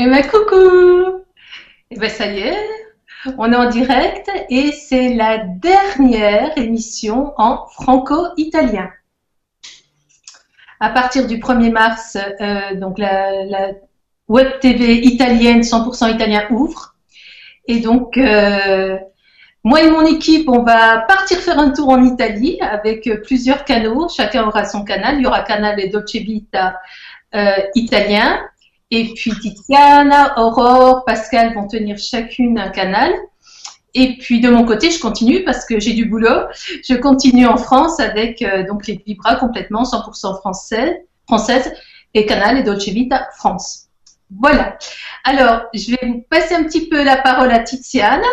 Eh ben coucou Eh ben ça y est, on est en direct et c'est la dernière émission en franco-italien. À partir du 1er mars, euh, donc la, web TV italienne 100% italien ouvre. Et donc, euh, moi et mon équipe, on va partir faire un tour en Italie avec plusieurs canaux. Chacun aura son canal. Il y aura canal et Dolce Vita euh, italien. Et puis Tiziana, Aurore, Pascal vont tenir chacune un canal. Et puis de mon côté, je continue parce que j'ai du boulot. Je continue en France avec euh, donc les Vibra complètement 100% français, française et Canal et Dolce Vita France. Voilà. Alors, je vais vous passer un petit peu la parole à Tiziana.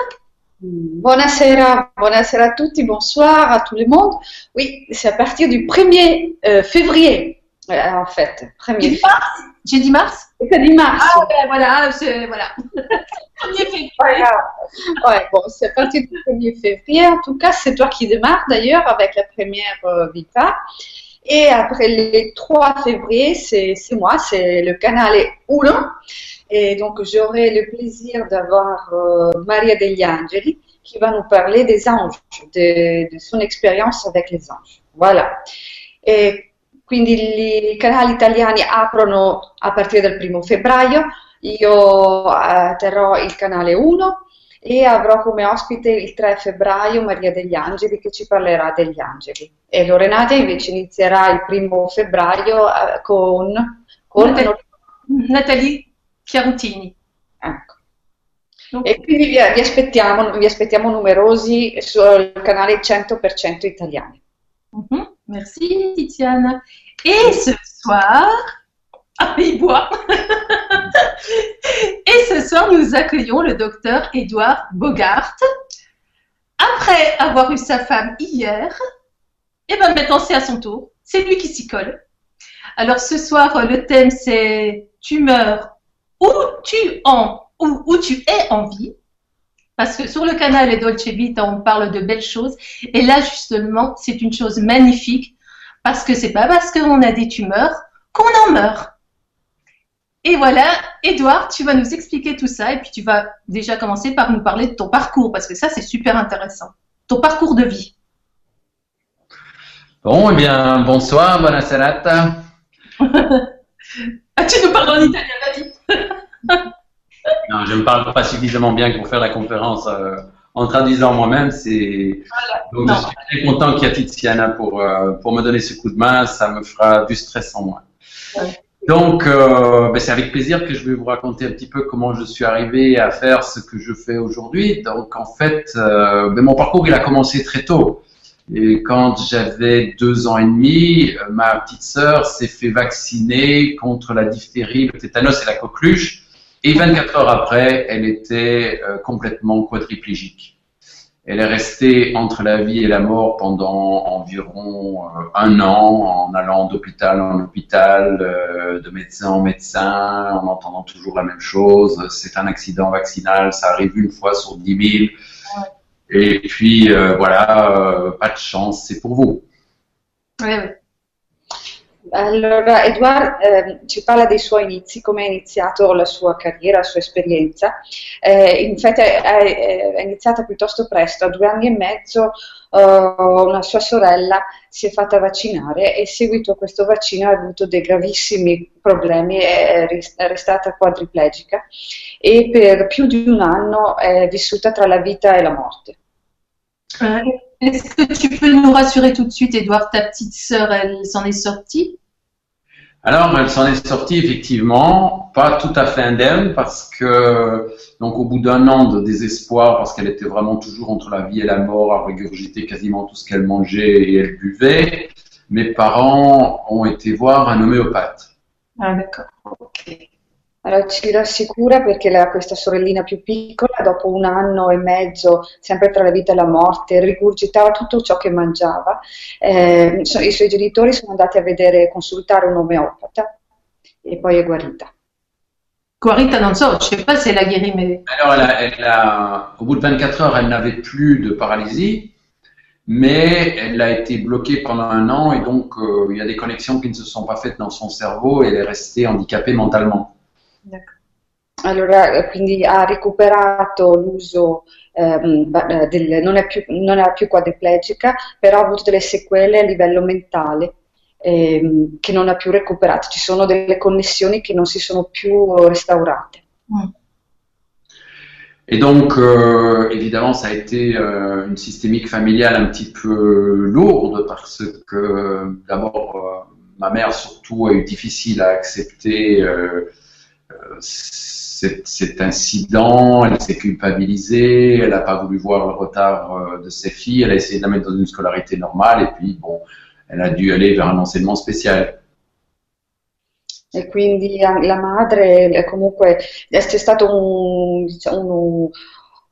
Buonasera, buonasera a tutti, bonsoir à tout le monde. Oui, c'est à partir du 1er euh, février, euh, en fait. 1er mars J'ai dit mars C'est dit mars. Ah, ben voilà, c'est, voilà. 1er février. Ouais, bon, c'est à partir du 1er février. En tout cas, c'est toi qui démarres d'ailleurs avec la première euh, Vita. Et après les 3 février, c'est, moi, c'est le canal 1. Et donc, j'aurai le plaisir d'avoir euh, Maria degli Angeli qui va nous parler des anges, de, de son expérience avec les anges. Voilà. E quindi i canali italiani aprono a partire dal primo febbraio. Io eh, terrò il canale 1 e avrò come ospite il 3 febbraio Maria degli Angeli che ci parlerà degli angeli. E Lorenata invece inizierà il primo febbraio eh, con, con Natalie, Natalie Chiarutini. Ecco. E quindi vi, vi, aspettiamo, vi aspettiamo numerosi sul canale 100% italiani. Mm-hmm. Merci Tiziana. Et ce soir, ah, il boit. Et ce soir, nous accueillons le docteur Édouard Bogart. Après avoir eu sa femme hier, et eh bien maintenant c'est à son tour. C'est lui qui s'y colle. Alors ce soir, le thème c'est tumeur où tu, en, où tu es en vie. Parce que sur le canal et Dolce Vita, on parle de belles choses. Et là, justement, c'est une chose magnifique. Parce que c'est pas parce qu'on a des tumeurs qu'on en meurt. Et voilà, Edouard, tu vas nous expliquer tout ça. Et puis tu vas déjà commencer par nous parler de ton parcours. Parce que ça, c'est super intéressant. Ton parcours de vie. Bon, eh bien, bonsoir, buona serata. ah, tu nous parles en italien, vas-y. non, je ne parle pas suffisamment bien pour faire la conférence euh, en traduisant moi-même. C'est donc je suis très content qu'il y ait Tiziana pour euh, pour me donner ce coup de main. Ça me fera du stress en moins. Donc, euh, ben, c'est avec plaisir que je vais vous raconter un petit peu comment je suis arrivé à faire ce que je fais aujourd'hui. Donc, en fait, ben, mon parcours il a commencé très tôt. Et quand j'avais deux ans et demi, ma petite sœur s'est fait vacciner contre la diphtérie, le tétanos et la coqueluche. Et 24 heures après, elle était euh, complètement quadriplégique. Elle est restée entre la vie et la mort pendant environ euh, un an, en allant d'hôpital en hôpital, euh, de médecin en médecin, en entendant toujours la même chose. C'est un accident vaccinal, ça arrive une fois sur 10 000. Et puis voilà, pas de chance, c'est pour vous. Oui, oui. Allora, Edouard eh, ci parla dei suoi inizi, come ha iniziato la sua carriera, la sua esperienza. Eh, infatti è, iniziata piuttosto presto, a due anni e mezzo uh, una sua sorella si è fatta vaccinare e seguito a questo vaccino ha avuto dei gravissimi problemi, è, è restata quadriplegica e per più di un anno è vissuta tra la vita e la morte. Euh, Est-ce que tu peux nous rassurer tout de suite, Edouard, ta petite sœur, elle s'en est sortie alors, elle s'en est sortie effectivement, pas tout à fait indemne, parce que donc au bout d'un an de désespoir, parce qu'elle était vraiment toujours entre la vie et la mort, à regurgiter quasiment tout ce qu'elle mangeait et elle buvait, mes parents ont été voir un homéopathe. Ah d'accord. Allora, ci rassicura perché la, questa sorellina più piccola, dopo un anno e mezzo, sempre tra la vita e la morte, rigurgitava tutto ciò che mangiava. Eh, I suoi genitori sono andati a vedere, consultare un omeopata e poi è guarita. Guarita, non so, je sais pas si elle a guéri, mais... Alors, elle a, elle a, au bout de 24 heures, elle n'avait plus de paralysie, mais elle a été bloquée pendant un an et donc euh, il y a des connexions qui ne se sont pas faites dans son cerveau et elle est restée handicapée mentalement. Allora, quindi ha recuperato l'uso, ehm, del, non, è più, non è più quadriplegica, però ha avuto delle sequele a livello mentale ehm, che non ha più recuperato. Ci sono delle connessioni che non si sono più restaurate. Mm. Et donc, euh, évidemment, ça a été euh, une systémique familiale un petit peu lourde parce que d'abord, euh, ma mère surtout a eu difficile à accepter euh, euh, cet, incident, elle s'est culpabilisée, elle n'a pas voulu voir le retard de ses filles, elle a essayé de la mettre dans une scolarité normale et puis, bon, elle a dû aller vers un enseignement spécial. e quindi la madre comunque c'è stato un, un,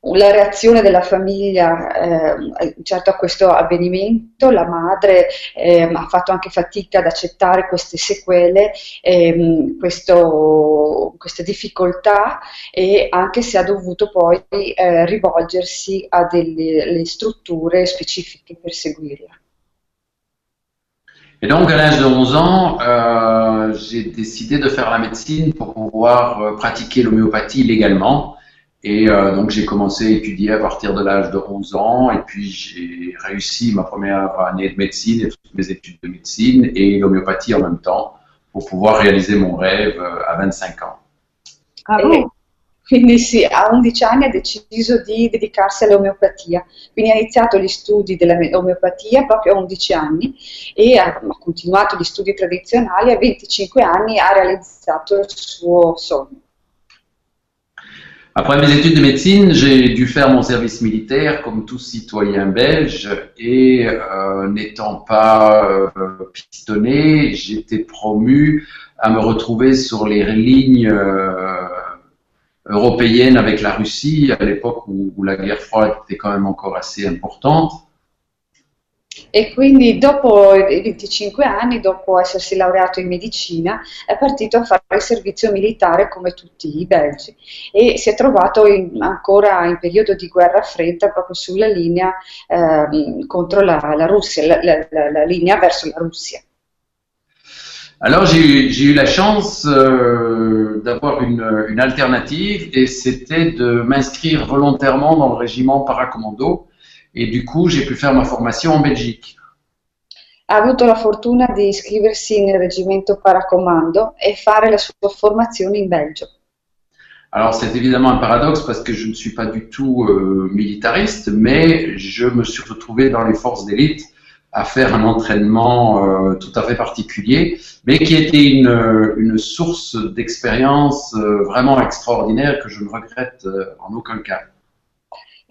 la reazione della famiglia eh, certo a questo avvenimento, la madre eh, ha fatto anche fatica ad accettare queste sequele, eh, questo, queste difficoltà e anche se ha dovuto poi eh, rivolgersi a delle strutture specifiche per seguirla. Et donc, à l'âge de 11 ans, euh, j'ai décidé de faire la médecine pour pouvoir euh, pratiquer l'homéopathie légalement. Et euh, donc, j'ai commencé à étudier à partir de l'âge de 11 ans. Et puis, j'ai réussi ma première année de médecine et toutes mes études de médecine et l'homéopathie en même temps pour pouvoir réaliser mon rêve à 25 ans. Ah bon? Quindi sì, a 11 anni ha deciso di dedicarsi all'omeopatia, quindi ha iniziato gli studi dell'omeopatia proprio a 11 anni e ha continuato gli studi tradizionali, a 25 anni ha realizzato il suo sogno. Après mes études de médecine, j'ai dû faire mon service militaire comme tout citoyen belge et euh, n'étant pas euh, pistonné, j'étais promu à me retrouver sur les lignes euh, européenne avec la Russie, à l'époque où, la guerre froide était quand même encore assez importante. E quindi dopo i 25 anni, dopo essersi laureato in medicina, è partito a fare il servizio militare come tutti i belgi e si è trovato in, ancora in periodo di guerra fredda proprio sulla linea eh, contro la, la Russia, la, la, la linea verso la Russia. Alors j'ai eu la chance euh, d'avoir une, une, alternative et c'était de m'inscrire volontairement dans le régiment paracommando et du coup j'ai pu faire ma formation en Belgique. Ha avuto la fortuna di iscriversi nel reggimento paracomando e fare la sua formazione in Belgio. Alors c'est évidemment un paradoxe parce que je ne suis pas du tout euh, militariste, mais je me suis retrouvé dans les forces d'élite à faire un entraînement euh, tout à fait particulier, mais qui était une, une source d'expérience euh, vraiment extraordinaire que je ne regrette euh, en aucun cas.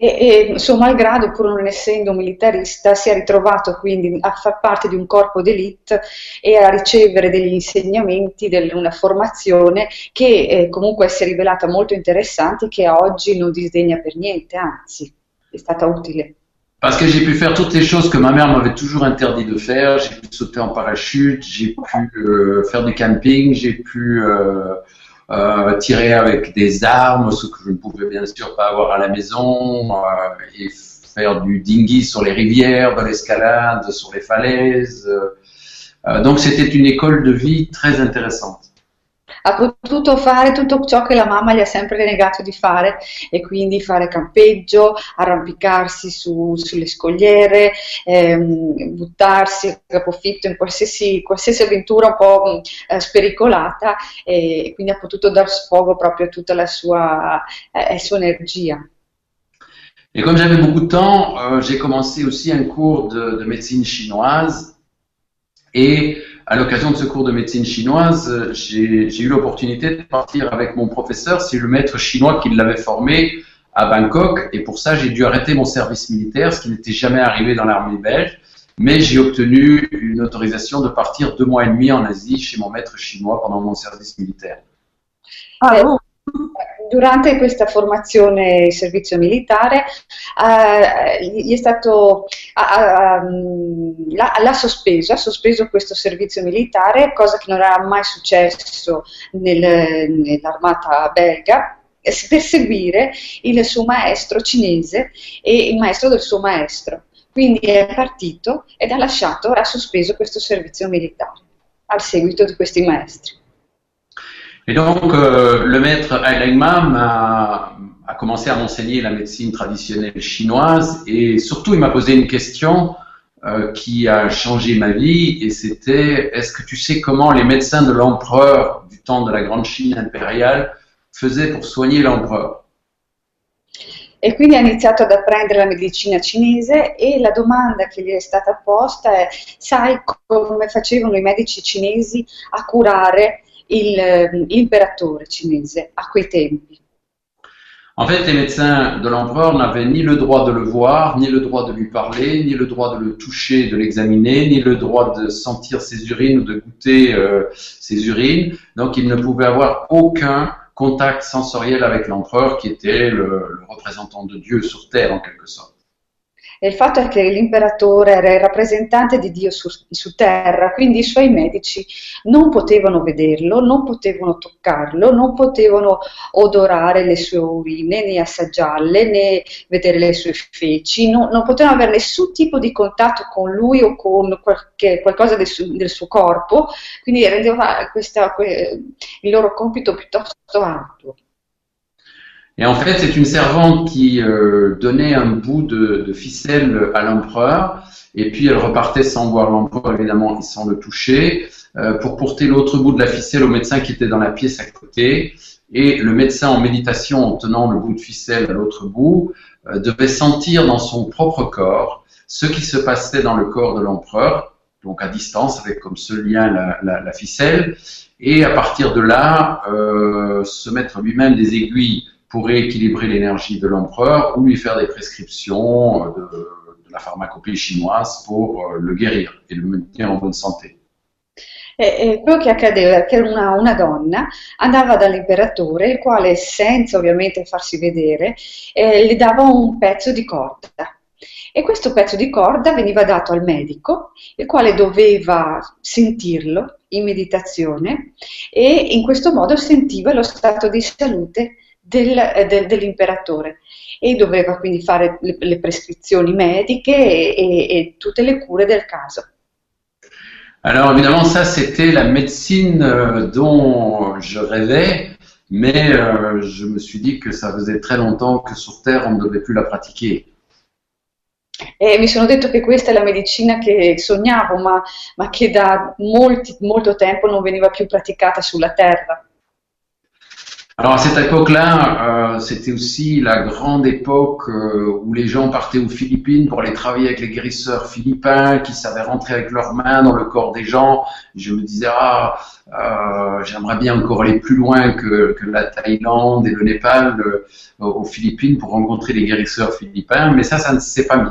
E, e suo malgrado, pur non essendo militarista, si è ritrovato quindi a far parte di un corpo d'élite e a ricevere degli insegnamenti, una formazione che eh, comunque si è rivelata molto interessante e che oggi non disdegna per niente, anzi è stata utile. Parce que j'ai pu faire toutes les choses que ma mère m'avait toujours interdit de faire. J'ai pu sauter en parachute, j'ai pu euh, faire du camping, j'ai pu euh, euh, tirer avec des armes, ce que je ne pouvais bien sûr pas avoir à la maison, euh, et faire du dinghy sur les rivières, de l'escalade, sur les falaises. Euh, donc c'était une école de vie très intéressante. Ha potuto fare tutto ciò che la mamma gli ha sempre negato di fare e quindi fare campeggio, arrampicarsi su, sulle scogliere, ehm, buttarsi a capofitto in qualsiasi, qualsiasi avventura un po' eh, spericolata e quindi ha potuto dar sfogo proprio a tutta la sua, eh, sua énergie. Et comme j'avais beaucoup de temps, euh, j'ai commencé aussi un cours de, de médecine chinoise et à l'occasion de ce cours de médecine chinoise, j'ai eu l'opportunité de partir avec mon professeur, c'est le maître chinois qui l'avait formé à Bangkok, et pour ça j'ai dû arrêter mon service militaire, ce qui n'était jamais arrivé dans l'armée belge, mais j'ai obtenu une autorisation de partir deux mois et demi en Asie chez mon maître chinois pendant mon service militaire. Ah, bon. Durante questa formazione servizio militare eh, gli è stato, l'ha sospeso, ha sospeso questo servizio militare, cosa che non era mai successo nel, nell'armata belga, per seguire il suo maestro cinese e il maestro del suo maestro. Quindi è partito ed ha lasciato, ha sospeso questo servizio militare al seguito di questi maestri. Et donc, euh, le maître Ailengma a, commencé à m'enseigner la médecine traditionnelle chinoise et surtout, il m'a posé une question euh, qui a changé ma vie et c'était est-ce que tu sais comment les médecins de l'empereur du temps de la grande Chine impériale faisaient pour soigner l'empereur? E quindi ha iniziato ad apprendere la medicina cinese e la domanda che gli è stata posta è sai come facevano i medici cinesi a curare tempi? En fait, les médecins de l'empereur n'avaient ni le droit de le voir, ni le droit de lui parler, ni le droit de le toucher, de l'examiner, ni le droit de sentir ses urines ou de goûter euh, ses urines. Donc, ils ne pouvaient avoir aucun contact sensoriel avec l'empereur qui était le représentant de Dieu sur terre en quelque sorte. E il fatto è che l'imperatore era il rappresentante di Dio su, su, terra, quindi i suoi medici non potevano vederlo, non potevano toccarlo, non potevano odorare le sue urine, né assaggiarle, né vedere le sue feci, no, non potevano avere nessun tipo di contatto con lui o con qualche, qualcosa del, su, del, suo corpo, quindi rendeva questa, il loro compito piuttosto arduo. Et en fait, c'est une servante qui euh, donnait un bout de, ficelle à l'empereur, et puis elle repartait sans voir l'empereur, évidemment, et sans le toucher, euh, pour porter l'autre bout de la ficelle au médecin qui était dans la pièce à côté. Et le médecin, en méditation, en tenant le bout de ficelle à l'autre bout, euh, devait sentir dans son propre corps ce qui se passait dans le corps de l'empereur, donc à distance, avec comme ce lien la, la, ficelle, et à partir de là, se mettre lui-même des aiguilles pour rééquilibrer l'énergie de l'empereur ou lui faire des prescriptions de, de la pharmacopée chinoise pour euh, le guérir e le maintenir en bonne santé. E, quello che accadeva è che una, una, donna andava dall'imperatore, il quale, senza ovviamente farsi vedere, eh, le dava un pezzo di corda. E questo pezzo di corda veniva dato al medico, il quale doveva sentirlo in meditazione e in questo modo sentiva lo stato di salute del, eh, del, dell'imperatore e doveva quindi fare le, le prescrizioni mediche e, e, e, tutte le cure del caso. Alors évidemment, ça c'était la médecine euh, dont je rêvais, mais euh, je me suis dit que ça faisait très longtemps que sur Terre on ne devait plus la pratiquer. E mi sono detto che questa è la medicina che sognavo, ma, ma che da molti, molto tempo non veniva più praticata sulla Terra. Alors à cette époque-là, euh, c'était aussi la grande époque euh, où les gens partaient aux Philippines pour aller travailler avec les guérisseurs philippins qui savaient rentrer avec leurs mains dans le corps des gens. Je me disais, ah, euh, j'aimerais bien encore aller plus loin que, que la Thaïlande et le Népal euh, aux Philippines pour rencontrer les guérisseurs philippins, mais ça, ça ne s'est pas mis.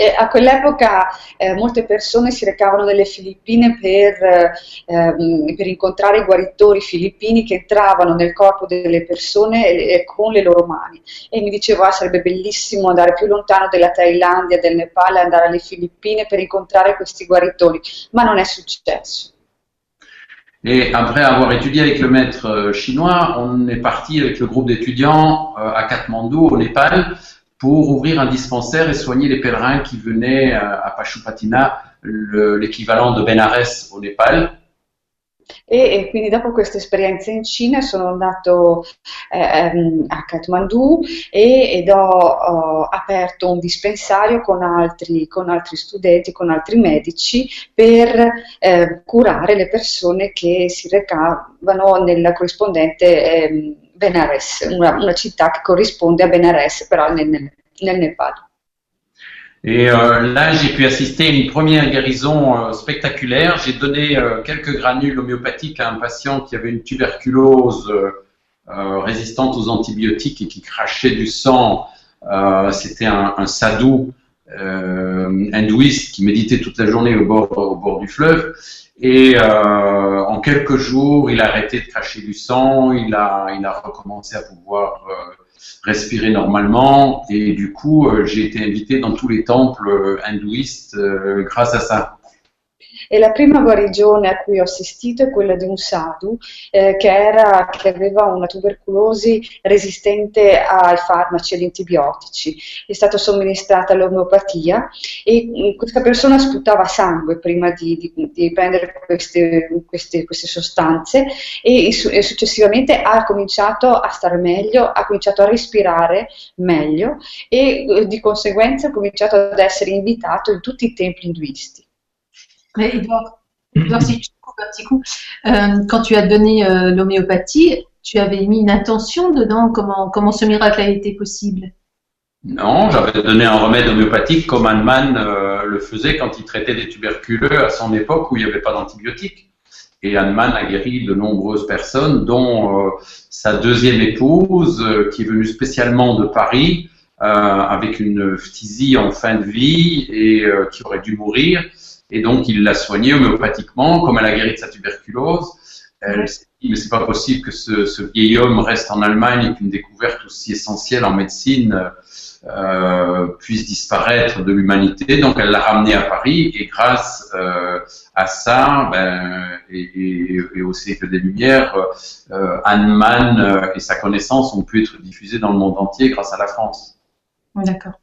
E a quell'epoca eh, molte persone si recavano nelle Filippine per, ehm, per, incontrare i guaritori filippini che entravano nel corpo delle persone eh, con le loro mani. E mi dicevo, ah, sarebbe bellissimo andare più lontano della Thailandia, del Nepal, andare alle Filippine per incontrare questi guaritori, ma non è successo. Et après avoir étudié avec le maître euh, chinois, on est parti avec le groupe d'étudiants euh, à Katmandou, au Népal, pour ouvrir un dispensaire et soigner les pèlerins qui venaient euh, à Pashupatina, l'équivalent de Benares au Népal. E, e, quindi dopo questa esperienza in Cina sono andato eh, ehm, a Kathmandu ed ho, ho, aperto un dispensario con altri, con altri, studenti, con altri medici per eh, curare le persone che si recavano nella corrispondente eh, Benares, una, una, città che corrisponde a Benares, però nel, nel Nepal. Et euh, là, j'ai pu assister à une première guérison euh, spectaculaire. J'ai donné euh, quelques granules homéopathiques à un patient qui avait une tuberculose résistante aux antibiotiques et qui crachait du sang. C'était un, un, sadhu hindouiste qui méditait toute la journée au bord du fleuve. Et euh, en quelques jours, il a arrêté de cracher du sang, il a, il a recommencé à pouvoir euh, respirer normalement, et du coup, euh, j'ai été invité dans tous les temples hindouistes grâce à ça. E la prima guarigione a cui ho assistito è quella di un sadhu eh, che, era, che, aveva una tubercolosi resistente ai farmaci e agli antibiotici. È stata somministrata l'omeopatia e mm, questa persona sputava sangue prima di, di, di prendere queste, queste, queste, sostanze e, e successivamente ha cominciato a stare meglio, ha cominciato a respirare meglio e eh, di conseguenza ha cominciato ad essere invitato in tutti i templi induisti. Mais Edouard, si je coupe un petit coup, euh, quand tu as donné euh, l'homéopathie, tu avais mis une intention dedans? Comment, comment ce miracle a été possible? Non, j'avais donné un remède homéopathique comme Hahnemann euh, le faisait quand il traitait des tuberculeux à son époque où il n'y avait pas d'antibiotiques. Et Hahnemann a guéri de nombreuses personnes, dont sa deuxième épouse, qui est venue spécialement de Paris, avec une phtisie en fin de vie et qui aurait dû mourir. Et donc, il l'a soignée homéopathiquement, comme elle a guéri de sa tuberculose. Elle s'est dit, mais c'est pas possible que ce, ce, vieil homme reste en Allemagne et qu'une découverte aussi essentielle en médecine euh, puisse disparaître de l'humanité. Donc, elle l'a ramené à Paris et grâce euh, à ça, ben, et, et, et, au siècle des Lumières, euh, euh, et sa connaissance ont pu être diffusées dans le monde entier grâce à la France. D'accord.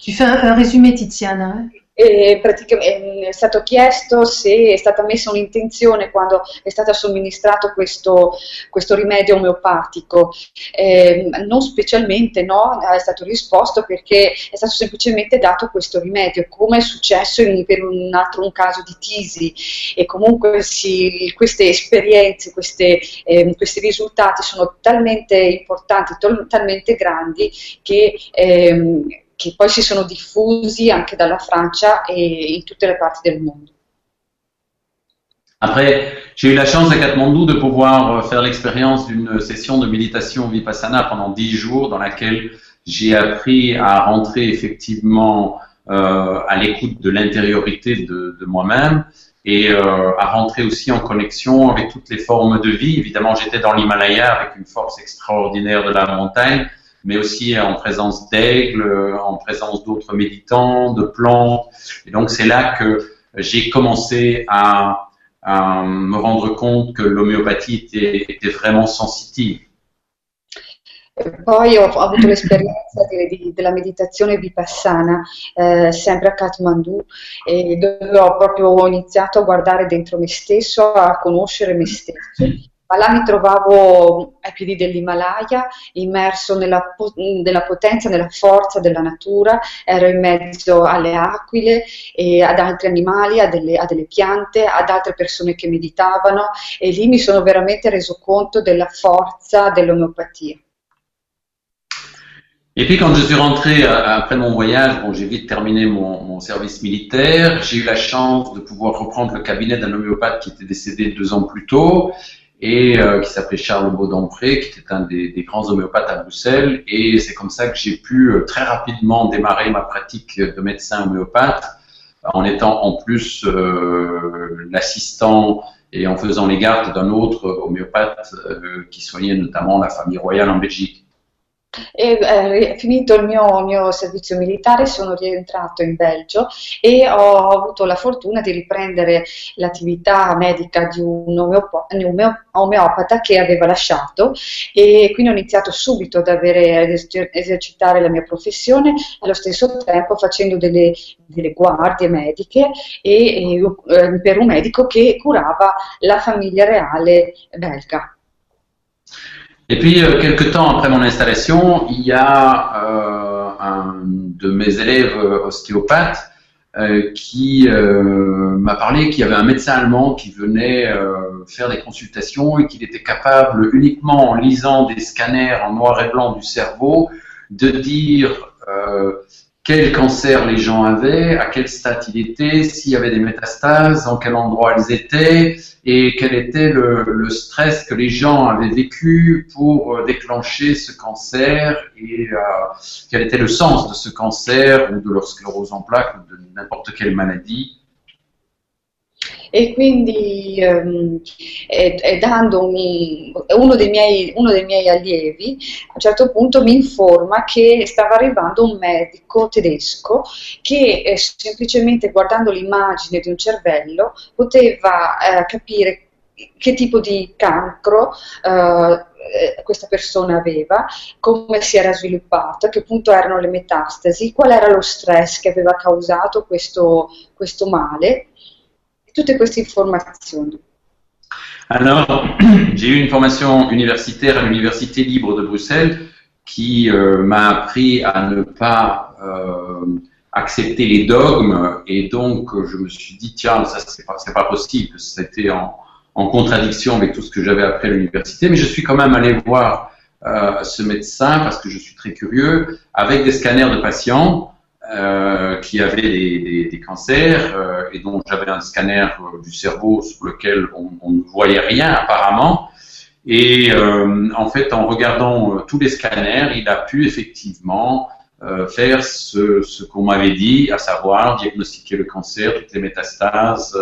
Tu fais un, un résumé, Tiziana. Hein? E praticamente è stato chiesto se è stata messa un'intenzione quando è stato somministrato questo, questo rimedio omeopatico. Eh, non specialmente, no, è stato risposto perché è stato semplicemente dato questo rimedio, come è successo in, per un altro un caso di tisi e comunque si, queste esperienze, queste, eh, questi risultati sono talmente importanti, talmente grandi che eh, che poi si sono diffusi anche dalla Francia et in tutte le parti del mondo. Après, j'ai eu la chance à Katmandou de pouvoir euh, faire l'expérience d'une session de méditation vipassana pendant dix jours dans laquelle j'ai appris à rentrer effectivement euh, à l'écoute de l'intériorité de, de moi-même et euh, à rentrer aussi en connexion avec toutes les formes de vie. Évidemment, j'étais dans l'Himalaya avec une force extraordinaire de la montagne, mais aussi en présence d'aigles, en présence d'autres méditants, de plantes. Et donc c'est là que j'ai commencé à, me rendre compte que l'oméopathie était, vraiment sensitive. Poi ho avuto l'esperienza di, della meditazione vipassana eh, sempre a Kathmandu e dove ho proprio iniziato a guardare dentro me stesso, a conoscere me stesso ma là mi trovavo ai piedi dell'Himalaya, immerso nella, nella, potenza, nella forza della natura, ero in mezzo alle aquile ad altri animali, a delle, a delle piante, ad altre persone che meditavano e lì mi sono veramente reso conto della forza dell'omeopatia. Et puis quand je suis rentré euh, après mon voyage, bon, j'ai vite terminé mon, mon, service militaire. J'ai eu la chance de pouvoir reprendre le cabinet d'un homéopathe qui était décédé deux ans plus tôt et euh, qui s'appelait Charles Baudempré, qui était un des, des, grands homéopathes à Bruxelles. Et c'est comme ça que j'ai pu euh, très rapidement démarrer ma pratique de médecin homéopathe, en étant en plus euh, l'assistant et en faisant les gardes d'un autre homéopathe euh, qui soignait notamment la famille royale en Belgique. E, eh, finito il mio, mio, servizio militare sono rientrato in Belgio e ho avuto la fortuna di riprendere l'attività medica di un, omeopo- un omeopata che aveva lasciato e quindi ho iniziato subito ad, avere, ad esercitare la mia professione allo stesso tempo facendo delle, delle guardie mediche e, e, eh, per un medico che curava la famiglia reale belga. Et puis, euh, quelques temps après mon installation, il y a euh, un de mes élèves euh, ostéopathes euh, qui euh, m'a parlé qu'il y avait un médecin allemand qui venait euh, faire des consultations et qu'il était capable, uniquement en lisant des scanners en noir et blanc du cerveau, de dire quel cancer les gens avaient, à quel stade il était, s'il y avait des métastases, en quel endroit elles étaient, et quel était le, stress que les gens avaient vécu pour euh, déclencher ce cancer, et euh, quel était le sens de ce cancer, ou de leur sclérose en plaques, ou de n'importe quelle maladie. E quindi ehm, e, e dandomi, uno dei, miei, uno dei miei allievi a un certo punto mi informa che stava arrivando un medico tedesco che eh, semplicemente guardando l'immagine di un cervello poteva eh, capire che tipo di cancro eh, eh, questa persona aveva, come si era sviluppato, a che punto erano le metastasi, qual era lo stress che aveva causato questo, questo male, tutte queste informazioni. Alors, j'ai eu une formation universitaire à l'Université libre de Bruxelles qui euh, m'a appris à ne pas euh, accepter les dogmes et donc je me suis dit tiens ça c'est pas, pas possible c'était en, en contradiction avec tout ce que j'avais appris à l'université, mais je suis quand même allé voir euh, ce médecin parce que je suis très curieux, avec des scanners de patients euh, qui avaient des, cancers euh, et dont j'avais un scanner euh, du cerveau sur lequel on, ne voyait rien apparemment. Et en fait, en regardant tous les scanners, il a pu effectivement faire ce, qu'on m'avait dit, à savoir diagnostiquer le cancer, toutes les métastases,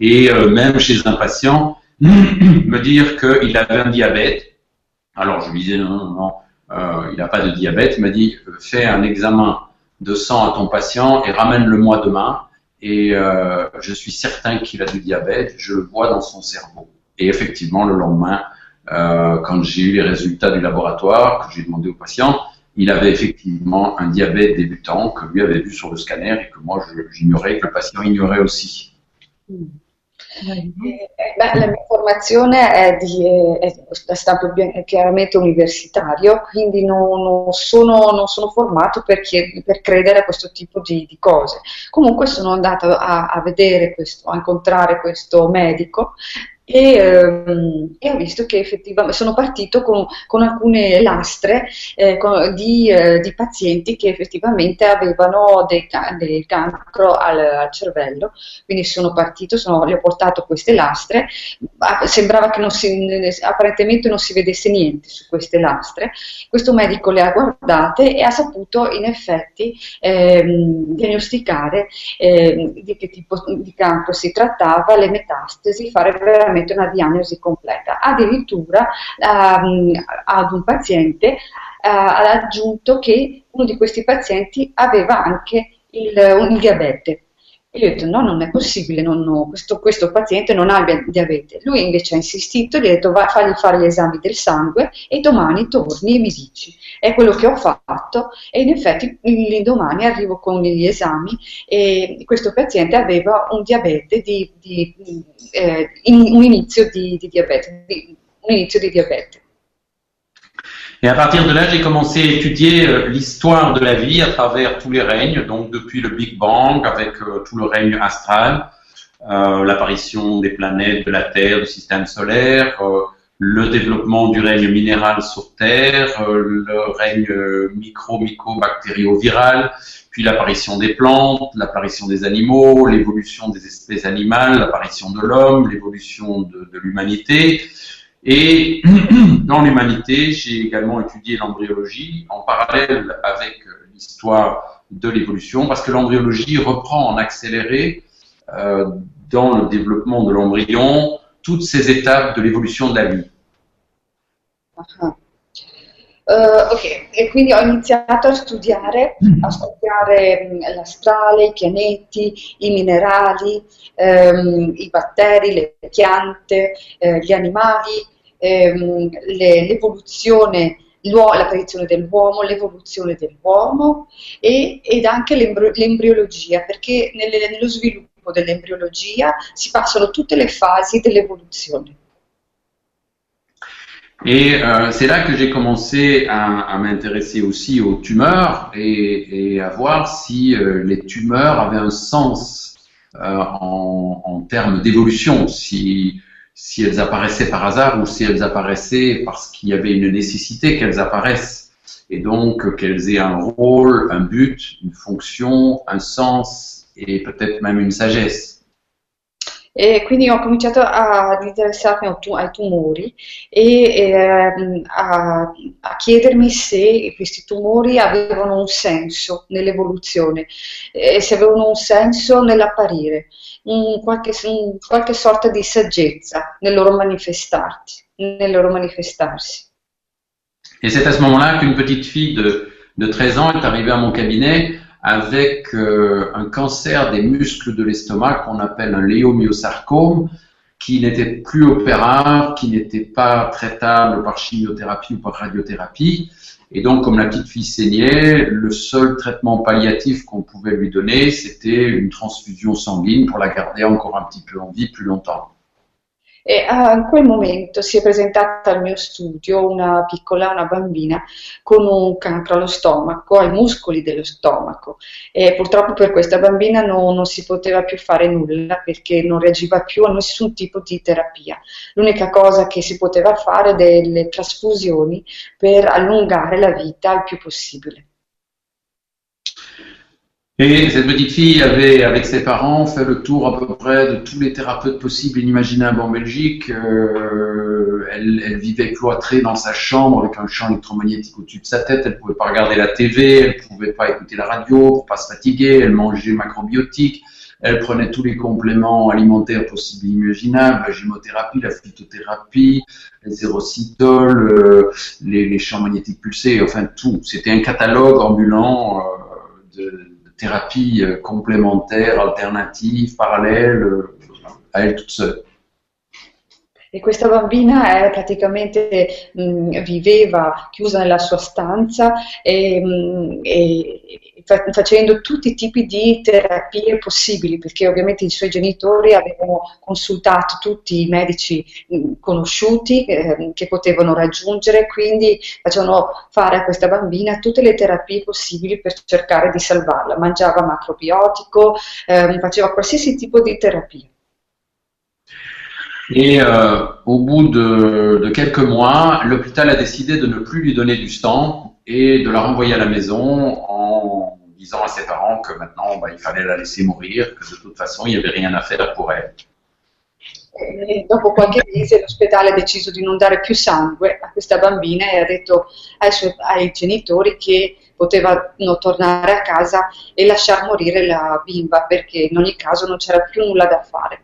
et même chez un patient, me dire qu'il avait un diabète. Alors je lui disais non, non, non, il n'a pas de diabète. Il m'a dit fais un examen de sang à ton patient et ramène-le-moi demain. Et je suis certain qu'il a du diabète, je le vois dans son cerveau. Et effectivement, le lendemain, quand j'ai eu les résultats du laboratoire, que j'ai demandé au patient, il avait effectivement un diabète débutant que lui avait vu sur le scanner et que moi j'ignorais, que le patient ignorait aussi. Mm. Eh, beh, la mia formazione è di è, è stampo chiaramente universitario, quindi non, non, sono, non sono, formato per, chied- per, credere a questo tipo di, di cose. Comunque sono andata a, a vedere questo, a incontrare questo medico e, ehm, e, ho visto che effettivamente sono partito con, con alcune lastre eh, con, di, eh, di, pazienti che effettivamente avevano del, del cancro al, al, cervello, quindi sono partito, sono, gli ho portato queste lastre, sembrava che non si, apparentemente non si vedesse niente su queste lastre, questo medico le ha guardate e ha saputo in effetti ehm, diagnosticare eh, di che tipo di cancro si trattava, le metastasi, fare veramente veramente una diagnosi completa. Addirittura um, ad un paziente uh, ha aggiunto che uno di questi pazienti aveva anche il, il diabete. E io ho detto no, non è possibile, non, no, questo, questo, paziente non il diabete. Lui invece ha insistito, gli ha detto fagli fare gli esami del sangue e domani torni e mi dici. È quello che ho fatto e in effetti l'indomani arrivo con gli esami e questo paziente aveva un diabete di, di eh, un inizio di, di diabete. Di, un inizio di diabete. Et à partir de là, j'ai commencé à étudier euh, l'histoire de la vie à travers tous les règnes, donc depuis le Big Bang avec euh, tout le règne astral, euh, l'apparition des planètes, de la Terre, du système solaire, le développement du règne minéral sur Terre, le règne micro-myco-bactério-viral, puis l'apparition des plantes, l'apparition des animaux, l'évolution des espèces animales, l'apparition de l'homme, l'évolution de l'humanité. Et dans l'humanité, j'ai également étudié l'embryologie en parallèle avec euh, l'histoire de l'évolution, parce que l'embryologie reprend en accéléré euh, dans le développement de l'embryon toutes ces étapes de l'évolution de la vie. Uh, ok, e quindi ho iniziato a studiare, a studiare mm, l'astrale, i pianeti, i minerali, um, i batteri, le piante, uh, gli animali, ehm, le, l'evoluzione, l'apparizione dell'uomo, l'evoluzione dell'uomo e, ed anche l'embriologia, perché nelle, nello sviluppo dell'embriologia si passano tutte le fasi dell'evoluzione. Et euh, c'est là que j'ai commencé à, à m'intéresser aussi aux tumeurs et, et à voir si euh, les tumeurs avaient un sens euh, en, en, termes d'évolution, si si elles apparaissaient par hasard ou si elles apparaissaient parce qu'il y avait une nécessité qu'elles apparaissent et donc qu'elles aient un rôle, un but, une fonction, un sens et peut-être même une sagesse. E quindi ho cominciato ad interessarmi ai tumori e eh, a, a, chiedermi se questi tumori avevano un senso nell'evoluzione e se avevano un senso nell'apparire. Un, qualche, un, qualche sorta di saggezza nel loro. Nel loro manifestarsi. Et c'est à ce moment-là qu'une petite fille de, de 13 ans est arrivée à mon cabinet avec euh, un cancer des muscles de l'estomac qu'on appelle un léomyosarcome, qui n'était plus opérable, qui n'était pas traitable par chimiothérapie ou par radiothérapie. Et donc, comme la petite fille saignait, le seul traitement palliatif qu'on pouvait lui donner, c'était une transfusion sanguine pour la garder encore un petit peu en vie plus longtemps. E a in quel momento si è presentata al mio studio una piccola, una bambina con un cancro allo stomaco, ai muscoli dello stomaco e purtroppo per questa bambina non, non si poteva più fare nulla perché non reagiva più a nessun tipo di terapia. L'unica cosa che si poteva fare delle trasfusioni per allungare la vita il più possibile. Et cette petite fille avait, avec ses parents, fait le tour à peu près de tous les thérapeutes possibles et inimaginables en Belgique. Euh, elle, elle, vivait cloîtrée dans sa chambre avec un champ électromagnétique au-dessus de sa tête. Elle pouvait pas regarder la TV, elle pouvait pas écouter la radio pour pas se fatiguer. Elle mangeait macrobiotique. Elle prenait tous les compléments alimentaires possibles et imaginables, la gymothérapie, la phytothérapie, les érocitoles, euh, les, les, champs magnétiques pulsés, enfin tout. C'était un catalogue ambulant euh, de thérapie euh, complémentaire, alternative, parallèle euh, à elle toute seule. E questa bambina eh, praticamente mh, mm, viveva chiusa nella sua stanza e, mm, e facendo tutti i tipi di terapie possibili, perché ovviamente i suoi genitori avevano consultato tutti i medici mm, conosciuti eh, che potevano raggiungere, quindi facevano fare a questa bambina tutte le terapie possibili per cercare di salvarla. Mangiava macrobiotico, eh, faceva qualsiasi tipo di terapia. Et euh, au bout de, de quelques mois, l'hôpital a décidé de ne plus lui donner du sang et de la renvoyer à la maison en disant à ses parents que maintenant bah, il fallait la laisser mourir, que de toute façon il n'y avait rien à faire pour elle. E dopo qualche mese l'ospedale ha deciso di non dare più sangue a questa bambina e ha detto ai, suoi, ai genitori che potevano tornare a casa e lasciar morire la bimba perché in ogni caso non c'era più nulla da fare.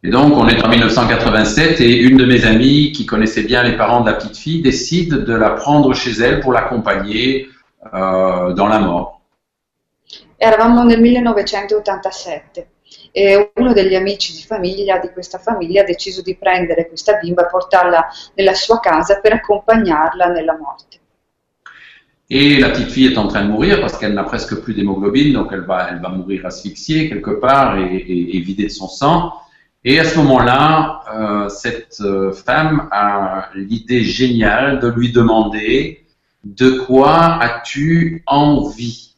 Et donc, on est en 1987 et une de mes amies qui connaissait bien les parents de la petite fille décide de la prendre chez elle pour l'accompagner euh, dans la mort. Eravamo nel 1987 e uno degli amici di famiglia di questa famiglia ha deciso di prendere questa bimba e portarla nella sua casa per accompagnarla nella morte. Et la petite fille est en train de mourir parce qu'elle n'a presque plus d'hémoglobine, donc elle va, elle va mourir asphyxiée quelque part et, et, et vidée de son sang. Et à ce moment-là, euh, cette euh, femme a l'idée géniale de lui demander de quoi as-tu envie?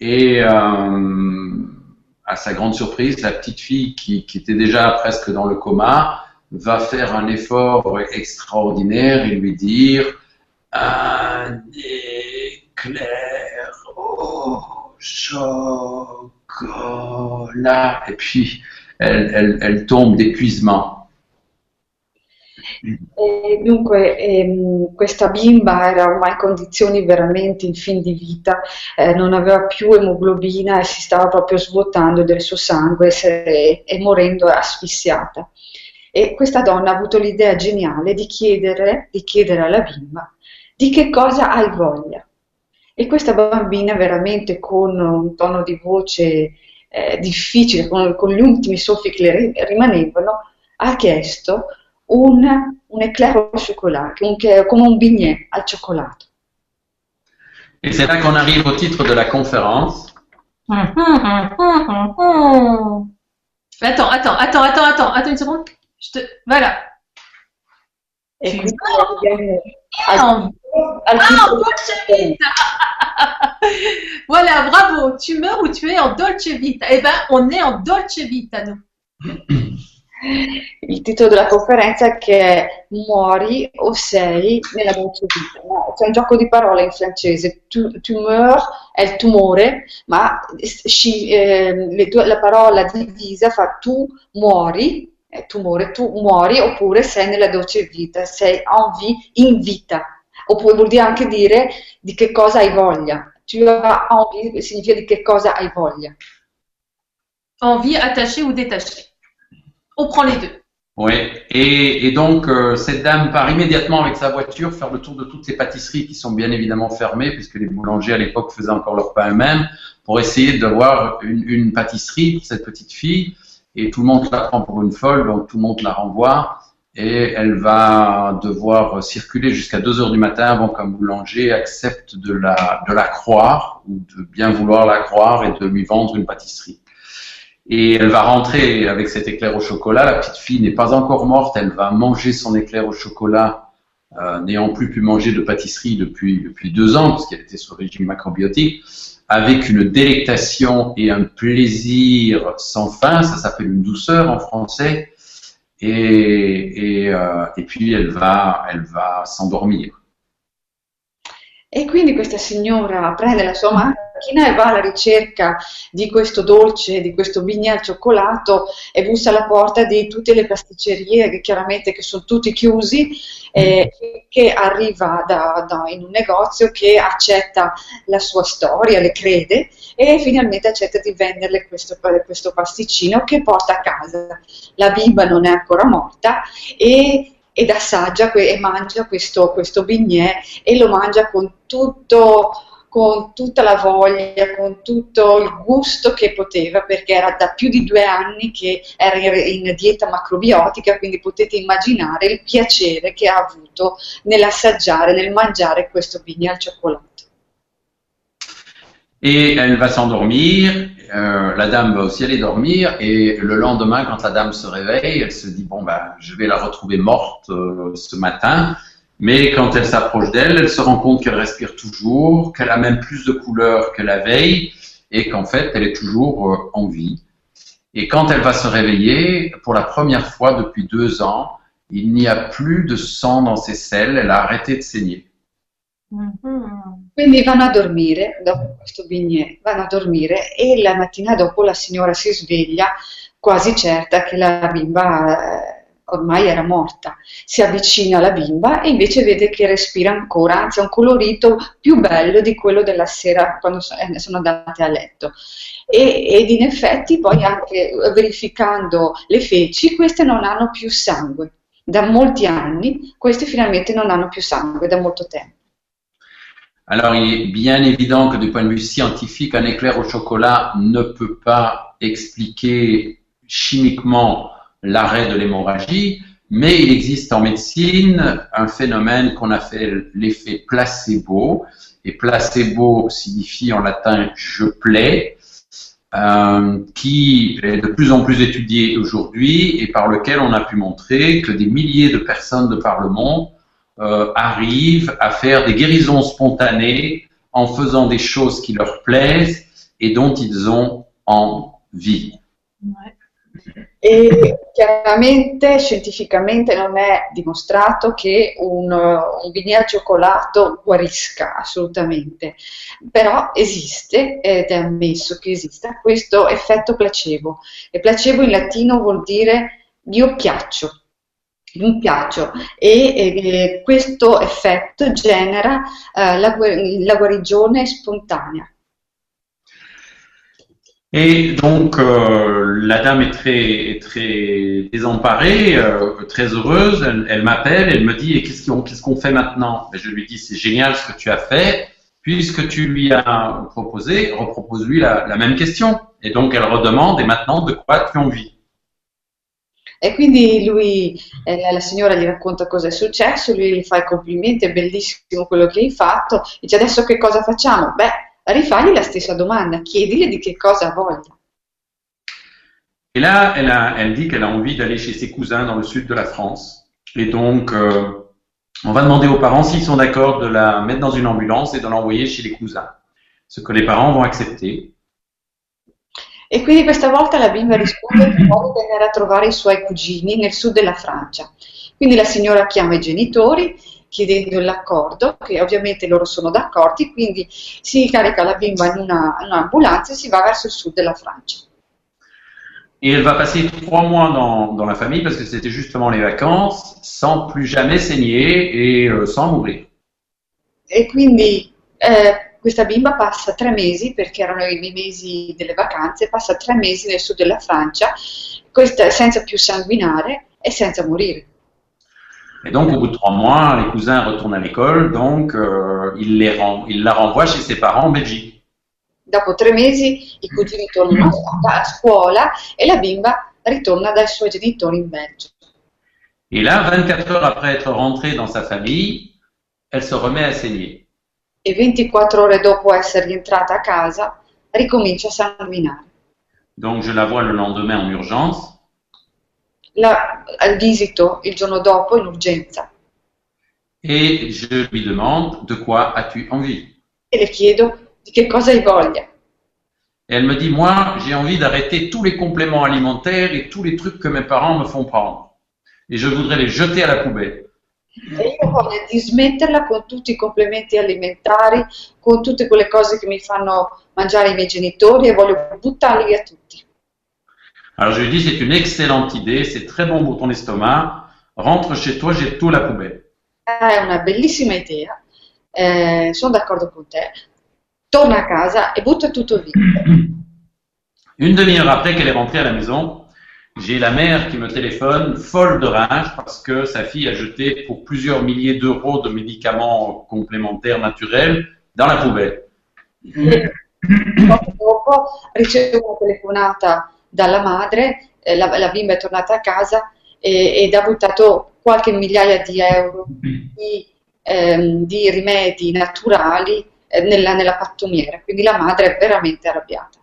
Et euh, à sa grande surprise, la petite fille qui, était déjà presque dans le coma va faire un effort extraordinaire et lui dire un éclair chocolat. Et puis elle tombe d'épuisement. E dunque ehm, questa bimba era ormai in condizioni veramente in fin di vita, eh, non aveva più emoglobina e si stava proprio svuotando del suo sangue e, e morendo asfissiata. E questa donna ha avuto l'idea geniale di chiedere, di chiedere alla bimba di che cosa hai voglia. E questa bambina veramente con un tono di voce eh, difficile, con, con, gli ultimi soffi che le rimanevano, ha chiesto un, un éclair au chocolat, un, come un bignè al cioccolato. Et c'est là qu'on arrive au titre de la conférence. Attends, attends, attends, attends, attends, attends une seconde. Je te... Voilà. Et puis, ah, en dolce vita Voilà, bravo. Tu meurs ou tu es en dolce vita? Eh ben, on est en dolce vita, nous. Il titolo della conferenza che è Muori o sei nella dolce vita. No? C'è un gioco di parole in francese. Tu, tumeur è il tumore, ma sci, eh, due, la parola divisa fa tu muori, è tumore, tu muori, oppure sei nella dolce vita, sei en vie, in vita. Oppure vuol dire anche dire di che cosa hai voglia. Tu as envie significa di che cosa hai voglia. envie attachée ou détachée. On prend les deux. Oui, et, donc euh, cette dame part immédiatement avec sa voiture faire le tour de toutes ces pâtisseries qui sont bien évidemment fermées puisque les boulangers à l'époque faisaient encore leur pain eux-mêmes pour essayer d'avoir une, une pâtisserie pour cette petite fille et tout le monde la prend pour une folle donc tout le monde la renvoie et elle va devoir circuler jusqu'à 2 heures du matin avant qu'un boulanger accepte de la croire ou de bien vouloir la croire et de lui vendre une pâtisserie. Et elle va rentrer avec cet éclair au chocolat. La petite fille n'est pas encore morte. Elle va manger son éclair au chocolat, euh, n'ayant plus pu manger de pâtisserie depuis, depuis deux ans, parce qu'elle était sous régime macrobiotique, avec une délectation et un plaisir sans fin. Ça s'appelle une douceur en français. Et, et, euh, puis elle va, elle va s'endormir. E quindi questa signora prende la sua macchina e va alla ricerca di questo dolce, di questo bignè al cioccolato e bussa alla porta di tutte le pasticcerie, che chiaramente che sono tutti chiusi, eh, che arriva da, da, in un negozio che accetta la sua storia, le crede e finalmente accetta di venderle questo, questo pasticcino che porta a casa. La bimba non è ancora morta e ed assaggia e mangia questo, questo bignè e lo mangia con tutto con tutta la voglia, con tutto il gusto che poteva, perché era da più di due anni che era in dieta macrobiotica, quindi potete immaginare il piacere che ha avuto nell'assaggiare, nel mangiare questo bignè al cioccolato. Et elle va s'endormir, euh, la dame va aussi aller dormir, et le lendemain, quand la dame se réveille, elle se dit, bon, ben, je vais la retrouver morte euh, ce matin, mais quand elle s'approche d'elle, elle se rend compte qu'elle respire toujours, qu'elle a même plus de couleurs que la veille, et qu'en fait, elle est toujours euh, en vie. Et quand elle va se réveiller, pour la première fois depuis deux ans, il n'y a plus de sang dans ses selles, elle a arrêté de saigner. Mm-hmm. Quindi vanno a dormire dopo questo bignè, vanno a dormire e la mattina dopo la signora si sveglia quasi certa che la bimba eh, ormai era morta. Si avvicina alla bimba e invece vede che respira ancora, anzi ha un colorito più bello di quello della sera quando eh, sono andate a letto. E, ed in effetti poi anche verificando le feci, queste non hanno più sangue. Da molti anni queste finalmente non hanno più sangue, da molto tempo. Alors, il est bien évident que du point de vue scientifique, un éclair au chocolat ne peut pas expliquer chimiquement l'arrêt de l'hémorragie, mais il existe en médecine un phénomène qu'on a fait l'effet placebo, et placebo signifie en latin je plais, euh, qui est de plus en plus étudié aujourd'hui et par lequel on a pu montrer que des milliers de personnes de par le monde euh, arrivent à faire des guérisons spontanées en faisant des choses qui leur plaisent et dont ils ont envie. E chiaramente scientificamente non è dimostrato che un, un bignè al cioccolato guarisca assolutamente, però esiste ed è ammesso che esista questo effetto placebo. E placebo in latino vuol dire io piaccio, mi piaccio e eh, questo effetto genera eh, la, la, guarigione spontanea. Et donc euh, la dame est très très désemparée, euh, très heureuse. Elle, elle m'appelle, elle me dit et qu'est-ce qu'on qu'est-ce fait maintenant? Et Je lui dis c'est génial ce que tu as fait, puisque tu lui as proposé, repropose-lui la, la même question. Et donc elle redemande et maintenant de quoi tu as envie E quindi lui, eh, la signora gli racconta cosa è successo, lui gli fa i complimenti, è bellissimo quello che hai fatto, dice adesso che cosa facciamo? Beh, rifagli la stessa domanda, chiedigli di che cosa ha voglia. Et là, elle, a, elle dit qu'elle a envie d'aller chez ses cousins dans le sud de la France. Et donc, euh, on va demander aux parents s'ils sont d'accord de la mettre dans une ambulance et de l'envoyer chez les cousins. Ce que les parents vont accepter. E quindi questa volta la bimba risponde che vuole venire a trovare i suoi cugini nel sud della Francia. Quindi la signora chiama i genitori chiedendo l'accordo, che ovviamente loro sono d'accordo, quindi si carica la bimba in, una, in un'ambulanza e si va verso il sud della Francia. Et elle va passer trois mois dans, dans la famille parce que c'était justement les vacances, sans plus jamais saigner et euh, sans mourir. E quindi eh, questa bimba passa tre mesi, perché erano i mesi delle vacanze, passa tre mesi nel sud della Francia, questa, senza più sanguinare e senza morire. Et donc, au bout de trois mois, les cousins retournent à l'école, donc euh, il, les ren- il la renvoie chez ses parents en Belgique. Dopo tre mesi i cugini tornano a scuola e la bimba ritorna dai suoi genitori in Belgio. Et là, 24 heures après être rentrée dans sa famille, elle se remet à saigner. E 24 ore dopo essere rientrata a casa ricomincia a sanguinare. Donc, je la vois le lendemain en urgence. La al visito il giorno dopo in urgenza Et je lui demande de quoi as-tu envie e le chiedo di che cosa hai voglia. Et elle me dit moi j'ai envie d'arrêter tous les compléments alimentaires et tous les trucs que mes parents me font prendre. Et je voudrais les jeter à la poubelle. E io ho voglia di smetterla con tutti i complementi alimentari, con tutte quelle cose che mi fanno mangiare i miei genitori e voglio buttarli via tutti. Alors je lui dis c'est une excellente idée, c'est très bon pour ton estomac. Rentre chez toi, jette tout la poubelle. È una bellissima idea, eh, sono d'accordo con te. Torna a casa e butta tutto via. Une demi-heure après qu'elle est rentrée à la maison, j'ai la mère qui me téléphone, folle de rage, parce que sa fille a jeté pour plusieurs milliers d'euros de médicaments complémentaires naturels dans la poubelle. Poco dopo ricevo una telefonata dalla madre, eh, la, la bimba è tornata a casa e- ed ha buttato qualche migliaia di euro di, ehm, di rimedi naturali eh, nella, nella pattumiera, quindi la madre è veramente arrabbiata.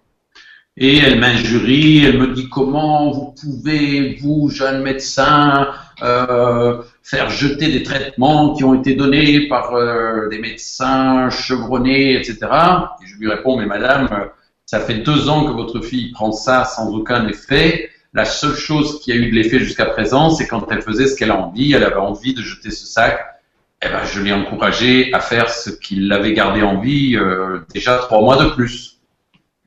Et elle m'injurie, elle me dit comment vous pouvez, vous, jeune médecin, euh, faire jeter des traitements qui ont été donnés par euh, des médecins chevronnés, etc. Et je lui réponds, mais madame, ça fait deux ans que votre fille prend ça sans aucun effet. La seule chose qui a eu de l'effet jusqu'à présent, c'est quand elle faisait ce qu'elle a envie, elle avait envie de jeter ce sac. Eh ben, je l'ai encouragée à faire ce qu'il l'avait gardé en vie euh, déjà trois mois de plus.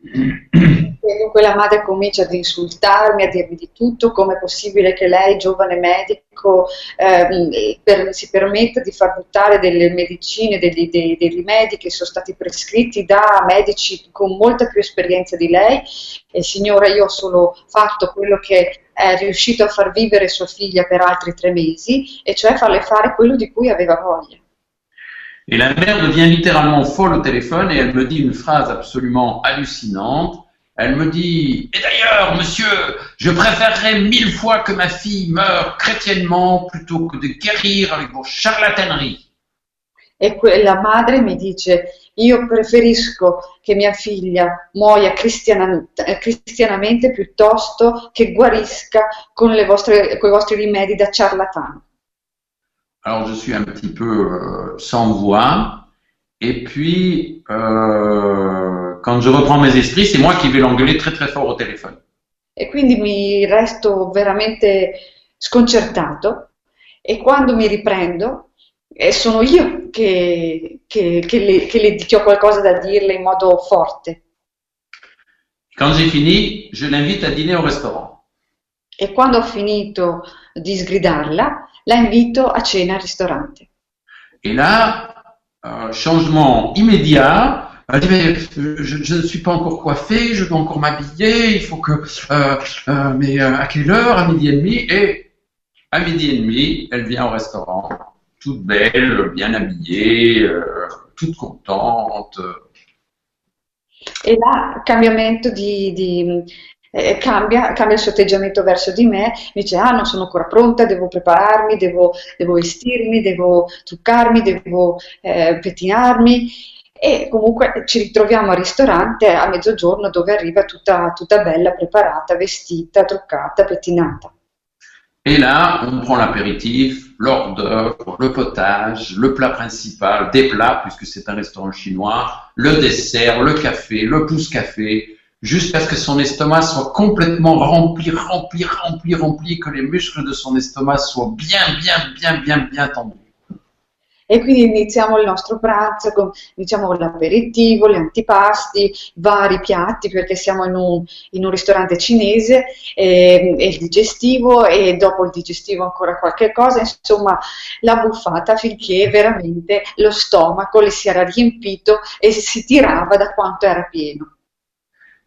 E dunque la madre comincia ad insultarmi, a dirmi di tutto, è possibile che lei, giovane medico, ehm, per- si permetta di far buttare delle medicine, degli- dei, dei rimedi che sono stati prescritti da medici con molta più esperienza di lei. E signora, io ho solo fatto quello che è riuscito a far vivere sua figlia per altri tre mesi, e cioè farle fare quello di cui aveva voglia. Et la mère devient littéralement folle au téléphone et elle me dit une phrase absolument hallucinante. Elle me dit, et d'ailleurs, monsieur, je préférerais mille fois que ma fille meure chrétiennement plutôt que de guérir avec vos charlataneries. E que- la madre mi dice: Io preferisco che mia figlia muoia cristiana- cristianamente piuttosto che guarisca con, le vostre, i vostri rimedi da ciarlatano. Alors je suis un petit peu euh, sans voix. Et puis, euh, quand je reprends mes esprits, c'est moi qui vais l'engueuler très très fort au téléphone. E quindi mi resto veramente sconcertato. E quando mi riprendo, eh, sono io che, che- che le, che le- che ho qualcosa da dirle in modo forte. Quand j'ai fini, je l'invite à dîner au restaurant. E quando ho finito di sgridarla, la invito a cena al ristorante. Et là, euh, changement immédiat. Elle dit mais euh, je, je ne suis pas encore coiffée, je dois encore m'habiller, il faut que euh, euh, mais à quelle heure? À midi et demi. Et à midi et demi, elle vient au restaurant, toute belle, bien habillée, toute contente. E là cambiamento di, di- eh, cambia, cambia il suo atteggiamento verso di me, mi dice ah non sono ancora pronta, devo prepararmi, devo, devo vestirmi, devo truccarmi, devo eh, pettinarmi e comunque ci ritroviamo al ristorante a mezzogiorno dove arriva tutta, tutta bella, preparata, vestita, truccata, pettinata. Et là, on prend l'apéritif, l'hors d'œuvre, le potage, le plat principal, des plats, puisque c'est un restaurant chinois, le dessert, le café, le pouce-café, jusqu'à ce que son estomac soit complètement rempli, rempli, rempli, rempli, que les muscles de son estomac soient bien, bien, bien, bien, bien tendus. E quindi iniziamo il nostro pranzo con diciamo, l'aperitivo, gli antipasti, vari piatti perché siamo in un, in un ristorante cinese e, e, il digestivo e dopo il digestivo ancora qualche cosa, insomma la buffata finché veramente lo stomaco le si era riempito e si tirava da quanto era pieno.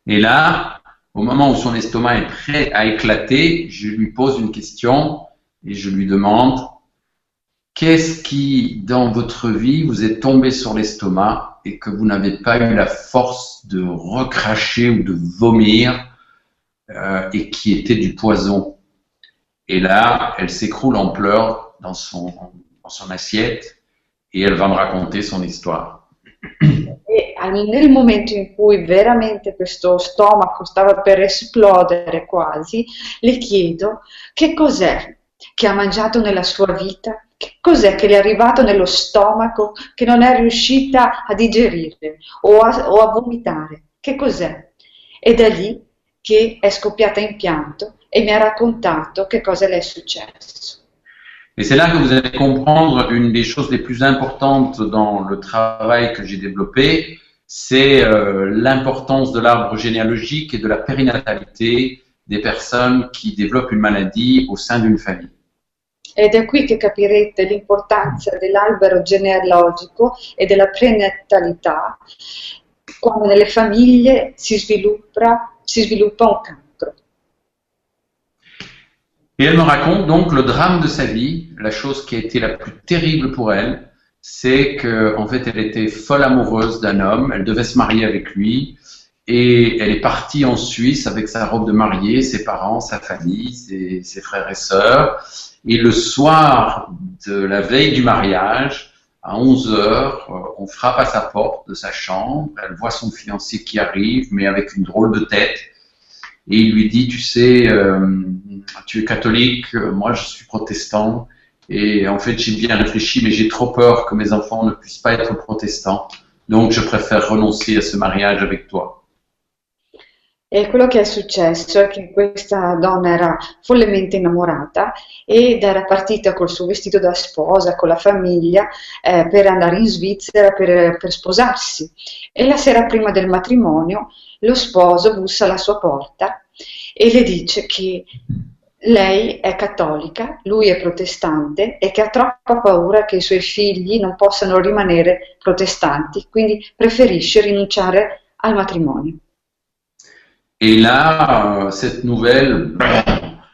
Et là, au moment où son estomac est prêt à éclater, je lui pose une question et je lui demande Qu'est-ce qui, dans votre vie, vous est tombé sur l'estomac et que vous n'avez pas eu la force de recracher ou de vomir euh, et qui était du poison? Et là, elle s'écroule en pleurs dans son, dans son assiette et elle va me raconter son histoire. E nel momento in cui veramente questo stomaco stava per esplodere quasi, le chiedo che cos'è che ha mangiato nella sua vita che cos'è che le è arrivato nello stomaco che non è riuscita a digerire o a, o a vomitare? Che cos'è? È da lì che è scoppiata in pianto e mi ha raccontato che cosa le è successo. Et c'est là que vous allez comprendre une des choses les plus importantes dans le travail que j'ai développé, c'est euh, l'importance de l'arbre généalogique et de la périnatalité des personnes qui développent une maladie au sein d'une famille. Ed è qui che capirete l'importanza dell'albero genealogico e della prenatalità quando nelle famiglie si sviluppa, si sviluppa un cancro. Et elle me raconte donc le drame de sa vie, la chose qui a été la plus terrible pour elle, c'est qu'en en fait elle était folle amoureuse d'un homme, elle devait se marier avec lui, et elle est partie en Suisse avec sa robe de mariée, ses parents, sa famille, ses, frères et sœurs. Et le soir de la veille du mariage, à 11 heures, euh, on frappe à sa porte de sa chambre. Elle voit son fiancé qui arrive, mais avec une drôle de tête. Et il lui dit, tu sais, euh, tu es catholique, moi je suis protestant. Et en fait, j'ai bien réfléchi, mais j'ai trop peur que mes enfants ne puissent pas être protestants. Donc, je préfère renoncer à ce mariage avec toi. E quello che è successo è che questa donna era follemente innamorata ed era partita col suo vestito da sposa, con la famiglia, eh, per andare in Svizzera per, per sposarsi. E la sera prima del matrimonio lo sposo bussa alla sua porta e le dice che lei è cattolica, lui è protestante e che ha troppa paura che i suoi figli non possano rimanere protestanti, quindi preferisce rinunciare al matrimonio. Et là, euh, cette nouvelle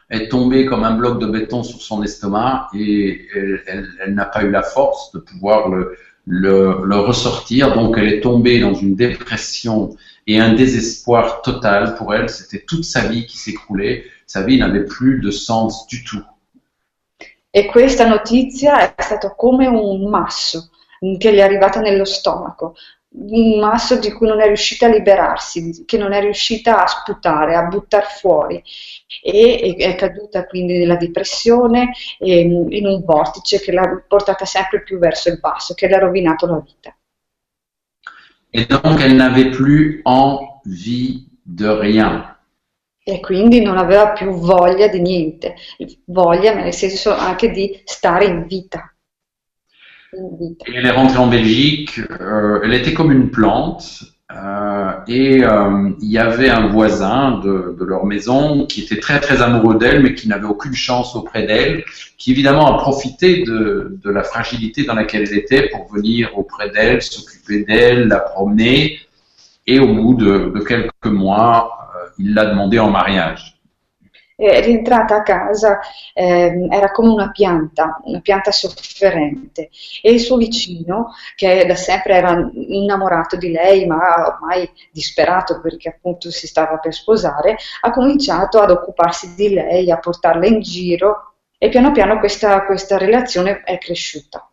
est tombée comme un bloc de béton sur son estomac et elle, n'a pas eu la force de pouvoir le, le, ressortir. Donc elle est tombée dans une dépression et un désespoir total pour elle. C'était toute sa vie qui s'écroulait. Sa vie n'avait plus de sens du tout. Et questa notizia è stato come un masso che gli è arrivata nello stomaco. un masso di cui non è riuscita a liberarsi, che non è riuscita a sputare, a buttare fuori e è caduta quindi nella depressione e in un vortice che l'ha portata sempre più verso il basso, che le ha rovinato la vita. Et donc elle n'avait plus envie de rien. E quindi non aveva più voglia di niente, voglia nel senso anche di stare in vita. elle est rentrée en Belgique, euh, elle était comme une plante, euh, et euh, il y avait un voisin de, leur maison qui était très très amoureux d'elle, mais qui n'avait aucune chance auprès d'elle, qui évidemment a profité de, la fragilité dans laquelle elle était pour venir auprès d'elle, s'occuper d'elle, la promener, et au bout de, quelques mois, il l'a demandé en mariage. rientrata a casa eh, era come una pianta, una pianta sofferente e il suo vicino, che da sempre era innamorato di lei ma ormai disperato perché appunto si stava per sposare, ha cominciato ad occuparsi di lei, a portarla in giro e piano piano questa, questa relazione è cresciuta.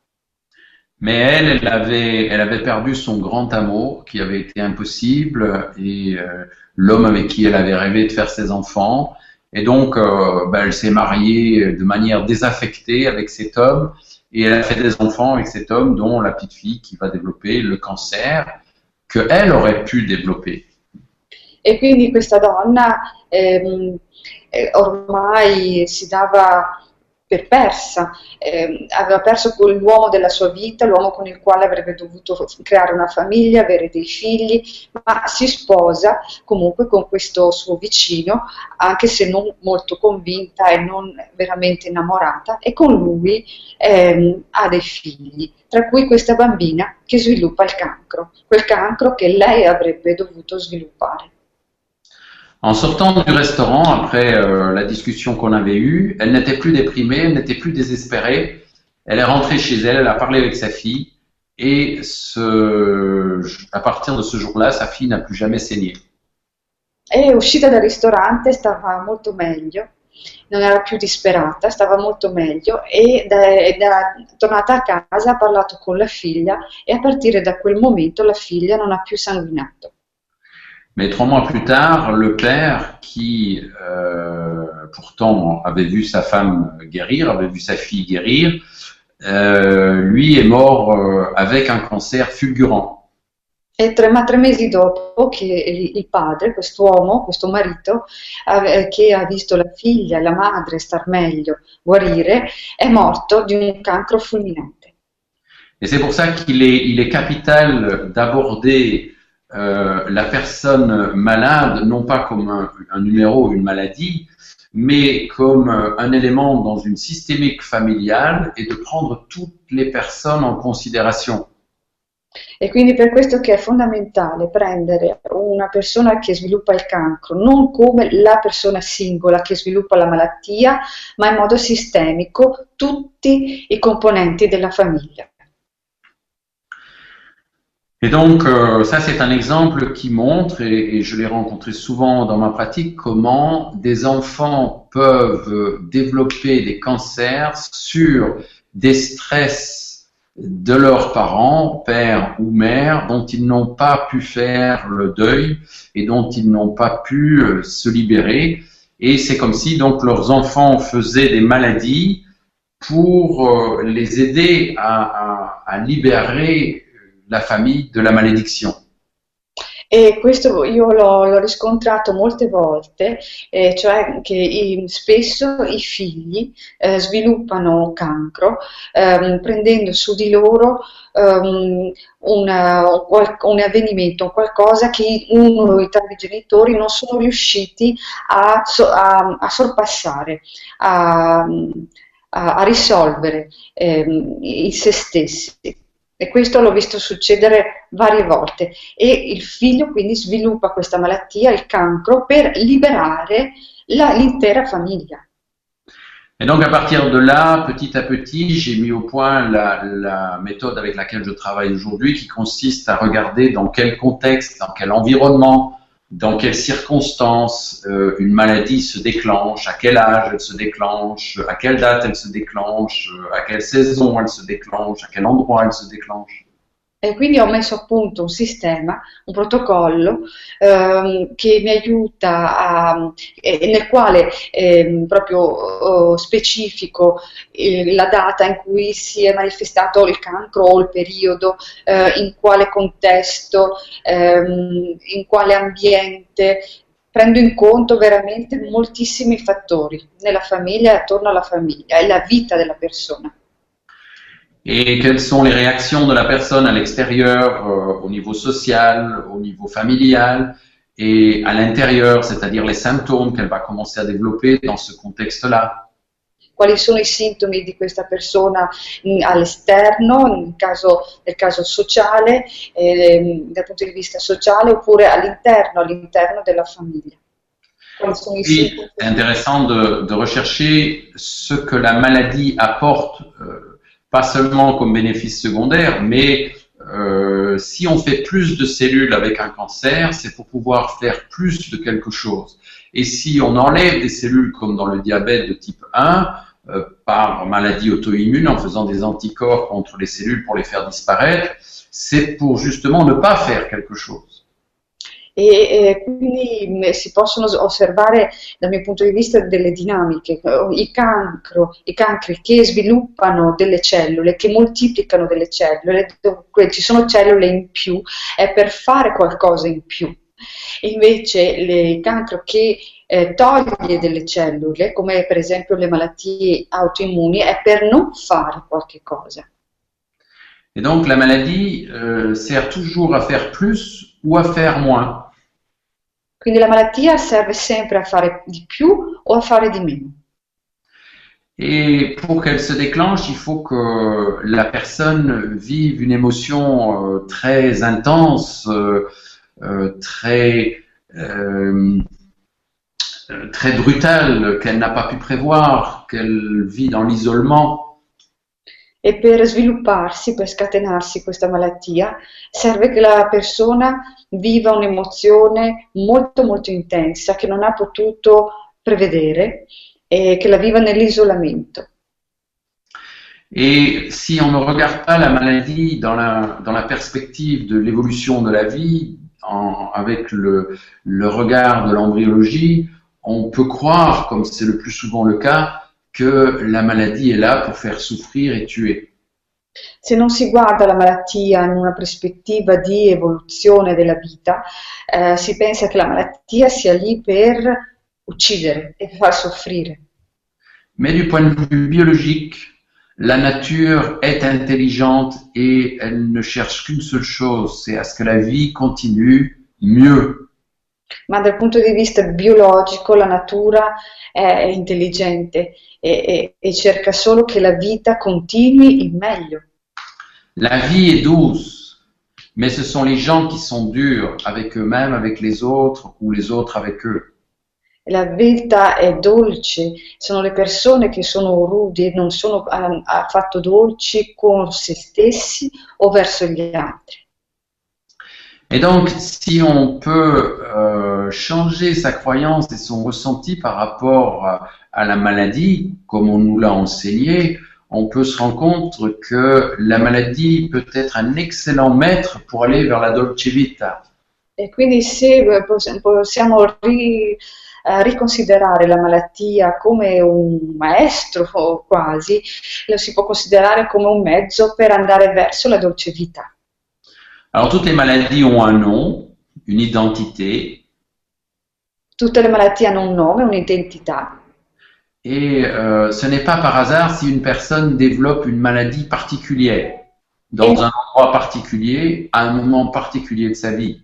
Mais elle, elle avait, elle avait perdu son grand amour qui avait été impossible et euh, l'homme avec qui elle avait rêvé de faire ses enfants. Et donc, euh, ben, elle s'est mariée de manière désaffectée avec cet homme et elle a fait des enfants avec cet homme, dont la petite fille qui va développer le cancer que elle aurait pu développer. E quindi questa donna ehm, eh, ormai si dava per persa, eh, aveva perso l'uomo della sua vita, l'uomo con il quale avrebbe dovuto creare una famiglia, avere dei figli, ma si sposa comunque con questo suo vicino, anche se non molto convinta e non veramente innamorata, e con lui ehm, ha dei figli, tra cui questa bambina che sviluppa il cancro, quel cancro che lei avrebbe dovuto sviluppare. En sortant du restaurant, après euh, la discussion qu'on avait eue, elle n'était plus déprimée, elle n'était plus désespérée. Elle est rentrée chez elle, elle a parlé avec sa fille, et à partir de ce jour-là, sa fille n'a plus jamais saigné. E uscita dal ristorante stava molto meglio, non era più disperata, stava molto meglio e da, da, tornata a casa ha parlato con la figlia e a partire da quel momento la figlia non ha più sanguinato. Mais trois mois plus tard, le père, qui euh, pourtant avait vu sa femme guérir, avait vu sa fille guérir, euh, lui est mort euh, avec un cancer fulgurant. E tre, ma tre mesi dopo che il padre, quest'uomo, questo marito, che ha visto la figlia e la madre star meglio, guarire, è morto di un cancro fulminante. Et c'est pour ça qu'il est, il est capital d'aborder la personne malade, non pas comme un, un numéro, une maladie, mais comme un élément dans une systémique familiale et de prendre toutes les personnes en considération. E quindi per questo che è fondamentale prendere una persona che sviluppa il cancro non come la persona singola che sviluppa la malattia, ma in modo sistemico tutti i componenti della famiglia. Et donc, euh, ça, c'est un exemple qui montre, et, je l'ai rencontré souvent dans ma pratique, comment des enfants peuvent développer des cancers sur des stress de leurs parents, père ou mère, dont ils n'ont pas pu faire le deuil et dont ils n'ont pas pu euh, se libérer. Et c'est comme si donc leurs enfants faisaient des maladies pour euh, les aider à libérer la famille de la malédiction. E questo io l'ho, l'ho riscontrato molte volte, eh, cioè che i, spesso i figli eh, sviluppano cancro ehm, prendendo su di loro um, una, un avvenimento, qualcosa che uno o tanti genitori non sono riusciti a, a, a sorpassare, a, a risolvere ehm, in se stessi. E questo l'ho visto succedere varie volte. E il figlio quindi sviluppa questa malattia, il cancro, per liberare la, l'intera famiglia. Et donc à partir de là, petit à petit, j'ai mis au point la, la, méthode avec laquelle je travaille aujourd'hui, qui consiste à regarder dans quel contexte, dans quel environnement, dans quelles circonstances euh, une maladie se déclenche, à quel âge elle se déclenche, à quelle date elle se déclenche, à quelle saison elle se déclenche, à quel endroit elle se déclenche? E quindi ho messo a punto un sistema, un protocollo ehm, che mi aiuta a, eh, nel quale eh, proprio oh, specifico eh, la data in cui si è manifestato il cancro o il periodo, eh, in quale contesto, ehm, in quale ambiente, prendo in conto veramente moltissimi fattori nella famiglia e attorno alla famiglia e la vita della persona. Et quelles sont les réactions de la personne à l'extérieur, euh, au niveau social, au niveau familial, et à l'intérieur, c'est-à-dire les symptômes qu'elle va commencer à développer dans ce contexte-là? Quali sono i sintomi di questa persona all'esterno, nel caso, nel caso sociale, eh, dal punto di vista sociale, oppure all'interno, all'interno della famiglia? C'est intéressant de, de, rechercher ce que la maladie apporte euh, pas seulement comme bénéfice secondaire, mais euh, si on fait plus de cellules avec un cancer, c'est pour pouvoir faire plus de quelque chose. Et si on enlève des cellules comme dans le diabète de type 1, euh, par maladie auto-immune, en faisant des anticorps contre les cellules pour les faire disparaître, c'est pour justement ne pas faire quelque chose. E eh, quindi si possono osservare dal mio punto di vista delle dinamiche, i, cancro, i cancri che sviluppano delle cellule, che moltiplicano delle cellule, dove ci sono cellule in più, è per fare qualcosa in più. invece il cancro che eh, toglie delle cellule, come per esempio le malattie autoimmuni, è per non fare qualche cosa. Et donc la maladie euh, sert toujours à faire plus ou à faire moins. Quindi la malattia serve sempre a fare di più o a fare di meno. Et pour qu'elle se déclenche, il faut que la personne vive une émotion euh, très intense, euh, euh, très, très brutale, qu'elle n'a pas pu prévoir, qu'elle vit dans l'isolement. E per svilupparsi, per scatenarsi questa malattia, serve che la persona viva un'emozione molto molto intensa che non ha potuto prevedere e che la viva nell'isolamento. Et si on ne regarde pas la maladie dans la, dans la perspective de l'évolution de la vie, en- avec le, le regard de l'embryologie, on peut croire, comme c'est le plus souvent le cas, que la maladie est là pour faire souffrir et tuer. Se non si guarda la malattia in una prospettiva di evoluzione della vita, eh, si pensa che la malattia sia lì per uccidere e far soffrire. Mais du point de vue biologique, la nature est intelligente et elle ne cherche qu'une seule chose, c'est à ce que la vie continue mieux. Ma dal punto di vista biologico la natura è intelligente e, e- e cerca solo che la vita continui in meglio. La vie est douce, mais ce sont les gens qui sont durs avec eux-mêmes, avec les autres ou les autres avec eux. La vita è dolce, sono le persone che sono rudi e non sono ah, affatto dolci con se stessi o verso gli altri. Et donc, si on peut euh, changer sa croyance et son ressenti par rapport à, la maladie, comme on nous l'a enseigné, on peut se rendre compte que la maladie peut être un excellent maître pour aller vers la dolce vita. E quindi se eh, poss- possiamo ri- eh, riconsiderare la malattia come un maestro quasi, lo si può considerare come un mezzo per andare verso la dolce vita. Alors, toutes les maladies ont un nom, une identité, Tutte le malattie hanno un nome, un'identità et euh, ce n'est pas par hasard si une personne développe une maladie particulière dans Et- un endroit particulier, à un moment particulier de sa vie.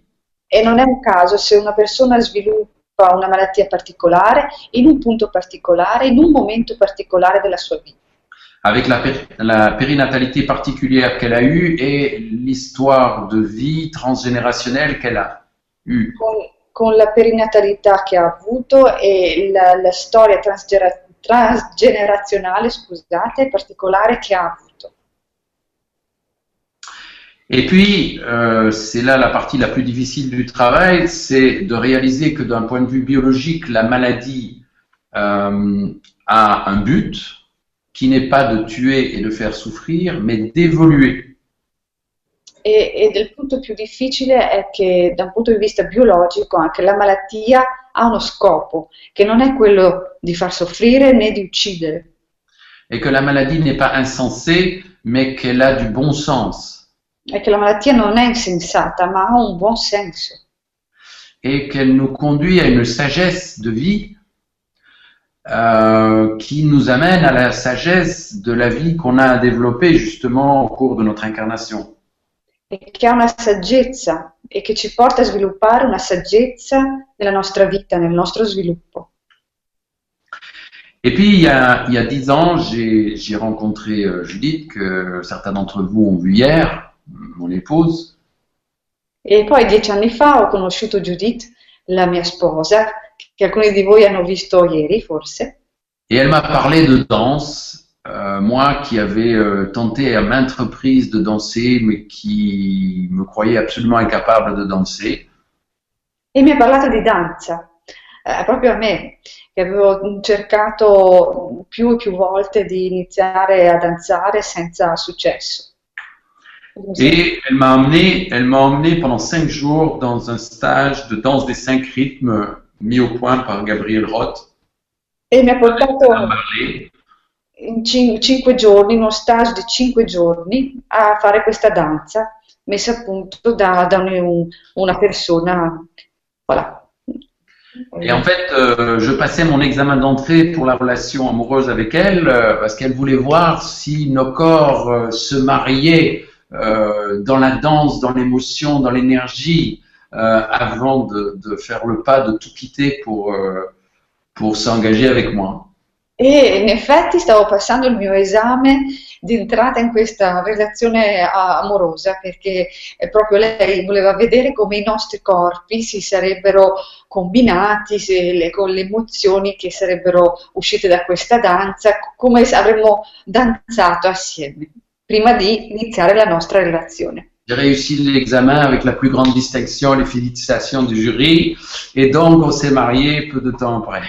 e non è un caso se una persona sviluppa una malattia particolare in un punto particolare, in un momento particolare della sua vita. Avec la, la périnatalité particulière qu'elle a eue et l'histoire de vie transgénérationnelle qu'elle a eue. Con, con la perinatalità che ha avuto e la, la storia transgenerazionale, scusate, particolare che ha avuto. Et puis, euh, c'est là la partie la plus difficile du travail, c'est de réaliser que d'un point de vue biologique, la maladie euh, a un but qui n'est pas de tuer et de faire souffrir, mais d'évoluer. E, il punto più difficile è che da un punto di vista biologico anche la malattia ha uno scopo, che non è quello di far soffrire né di uccidere. Et que la maladie n'est pas insensée, mais qu'elle a du bon sens. È che la malattia non è insensata, ma ha un buon senso. et qu'elle nous conduit à une sagesse de vie euh, qui nous amène à la sagesse de la vie qu'on a développée justement au cours de notre incarnation. e che ha una saggezza e che ci porta a sviluppare una saggezza nella nostra vita, nel nostro sviluppo. Et puis il y a, il y a dix ans, j'ai j'ai rencontré euh, Judith, que certains d'entre vous ont vu hier, mon épouse, E poi dieci anni fa ho conosciuto Judith, la mia sposa, che alcuni di voi hanno visto ieri forse, et elle m'a parlé de danse. Euh, moi qui avais euh, tenté à maintes reprises de danser, mais qui me croyais absolument incapable de danser. e mi ha parlato di danza, eh, proprio a me, che avevo cercato più e più volte di iniziare a danzare senza successo. Et elle m'a emmené, elle m'a emmené pendant cinq jours dans un stage de danse des cinq rythmes mis au point par Gabriel Roth. E mi ha portato in cin- cinque giorni, uno stage di cinque giorni, a fare questa danza messa a punto da, da un- una persona. Voilà. Et en fait, euh, je passais mon examen d'entrée pour la relation amoureuse avec elle euh, parce qu'elle voulait voir si nos corps euh, se mariaient dans la danse, dans l'émotion, dans l'énergie, avant de, de, faire le pas de tout quitter pour, pour s'engager avec moi. E in effetti stavo passando il mio esame di entrata in questa relazione amorosa perché proprio lei voleva vedere come i nostri corpi si sarebbero combinati le, con le emozioni che sarebbero uscite da questa danza, come avremmo danzato assieme prima di iniziare la nostra relazione. J'ai réussi l'examen avec la plus grande distinction les félicitations du jury, et donc on s'est marié peu de temps après.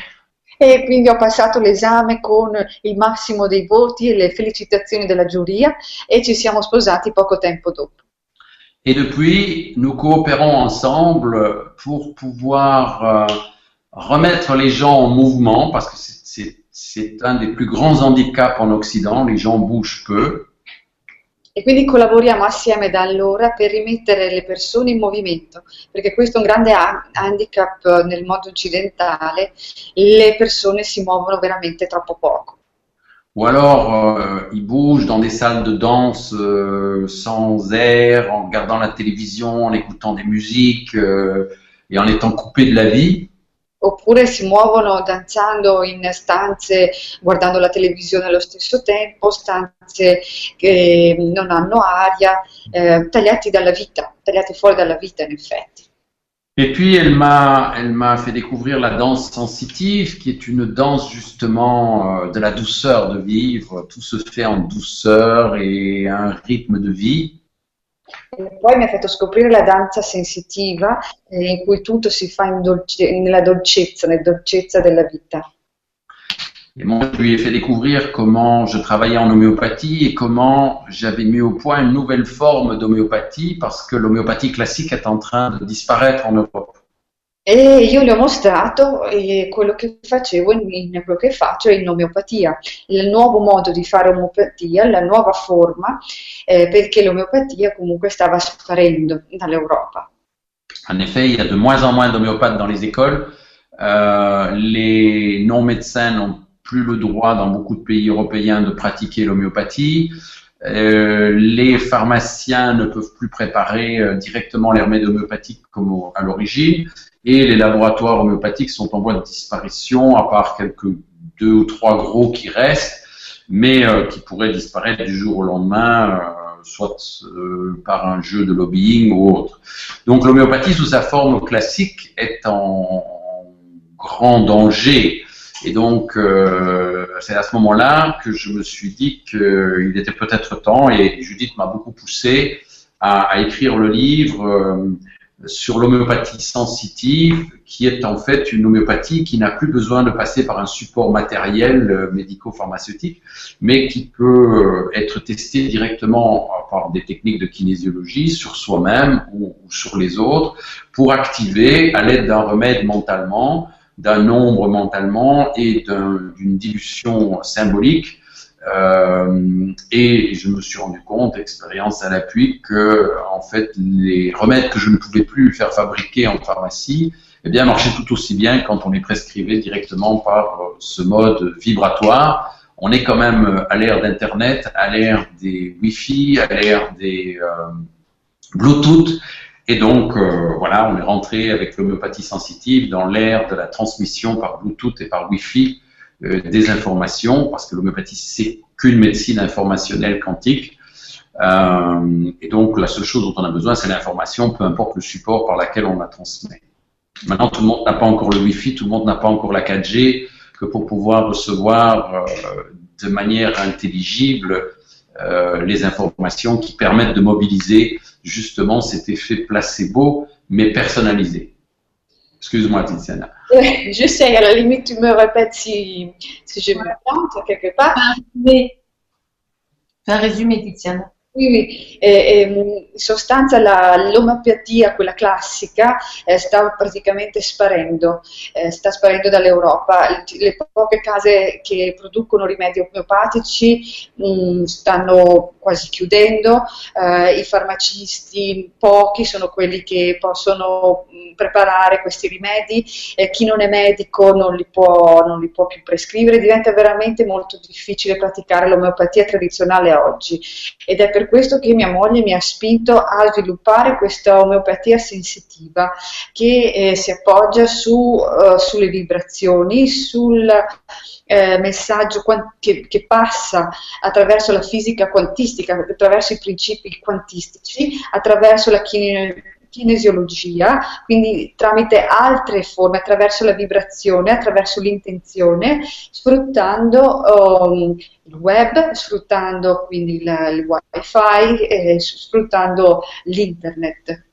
e quindi ho passato l'esame con il massimo dei voti e le felicitazioni della giuria e ci siamo sposati poco tempo dopo. Et depuis, nous coopérons ensemble pour pouvoir euh, remettre les gens en mouvement, parce que c'est un des plus grands handicaps en Occident, les gens bougent peu. E quindi collaboriamo assieme da allora per rimettere le persone in movimento, perché questo è un grande handicap nel mondo occidentale, le persone si muovono veramente troppo poco. Ou alors, euh, ils bougent dans des salles de danse euh, sans air, en regardant la télévision, en écoutant des musiques euh, et en étant coupés de la vie. Oppure si muovono danzando in stanze guardando la televisione allo stesso tempo, stanze che non hanno aria, eh, tagliati dalla vita, tagliati fuori dalla vita in effetti. Et puis elle m'a, elle m'a fait découvrir la danse sensitive, qui est une danse justement euh, de la douceur de vivre. Tout se fait en douceur et un rythme de vie. Poi mi ha fatto scoprire la danza sensitiva eh, in cui tutto si fa dolce, nella dolcezza, nella dolcezza della vita. Et moi, je lui ai fait découvrir comment je travaillais en homéopathie et comment j'avais mis au point une nouvelle forme d'homéopathie parce que l'homéopathie classique est en train de disparaître en Europe. E io le ho mostrato eh, quello che facevo in, quello che faccio in omeopatia, il nuovo modo di fare omeopatia, la nuova forma, eh, perché l'omeopatia comunque stava sparendo dall'Europa. En effet, il y a de moins en moins d'homéopathes dans les écoles. Euh, les non-médecins n'ont plus le droit dans beaucoup de pays européens de pratiquer l'homéopathie. Euh, les pharmaciens ne peuvent plus préparer euh, directement les remèdes homéopathiques comme au, à l'origine et les laboratoires homéopathiques sont en voie de disparition, à part quelques deux ou trois gros qui restent, mais euh, qui pourraient disparaître du jour au lendemain, euh, soit euh, par un jeu de lobbying ou autre. Donc l'homéopathie sous sa forme classique est en, grand danger. Et donc, c'est à ce moment-là que je me suis dit qu'il était peut-être temps, et Judith m'a beaucoup poussé à, écrire le livre sur l'homéopathie sensitive, qui est en fait une homéopathie qui n'a plus besoin de passer par un support matériel euh, médico-pharmaceutique, mais qui peut euh, être testée directement par des techniques de kinésiologie sur soi-même ou, sur les autres, pour activer, à l'aide d'un remède mentalement, d'un nombre mentalement et d'une dilution symbolique, euh, et je me suis rendu compte, expérience à l'appui, que en fait les remèdes que je ne pouvais plus faire fabriquer en pharmacie, eh bien marchaient tout aussi bien quand on les prescrivait directement par euh, ce mode vibratoire. On est quand même à l'ère d'Internet, à l'ère des Wi-Fi, à l'ère des euh, Bluetooth. Et donc, euh, voilà, on est rentré avec l'homéopathie sensitive dans l'ère de la transmission par Bluetooth et par Wi-Fi euh, des informations, parce que l'homéopathie, c'est qu'une médecine informationnelle quantique. Euh, et donc, la seule chose dont on a besoin, c'est l'information, peu importe le support par lequel on la transmet. Maintenant, tout le monde n'a pas encore le Wi-Fi, tout le monde n'a pas encore la 4G, que pour pouvoir recevoir euh, de manière intelligible euh, les informations qui permettent de mobiliser justement cet effet placebo, mais personnalisé. Excuse-moi, Tiziana. Je sais, à la limite, tu me répètes si, si je me plante quelque part. Mais, un résumé, Tiziana. Oui, oui. E, e, in sostanza la, l'omeopatia, quella classica, eh, sta praticamente sparendo, eh, sta sparendo dall'Europa. Le poche case che producono rimedi omeopatici mh, stanno quasi chiudendo, eh, i farmacisti pochi sono quelli che possono mh, preparare questi rimedi, eh, chi non è medico non li, può, non li può più prescrivere, diventa veramente molto difficile praticare l'omeopatia tradizionale oggi ed è per questo che mia moglie mi ha spinto a sviluppare questa omeopatia sensitiva che eh, si appoggia su, uh, sulle vibrazioni, sul eh, messaggio che, che, passa attraverso la fisica quantistica, attraverso i principi quantistici, attraverso la kinesiologia, quindi tramite altre forme, attraverso la vibrazione, attraverso l'intenzione, sfruttando um, il web, sfruttando quindi il, il wifi, eh, sfruttando l'internet.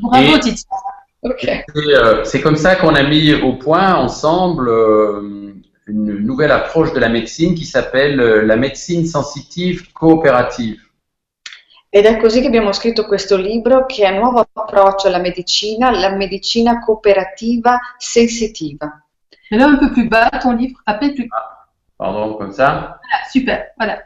Bravo Tiziana. Euh, c'est comme ça qu'on a mis au point ensemble euh, une nouvelle approche de la médecine qui s'appelle euh, la médecine sensitive coopérative. Ed è così che abbiamo scritto questo libro che è un nuovo approccio alla medicina, la medicina cooperativa sensitiva. Et là un peu plus bas, ton livre, à peine plus. Ah, pardon, comme ça? Voilà, super, voilà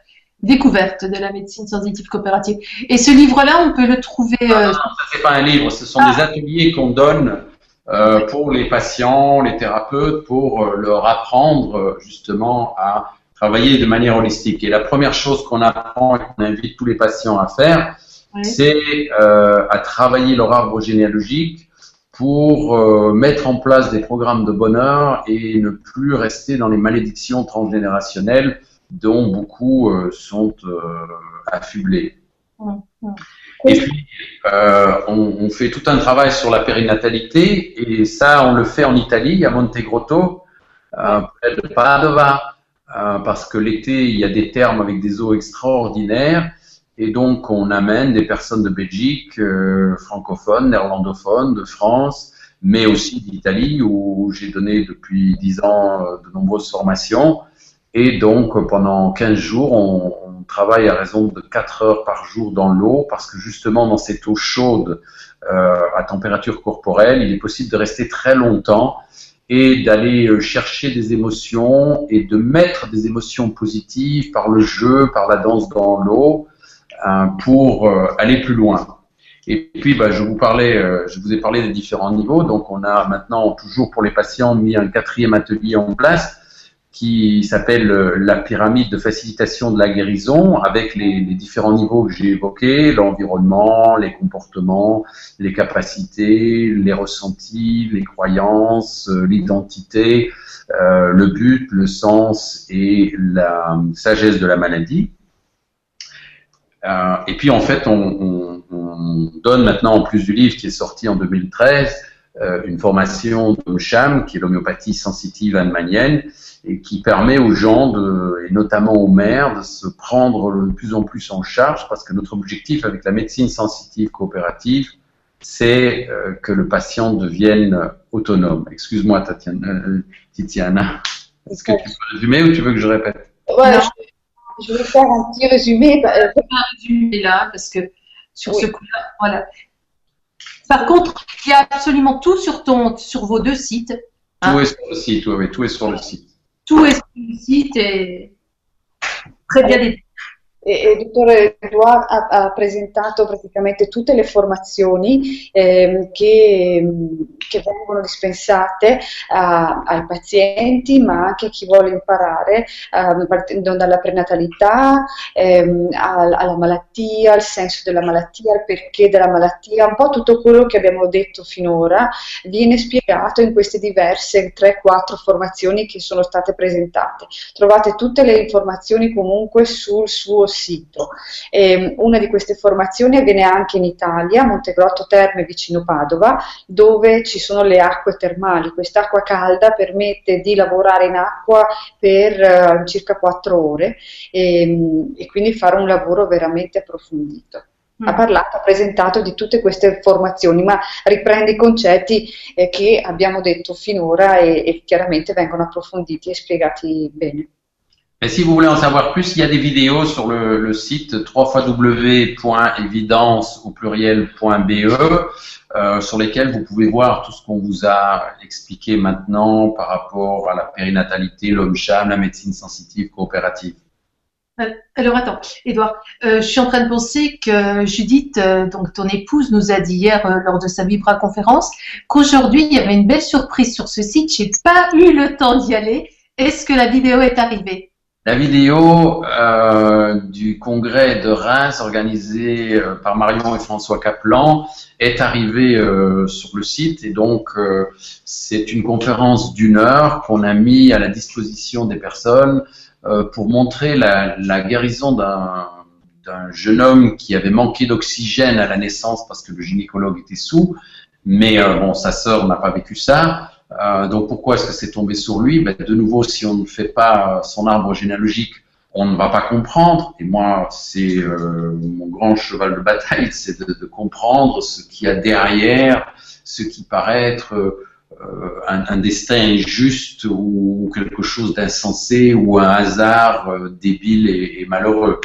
découverte de la médecine sensitive coopérative. Et ce livre-là, on peut le trouver. Non, euh, non, ça c'est pas un livre, ce sont des ah. ateliers qu'on donne euh, pour les patients, les thérapeutes, pour euh, leur apprendre justement à travailler de manière holistique. Et la première chose qu'on apprend et qu'on invite tous les patients à faire, c'est à travailler leur arbre généalogique pour mettre en place des programmes de bonheur et ne plus rester dans les malédictions transgénérationnelles dont beaucoup euh, sont euh, affublés. Et puis, euh, on, fait tout un travail sur la périnatalité, et ça, on le fait en Italie, à Montegrotto, près de Padova, parce que l'été, il y a des termes avec des eaux extraordinaires, et donc on amène des personnes de Belgique, francophones, néerlandophones, de France, mais aussi d'Italie, où j'ai donné depuis dix ans de nombreuses formations. Et donc, pendant 15 jours, on, on, travaille à raison de 4 heures par jour dans l'eau, parce que justement, dans cette eau chaude, euh, à température corporelle, il est possible de rester très longtemps et d'aller euh, chercher des émotions et de mettre des émotions positives par le jeu, par la danse dans l'eau, euh, pour euh, aller plus loin. Et puis, bah, je vous parlais, je vous ai parlé des différents niveaux. Donc, on a maintenant toujours pour les patients mis un quatrième atelier en place qui s'appelle euh, la pyramide de facilitation de la guérison avec les, différents niveaux que j'ai évoqués, l'environnement, les comportements, les capacités, les ressentis, les croyances, euh, l'identité, euh, le but, le sens et la sagesse de la maladie. et puis en fait, on, on, donne maintenant, en plus du livre qui est sorti en 2013, une formation d'OMCHAM, qui est l'homéopathie sensitive hahnemannienne, et qui permet aux gens, de, et notamment aux mères, de se prendre de plus en plus en charge parce que notre objectif avec la médecine sensitive coopérative, c'est euh, que le patient devienne autonome. Excuse-moi, euh, Titiana. Est-ce que tu peux résumer ou tu veux que je répète? Ouais, je, vais faire un petit résumé. Bah, euh, un résumé là, parce que sur ce coup-là, voilà. Par contre, il y a absolument tout sur, ton, sur vos deux sites. Tout hein. est sur le site, oui, oui, tout est sur le site tout est sur le site et très bien détaillé. E, il dottore Edouard ha, ha, presentato praticamente tutte le formazioni eh, che, che, vengono dispensate a, ai pazienti, ma anche a chi vuole imparare, eh, partendo dalla prenatalità eh, alla malattia, al senso della malattia, il perché della malattia, un po' tutto quello che abbiamo detto finora viene spiegato in queste diverse 3-4 formazioni che sono state presentate. Trovate tutte le informazioni comunque sul suo sito. E ehm, una di queste formazioni avviene anche in Italia, Montegrotto Terme vicino Padova, dove ci sono le acque termali. Quest'acqua calda permette di lavorare in acqua per uh, circa 4 ore e, ehm, e quindi fare un lavoro veramente approfondito ha mm. parlato, ha presentato di tutte queste formazioni, ma riprende i concetti eh, che abbiamo detto finora et e, chiaramente vengono approfonditi e spiegati bene. Et si vous voulez en savoir plus, il y a des vidéos sur le, site www.évidence au pluriel.be euh, sur lesquelles vous pouvez voir tout ce qu'on vous a expliqué maintenant par rapport à la périnatalité, l'homme-cham, la médecine sensitive coopérative. Euh, alors attends, Edouard, euh, je suis en train de penser que Judith, donc ton épouse, nous a dit hier lors de sa Vibra conférence qu'aujourd'hui il y avait une belle surprise sur ce site. J'ai pas eu le temps d'y aller. Est-ce que la vidéo est arrivée? La vidéo du congrès de Reims organisé par Marion et François Caplan est arrivée sur le site et donc c'est une conférence d'une heure qu'on a mis à la disposition des personnes euh, pour montrer la, la guérison d'un jeune homme qui avait manqué d'oxygène à la naissance parce que le gynécologue était sous, mais euh, bon, sa sœur n'a pas vécu ça. Euh, donc pourquoi est-ce que c'est tombé sur lui? Ben, De nouveau, si on ne fait pas son arbre généalogique, on ne va pas comprendre. Et moi, c'est euh, mon grand cheval de bataille, c'est de, comprendre ce qu'il y a derrière, ce qui paraît être euh, un, destin injuste ou quelque chose d'insensé ou un hasard euh, débile e, e malheureux.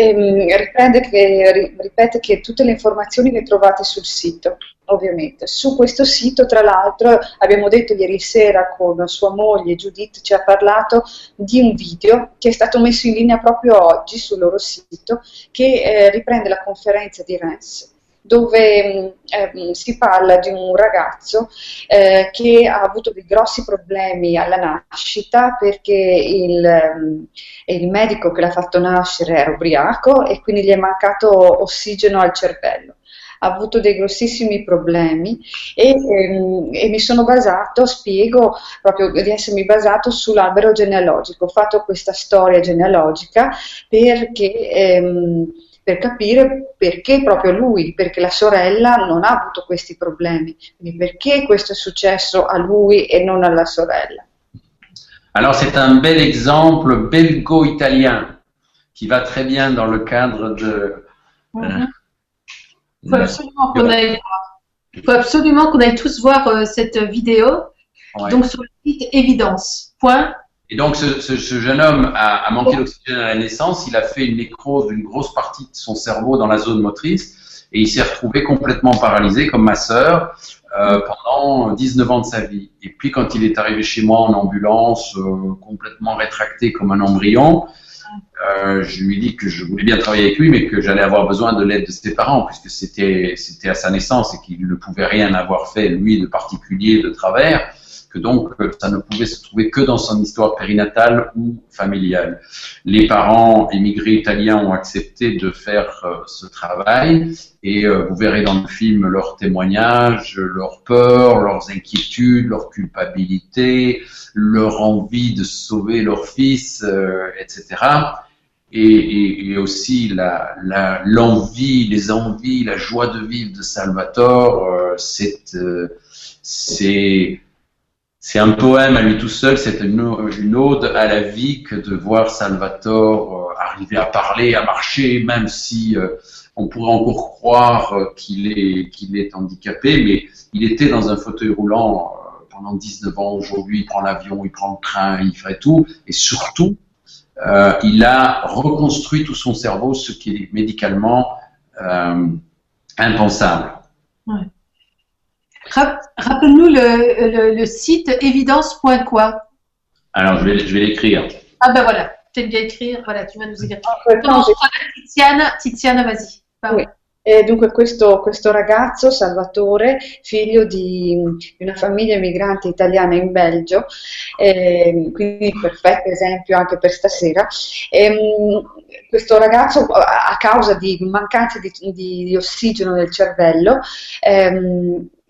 E, riprende che, ripete che tutte le informazioni le trovate sul sito, ovviamente. Su questo sito, tra l'altro, abbiamo detto ieri sera con sua moglie Judith ci ha parlato di un video che è stato messo in linea proprio oggi sul loro sito che eh, riprende la conferenza di Rennes dove eh, si parla di un ragazzo eh, che ha avuto dei grossi problemi alla nascita perché il, ehm, il, medico che l'ha fatto nascere era ubriaco e quindi gli è mancato ossigeno al cervello ha avuto dei grossissimi problemi e, ehm, e, mi sono basato, spiego proprio di essermi basato sull'albero genealogico. Ho fatto questa storia genealogica perché ehm, per capire perché proprio lui, perché la sorella non ha avuto questi problemi, quindi perché questo è successo a lui e non alla sorella. Alors c'est un bel exemple belgo-italien qui va très bien dans le cadre de... Mm -hmm. Il faut absolument qu'on aille, faut absolument qu'on aille tous voir euh, cette vidéo. Ouais. Donc sur le site évidence. Point et donc, ce, ce, ce jeune homme a, a manqué d'oxygène à la naissance. Il a fait une nécrose d'une grosse partie de son cerveau dans la zone motrice et il s'est retrouvé complètement paralysé, comme ma sœur, euh, pendant 19 ans de sa vie. Et puis, quand il est arrivé chez moi en ambulance, euh, complètement rétracté comme un embryon, euh, je lui ai dit que je voulais bien travailler avec lui, mais que j'allais avoir besoin de l'aide de ses parents, puisque c'était c'était à sa naissance et qu'il ne pouvait rien avoir fait, lui, de particulier, de travers que donc euh, ça ne pouvait se trouver que dans son histoire périnatale ou familiale. Les parents émigrés italiens ont accepté de faire euh, ce travail et euh, vous verrez dans le film leurs témoignages, leurs peurs, leurs inquiétudes, leur culpabilité, leur envie de sauver leur fils, etc. Et, aussi l'envie, les envies, la joie de vivre de Salvatore, c'est c'est un poème à lui tout seul, c'est une, ode à la vie que de voir Salvatore euh, arriver à parler, à marcher, même si euh, on pourrait encore croire euh, qu'il est, qu'il est handicapé, mais il était dans un fauteuil roulant pendant 19 ans. Aujourd'hui, il prend l'avion, il prend le train, il fait tout, et surtout, il a reconstruit tout son cerveau, ce qui est médicalement impensable. Rappelle-nous le, le, le, site évidence.quoi. Alors, je vais, je vais l'écrire. Ah ben voilà, tu bien écrire, voilà, tu vas nous écrire. Ah, Tiziana, Tiziana vas-y. Oui. E dunque questo, questo, ragazzo, Salvatore, figlio di una famiglia migrante italiana in Belgio, eh, quindi perfetto esempio anche per stasera, eh, questo ragazzo a causa di mancanza di, di, di ossigeno nel cervello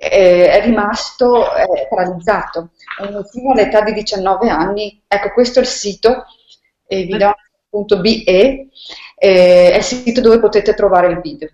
ehm, è rimasto eh, paralizzato fino all'età di 19 anni. Ecco, questo è il sito evidence.be, eh, è il sito dove potete trovare il video.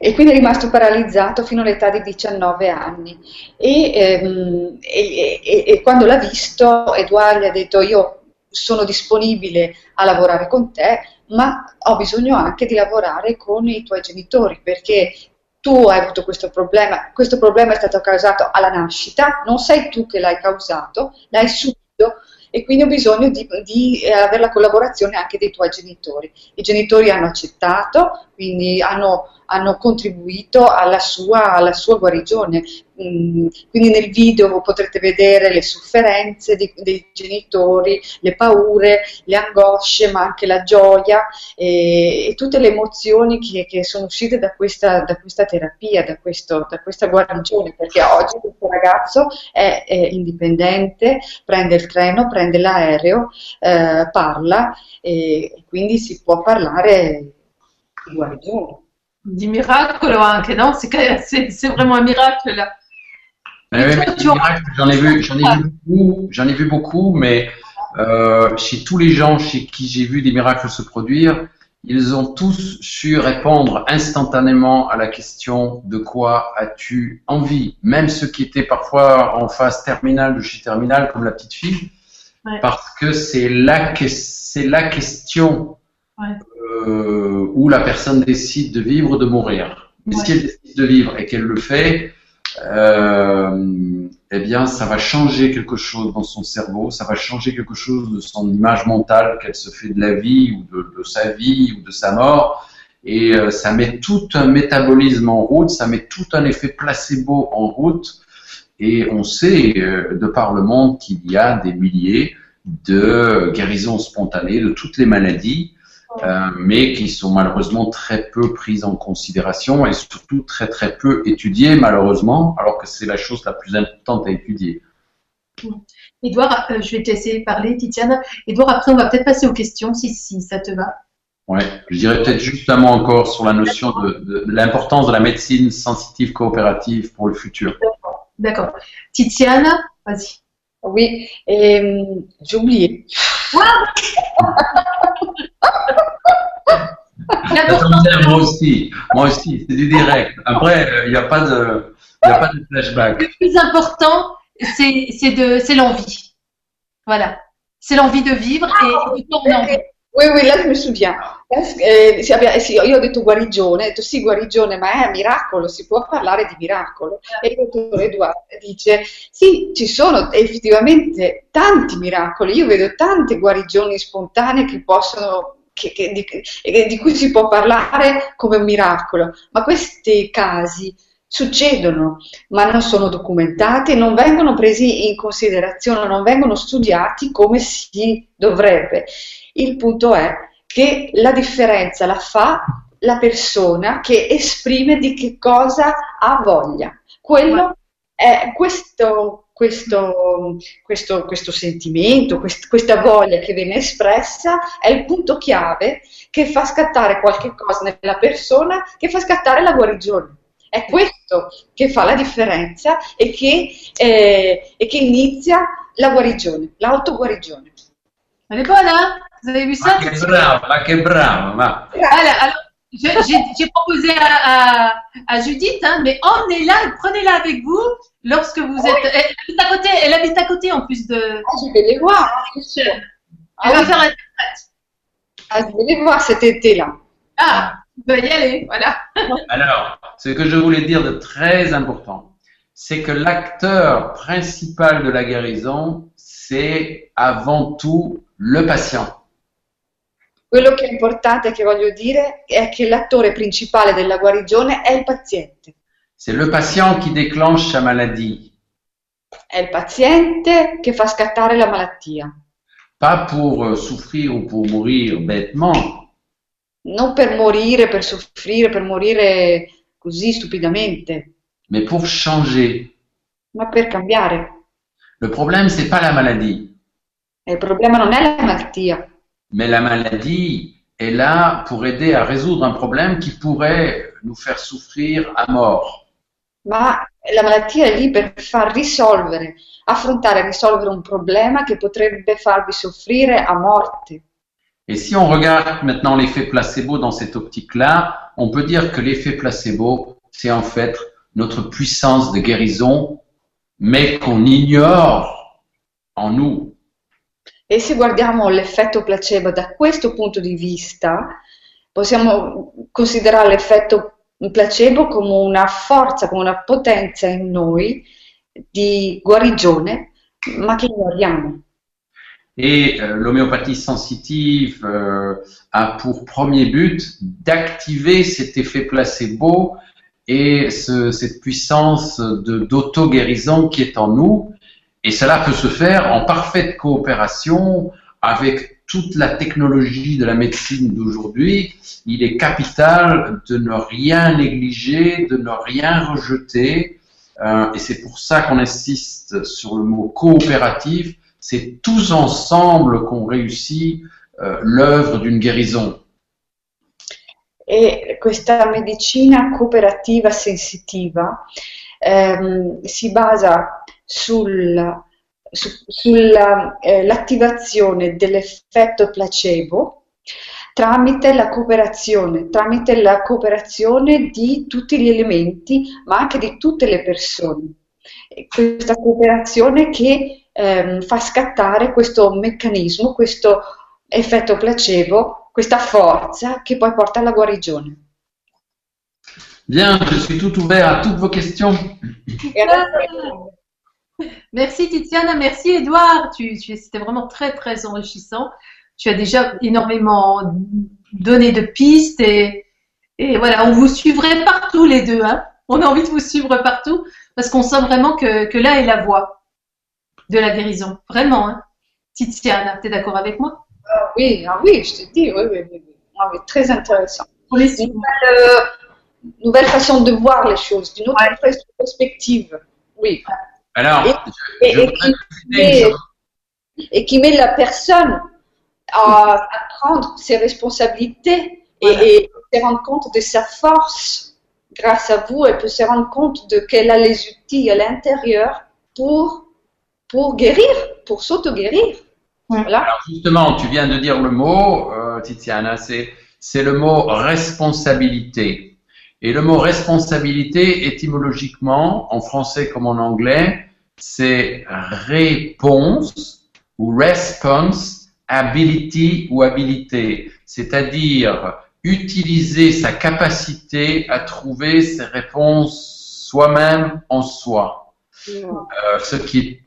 E quindi è rimasto paralizzato fino all'età di 19 anni. E, ehm, e, e, e quando l'ha visto, Edoardo gli ha detto: Io sono disponibile a lavorare con te, ma ho bisogno anche di lavorare con i tuoi genitori perché tu hai avuto questo problema, questo problema è stato causato alla nascita, non sei tu che l'hai causato, l'hai subito e quindi ho bisogno di, di eh, avere la collaborazione anche dei tuoi genitori. I genitori hanno accettato, quindi hanno hanno contribuito alla sua, alla sua guarigione. Mm, quindi nel video potrete vedere le sofferenze di, dei genitori, le paure, le angosce, ma anche la gioia e, e tutte le emozioni che, che sono uscite da questa, da questa terapia, da, questo, da, questa guarigione, perché oggi questo ragazzo è, è indipendente, prende il treno, prende l'aereo, eh, parla e quindi si può parlare di guarigione. Di miracolo anche, no? C'est vraiment un miracle là. J'en ai, vu, j'en ai, vu beaucoup, j'en ai vu beaucoup, mais euh, chez tous les gens chez qui j'ai vu des miracles se produire, ils ont tous su répondre instantanément à la question de quoi as-tu envie, même ceux qui étaient parfois en phase terminale de chez terminale, comme la petite fille, ouais. parce que c'est la, c'est la question ouais. Euh, où la personne décide de vivre ou de mourir. Mais ouais. si elle décide de vivre et qu'elle le fait, euh, eh bien, ça va changer quelque chose dans son cerveau, ça va changer quelque chose de son image mentale qu'elle se fait de la vie ou de, de sa vie ou de sa mort. Et euh, ça met tout un métabolisme en route, ça met tout un effet placebo en route. Et on sait, euh, de par le monde, qu'il y a des milliers de guérisons spontanées de toutes les maladies euh, mais qui sont malheureusement très peu prises en considération et surtout très très peu étudiées malheureusement, alors que c'est la chose la plus importante à étudier. Edouard, euh, je vais te laisser parler, Titiane. Edouard, après on va peut-être passer aux questions si, si ça te va. Ouais, je dirais peut-être justement encore sur la notion de, de, de l'importance de la médecine sensitive coopérative pour le futur. D'accord. Titiane, vas-y. Oui, et j'ai oublié. Moi aussi, moi aussi, c'est du direct. Après, il n'y a de, a pas de flashback. Le plus important, c'est, de, l'envie. Voilà. C'est l'envie de vivre et, et Oui, oui, là je mi souviens. Eh, sì, io ho detto guarigione, ho detto sì, guarigione, ma è miracolo, si può parlare di miracolo. E il dottore Edoardo dice, sì, ci sono effettivamente tanti miracoli, io vedo tante guarigioni spontanee che possono che, che, di, di, cui si può parlare come un miracolo, ma questi casi succedono, ma non sono documentati, non vengono presi in considerazione, non vengono studiati come si dovrebbe. Il punto è che la differenza la fa la persona che esprime di che cosa ha voglia. Quello è questo questo, questo, questo sentimento, quest, questa voglia che viene espressa è il punto chiave che fa scattare qualche cosa nella persona, che fa scattare la guarigione. È questo che fa la differenza e che, eh, e che inizia la guarigione, l'autoguarigione. Hein Vous avez vu ça Ma che brava, ma che brava, ma... Alors, alors j'ai proposé à, à, à Judith, hein, mais emmenez-la, prenez-la avec vous lorsque vous êtes. Elle habite à côté, elle habite à côté en plus de. Ah, je vais les voir. Hein, elle ah, va oui. faire l'interprète. Ah, je vais les voir cet été-là. Ah, tu vas y aller, voilà. Alors, ce que je voulais dire de très important, c'est que l'acteur principal de la guérison, c'est avant tout le patient. Quello che è importante che voglio dire è che l'attore principale della guarigione è il paziente. C'est le patient qui déclenche sa maladie. È il paziente che fa scattare la malattia. Pas pour euh, souffrir ou pour mourir bêtement. Non per morire, per soffrire, per morire così stupidamente. Mais pour changer. Ma per cambiare. Le problème, c'est pas la maladie. E il problema non è la malattia. Mais la maladie est là pour aider à résoudre un problème qui pourrait nous faire souffrir à mort. Ma la malattia è lì per far risolvere, affrontare e risolvere un problema che potrebbe farvi soffrire a morte. Et si on regarde maintenant l'effet placebo dans cette optique-là, on peut dire que l'effet placebo, c'est en fait notre puissance de guérison, mais qu'on ignore en nous. E se guardiamo l'effetto placebo da questo punto di vista, possiamo considerare l'effetto placebo come una forza, come una potenza in noi di guarigione, ma che ignoriamo. Et euh, l'homéopathie sensitive euh, a pour premier but d'activer cet effet placebo et ce, cette puissance d'auto-guérison qui est en nous. Et cela peut se faire en parfaite coopération avec toute la technologie de la médecine d'aujourd'hui. Il est capital de ne rien négliger, de ne rien rejeter. Euh, et c'est pour ça qu'on insiste sur le mot coopératif c'est tous ensemble qu'on réussit euh, l'œuvre d'une guérison. E questa medicina cooperativa sensitiva ehm, si basa sull'attivazione su, sulla, eh, dell'effetto placebo tramite la cooperazione, tramite la cooperazione di tutti gli elementi, ma anche di tutte le persone. Questa cooperazione che ehm, fa scattare questo meccanismo, questo effetto placebo, questa forza che poi porta alla guarigione. Bien, je suis tout ouvert à toutes vos questions. Merci Tiziana, merci Edouard. Tu, tu, C'était vraiment très très enrichissant. Tu as déjà énormément donné de pistes et, et voilà, on vous suivrait partout les deux. Hein. On a envie de vous suivre partout parce qu'on sent vraiment que, que là est la voie de la guérison. Vraiment, hein. Tiziana, tu es d'accord avec moi? Ah Oui, ah oui, je te dis, oui, oui, oui. Ah très intéressant. Oui, une nouvelle, euh, nouvelle, façon de voir les choses, d'une autre perspective. Oui. Alors, et, je, qui met, et, qui met, la personne à, prendre ses responsabilités et, se rendre compte de sa force. Grâce à vous, elle peut se rendre compte de qu'elle a les outils à l'intérieur pour pour guérir, pour s'auto-guérir. Voilà. Alors justement, tu viens de dire le mot, euh, Tiziana, c'est, c'est le mot responsabilité. Et le mot responsabilité, étymologiquement, en français comme en anglais, c'est réponse ou response, ability ou habilité. C'est-à-dire utiliser sa capacité à trouver ses réponses soi-même en soi. Euh, ce qui est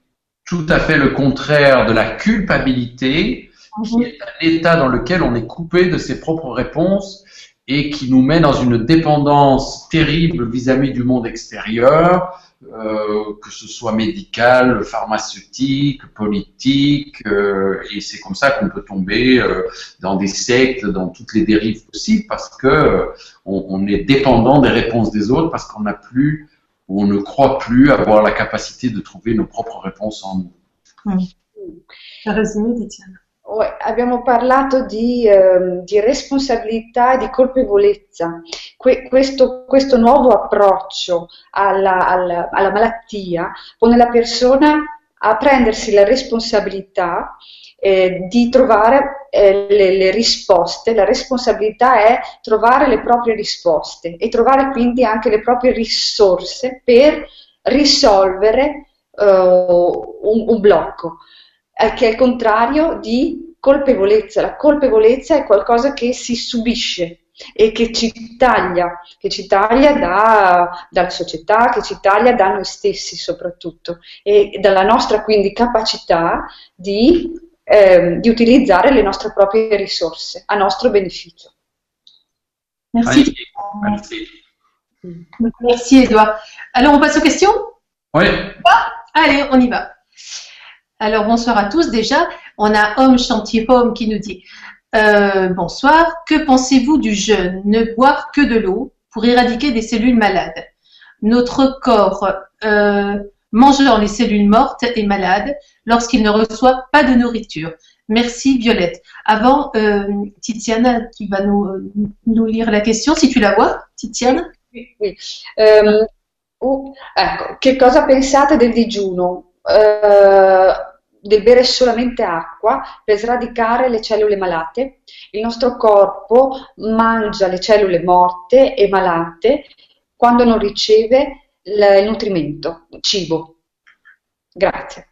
tout à fait le contraire de la culpabilité, qui mhm. est un état dans lequel on est coupé de ses propres réponses et qui nous met dans une dépendance terrible vis-à-vis du monde extérieur, euh, que ce soit médical, pharmaceutique, politique, euh, et c'est comme ça qu'on peut tomber euh, dans des sectes, dans toutes les dérives possibles, parce que on, on, est dépendant des réponses des autres, parce qu'on n'a plus on ne croit plus avoir la capacité de trouver nos propres réponses en nous. Mm. Résumé, Tiziana. Abbiamo parlato di, eh, di, responsabilità e di colpevolezza. Que, questo, questo, nuovo approccio alla, alla, alla malattia pone la persona a prendersi la responsabilità eh, di trovare eh, le, le, risposte, la responsabilità è trovare le proprie risposte e trovare quindi anche le proprie risorse per risolvere uh, un, un, blocco, eh, che è il contrario di colpevolezza. La colpevolezza è qualcosa che si subisce e che ci taglia, che ci taglia da, dalla società, che ci taglia da noi stessi soprattutto e dalla nostra quindi capacità di eh, di utilizzare le nostre proprie risorse a nostro beneficio. Merci. Merci. Merci Edouard. Alors on passe aux questions Oui. allez, on y va. Alors bonsoir à tous déjà. On a Homme Chantier Home qui nous dit euh, Bonsoir, que pensez-vous du jeûne? Ne boire que de l'eau pour éradiquer des cellules malades. Notre corps euh, mangeant les cellules mortes et malades lorsqu'il ne reçoit pas de nourriture. Merci Violette. Avant, euh, Tiziana, tu vas nous, nous, lire la question, si tu la vois, Tiziana? Oui. oui. Um, oh, ecco, che cosa pensate del digiuno? Uh, del bere solamente acqua per sradicare le cellule malate. Il nostro corpo mangia le cellule morte e malate quando non riceve le nutrimento, cibo. Grazie.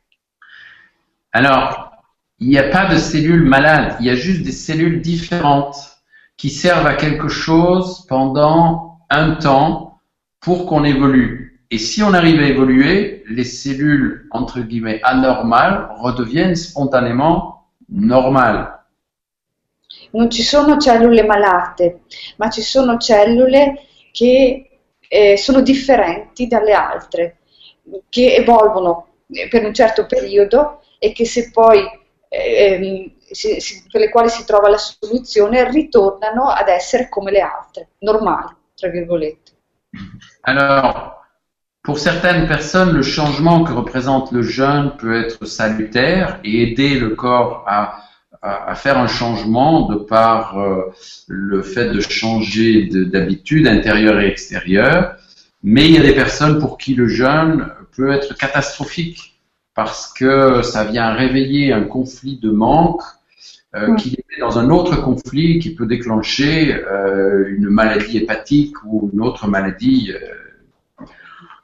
Alors, il n'y a pas de cellules malades, il y a juste des cellules différentes qui servent à quelque chose pendant un temps pour qu'on évolue. Et si on arrive à évoluer, les cellules, entre guillemets, anormales redeviennent spontanément normale. Non ci sono cellule malate, ma ci sono cellule che eh, sono differenti dalle altre, che evolvono per un certo periodo e che se poi eh, si, si, per le quali si trova la soluzione ritornano ad essere come le altre, normali, tra virgolette. Alors, pour certaines personnes, le changement que représente le jeûne peut être salutaire et aider le corps à, à, à faire un changement de par euh, le fait de changer d'habitude intérieure et extérieure. Mais il y a des personnes pour qui le jeûne peut être catastrophique parce que ça vient réveiller un conflit de manque euh, qui est dans un autre conflit qui peut déclencher euh, une maladie hépatique ou une autre maladie.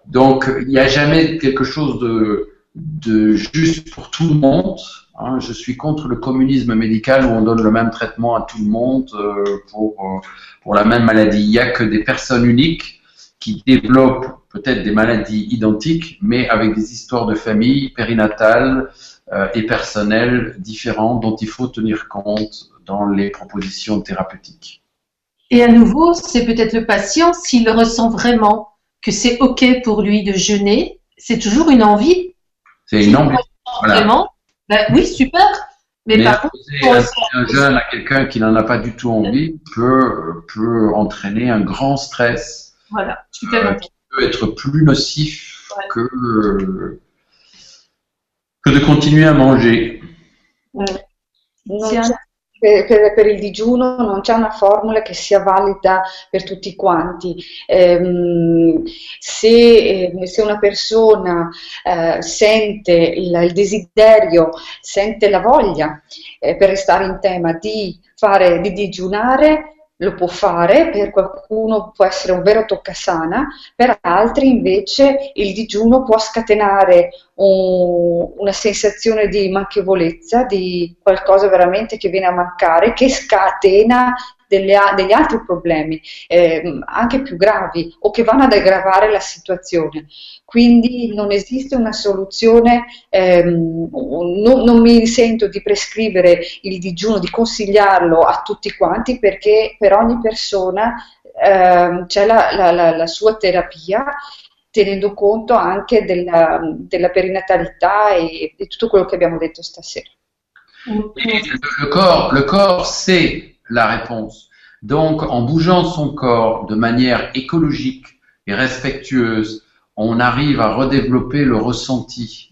Donc, il n'y a jamais quelque chose de, juste pour tout le monde. Hein. Je suis contre le communisme médical où on donne le même traitement à tout le monde euh, pour, euh, pour la même maladie. Il n'y a que des personnes uniques qui développent peut-être des maladies identiques, mais avec des histoires de famille périnatales, euh, et personnels différents dont il faut tenir compte dans les propositions thérapeutiques. Et à nouveau, c'est peut-être le patient, s'il ressent vraiment que c'est OK pour lui de jeûner, c'est toujours une envie. C'est une envie. Vraiment, ben, oui, super. Mais, par contre, un, un jeûne à quelqu'un qui n'en a pas du tout envie peut, peut entraîner un grand stress. Voilà, super. Euh, qui peut être plus nocif ouais. que, euh, que de continuer à manger. Per, per, il digiuno non c'è una formula che sia valida per tutti quanti. Eh, se, eh, se, una persona eh, sente il, il, desiderio, sente la voglia, eh, per restare in tema, di fare, di digiunare, lo può fare, per qualcuno può essere un vero toccasana, per altri invece il digiuno può scatenare un, una sensazione di manchevolezza, di qualcosa veramente che viene a mancare, che scatena delle, degli altri problemi, eh, anche più gravi, o che vanno ad aggravare la situazione. Quindi non esiste una soluzione, ehm, non, non, mi sento di prescrivere il digiuno, di consigliarlo a tutti quanti, perché per ogni persona ehm, c'è la, la, la, la sua terapia tenendo conto anche della, della perinatalità e di tutto quello che abbiamo detto stasera. Le corps, le corps sait la réponse. Donc, en bougeant son corps de manière écologique et respectueuse, on arrive à redévelopper le ressenti.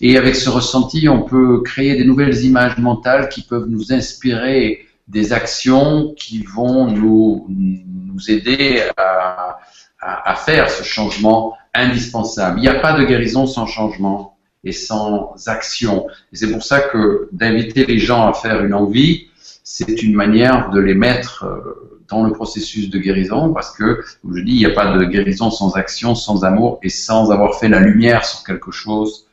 Et avec ce ressenti, on peut créer des nouvelles images mentales qui peuvent nous inspirer des actions qui vont nous, nous aider à, à, à faire ce changement indispensable. Il n'y a pas de guérison sans changement et sans action. Et c'est pour ça que d'inviter les gens à faire une envie, c'est une manière de les mettre euh, dans le processus de guérison parce que, comme je dis, il n'y a pas de guérison sans action, sans amour et sans avoir fait la lumière sur quelque chose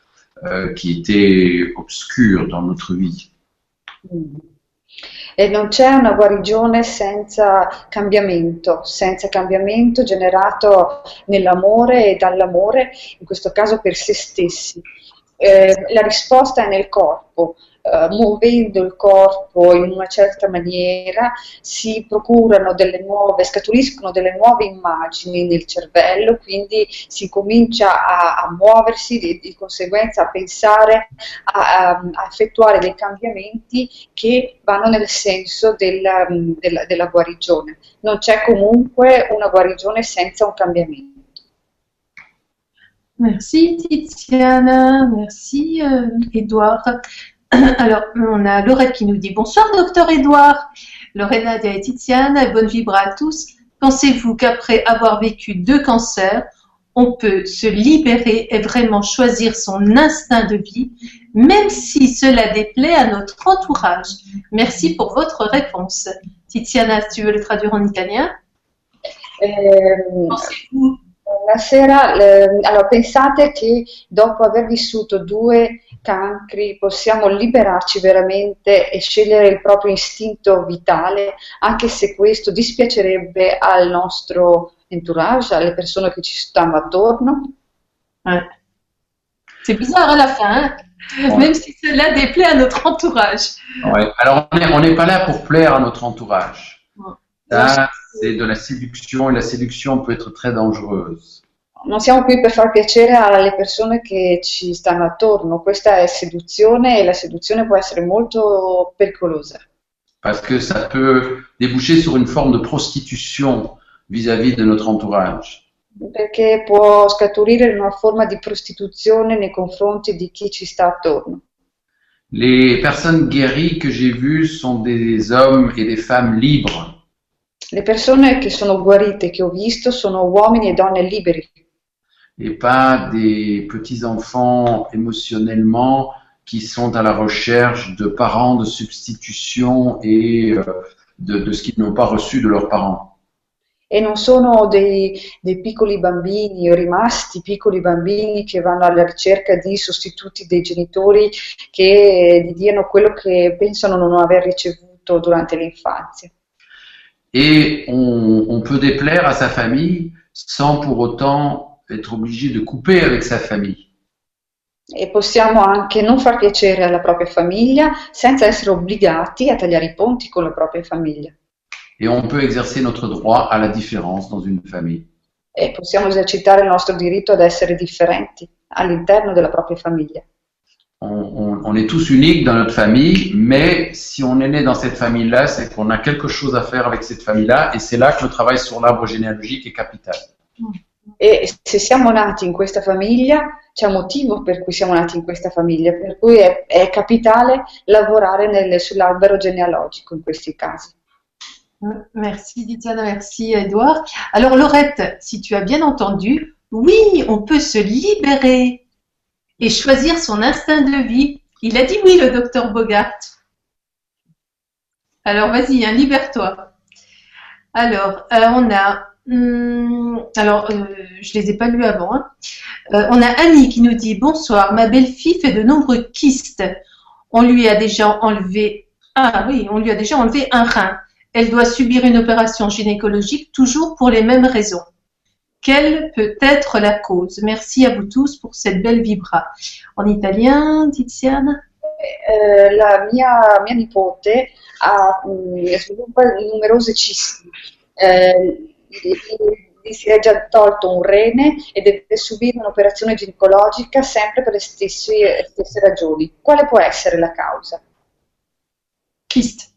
euh, qui était obscur dans notre vie. E non c'è una guarigione senza cambiamento, senza cambiamento generato nell'amore e dall'amore, in questo caso per se stessi. Eh, la risposta è nel corpo, eh, muovendo il corpo in una certa maniera si procurano delle nuove, scaturiscono delle nuove immagini nel cervello, quindi si comincia a, a muoversi, di, di, conseguenza a pensare, a, a, effettuare dei cambiamenti che vanno nel senso della, della, della guarigione. Non c'è comunque una guarigione senza un cambiamento. Merci Tiziana, merci euh, Edouard. Alors, on a Laurette qui nous dit Bonsoir, docteur Edouard. Lorena et Tiziane, bonne vibre à tous. Pensez-vous qu'après avoir vécu deux cancers, on peut se libérer et vraiment choisir son instinct de vie, même si cela déplaît à notre entourage? Merci pour votre réponse. Tiziana, tu veux le traduire en italien? Eh, Pensez-vous Buonasera, eh, allora pensate che dopo aver vissuto due cancri possiamo liberarci veramente e scegliere il proprio istinto vitale, anche se questo dispiacerebbe al nostro entourage, alle persone che ci stanno attorno? Ouais. C'est bizarre à la fin, hein même si cela déplaît à notre entourage. Ouais. Alors, on n'est pas là pour plaire à notre entourage. Ça, c'est de la séduction et la séduction peut être très dangereuse. Non siamo qui per far piacere alle persone che ci stanno attorno, questa è seduzione e la seduzione può essere molto pericolosa. Parce que ça peut déboucher sur une forme de prostitution vis-à-vis -vis de notre entourage. Perché può scaturire in una forma di prostituzione nei confronti di chi ci sta attorno. Les personnes guéries que j'ai vues sont des hommes et des femmes libres. Le persone che sono guarite, che ho visto, sono uomini e donne liberi. Et pas des petits-enfants émotionnellement qui sont à la recherche de parents de substitution et euh, de, de ce qu'ils n'ont pas reçu de leurs parents. E non sono dei, dei piccoli bambini rimasti piccoli bambini che vanno alla ricerca di sostituti dei genitori che gli diano quello che pensano non aver ricevuto durante l'infanzia. Et on, on, peut déplaire à sa famille sans pour autant être obligé de couper avec sa famille. E possiamo anche non far piacere alla propria famiglia senza essere obbligati a tagliare i ponti con la propria famiglia. Et on peut exercer notre droit à la différence dans une famille. E possiamo esercitare il nostro diritto ad essere differenti all'interno della propria famiglia. On, on, on, est tous uniques dans notre famille, mais si on est né dans cette famille-là, c'est qu'on a quelque chose à faire avec cette famille-là, et c'est là que le travail sur l'arbre généalogique est capital. E se siamo nati in questa famiglia, c'è un motivo per cui siamo nati in questa famiglia, per cui è, è capitale lavorare nel, sull'albero genealogico in questi casi. Merci Diana, merci Edouard. Alors Laurette, si tu as bien entendu, oui, on peut se libérer et choisir son instinct de vie. Il a dit oui, le docteur Bogart. Alors vas-y, hein, libère-toi. Alors, euh, on a... Hum, alors, euh, je les ai pas lus avant. Hein. Euh, on a Annie qui nous dit Bonsoir, ma belle-fille fait de nombreux kystes. On lui a déjà enlevé... Ah oui, on lui a déjà enlevé un rein. Elle doit subir une opération gynécologique toujours pour les mêmes raisons. Quelle peut être la cause? Merci à vous tous pour cette belle vibra. En italien, Tiziana? Eh, La mia, mia nipote ha, mh, sviluppa numerose. Eh, gli si è già tolto un rene e deve subire un'operazione ginecologica sempre per le stesse, stesse ragioni. Quale può essere la causa? Kyste.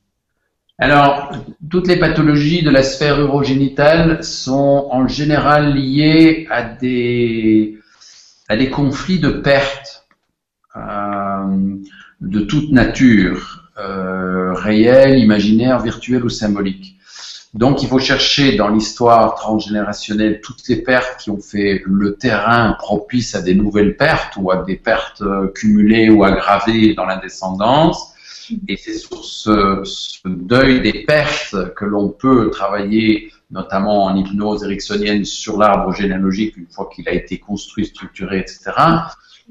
Alors, toutes les pathologies de la sphère urogénitale sont en général liées à des, à des conflits de perte euh, de toute nature, euh, réelle, imaginaire, virtuelle ou symbolique. Donc, il faut chercher dans l'histoire transgénérationnelle toutes les pertes qui ont fait le terrain propice à des nouvelles pertes ou à des pertes euh, cumulées ou aggravées dans la descendance et c'est sur ce, deuil des pertes que l'on peut travailler, notamment en hypnose ericksonienne, sur l'arbre généalogique une fois qu'il a été construit, structuré, etc.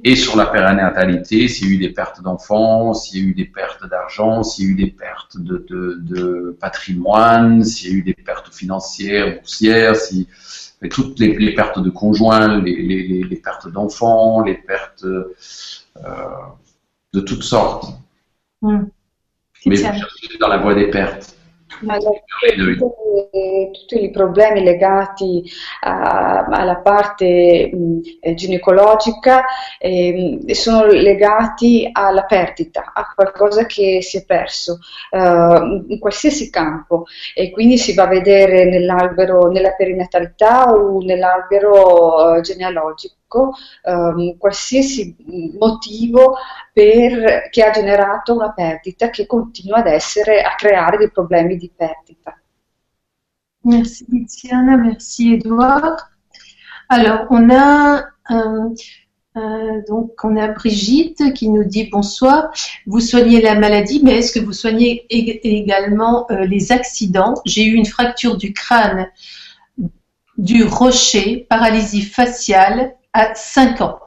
Et sur la périnatalité, s'il y a eu des pertes d'enfants, s'il y a eu des pertes d'argent, s'il y a eu des pertes de, de, de patrimoine, s'il y a eu des pertes financières, boursières, si, toutes les, les, pertes de conjoints, les, les, les pertes d'enfants, les pertes euh, de toutes sortes. Mm. Mais vous cherchez dans la voie des pertes. Tutti i problemi legati a, alla parte mh, ginecologica eh, sono legati alla perdita, a qualcosa che si è perso uh, in qualsiasi campo. E quindi si va a vedere nell'albero, nella perinatalità o nell'albero uh, genealogico um, qualsiasi motivo per, che ha generato una perdita che continua ad essere, a creare dei problemi di perdita. Merci Tiziana, merci Edouard. Alors, on a, euh, euh, Brigitte qui nous dit bonsoir. Vous soignez la maladie, mais est-ce que vous soignez également euh, les accidents? J'ai eu une fracture du crâne, du rocher, paralysie faciale à 5 ans.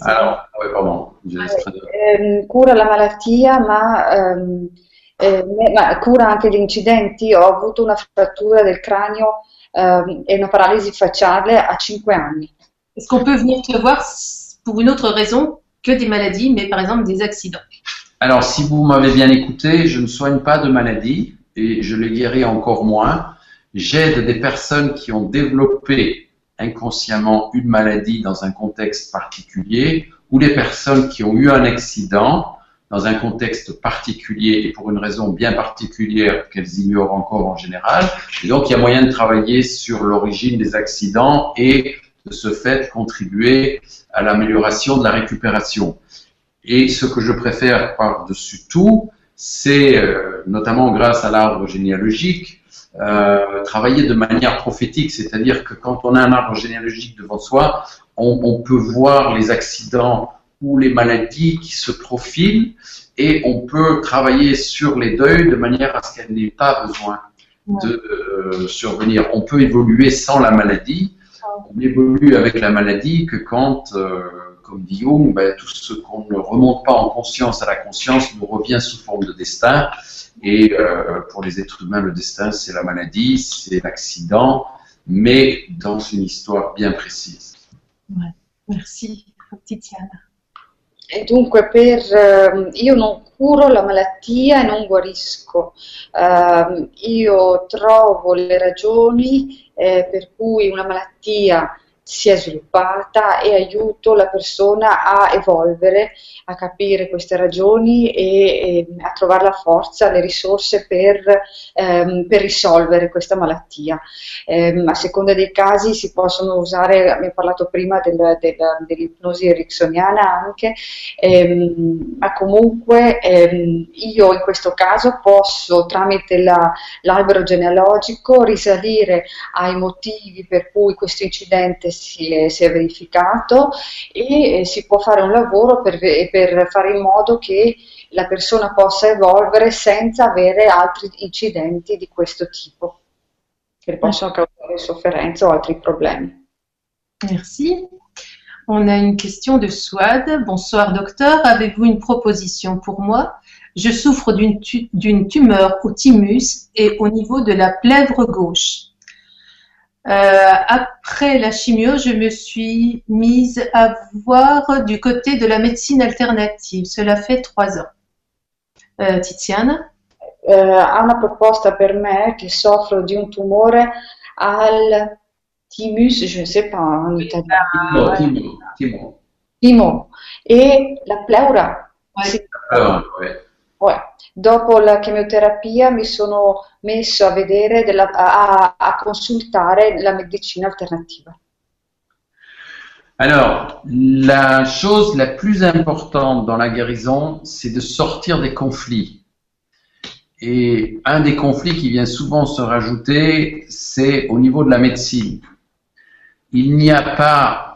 Alors, oui, pardon. Eh, cura la malattia, ma, ehm, eh, ma, cura anche gli incidenti. Ho avuto una frattura del cranio ehm, e una paralisi facciale a 5 anni. Est-ce qu'on peut venir te voir pour une autre raison que des maladies, mais par exemple des accidents? Alors, si vous m'avez bien écouté, je ne soigne pas de maladies et je les guéris encore moins. J'aide des personnes qui ont développé inconsciemment une maladie dans un contexte particulier ou les personnes qui ont eu un accident dans un contexte particulier et pour une raison bien particulière qu'elles ignorent encore en général. Et donc, il y a moyen de travailler sur l'origine des accidents et de ce fait contribuer à l'amélioration de la récupération. Et ce que je préfère par-dessus tout, c'est euh, notamment grâce à l'arbre généalogique, euh, travailler de manière prophétique, c'est-à-dire que quand on a un arbre généalogique devant soi, on, on, peut voir les accidents ou les maladies qui se profilent et on peut travailler sur les deuils de manière à ce qu'elle n'ait pas besoin de euh, survenir. On peut évoluer sans la maladie, on évolue avec la maladie que quand, euh, comme dit Jung, ben, tout ce qu'on ne remonte pas en conscience à la conscience nous revient sous forme de destin. Et euh, pour les êtres humains, le destin, c'est la maladie, c'est l'accident, mais dans une histoire bien précise. Ouais. Merci, Tiziana. E dunque per, eh, io non curo la malattia e non guarisco, eh, io trovo le ragioni eh, per cui una malattia si è sviluppata e aiuto la persona a evolvere, a capire queste ragioni e, e a trovare la forza, le risorse per, ehm, per risolvere questa malattia. Eh, a seconda dei casi si possono usare, abbiamo parlato prima del, del, dell'ipnosi ericksoniana anche, ehm, ma comunque ehm, io in questo caso posso tramite la, l'albero genealogico risalire ai motivi per cui questo incidente si è, si è verificato e eh, si può fare un lavoro per, per fare in modo che la persona possa evolvere senza avere altri incidenti di questo tipo che possono causare sofferenza o altri problemi. Merci. On a une question de Swad. Bonsoir docteur, avez-vous une proposition pour moi Je souffre d'une tu tumeur au thymus et au niveau de la plèvre gauche. Euh, après la chimio, je me suis mise à voir du côté de la médecine alternative. Cela fait trois ans. Euh, Tiziana ha una proposta per me che soffro di un tumore al thymus, je ne sais pas en italiano. No, timo, timo. Timo. E la pleura. Ouais. Ah, ouais. Ouais. Dopo la chemioterapia mi sono messo a vedere, della, a, a consultare la medicina alternativa. Alors, la chose la plus importante dans la guérison, c'est de sortir des conflits. Et un des conflits qui vient souvent se rajouter, c'est au niveau de la médecine. Il n'y a pas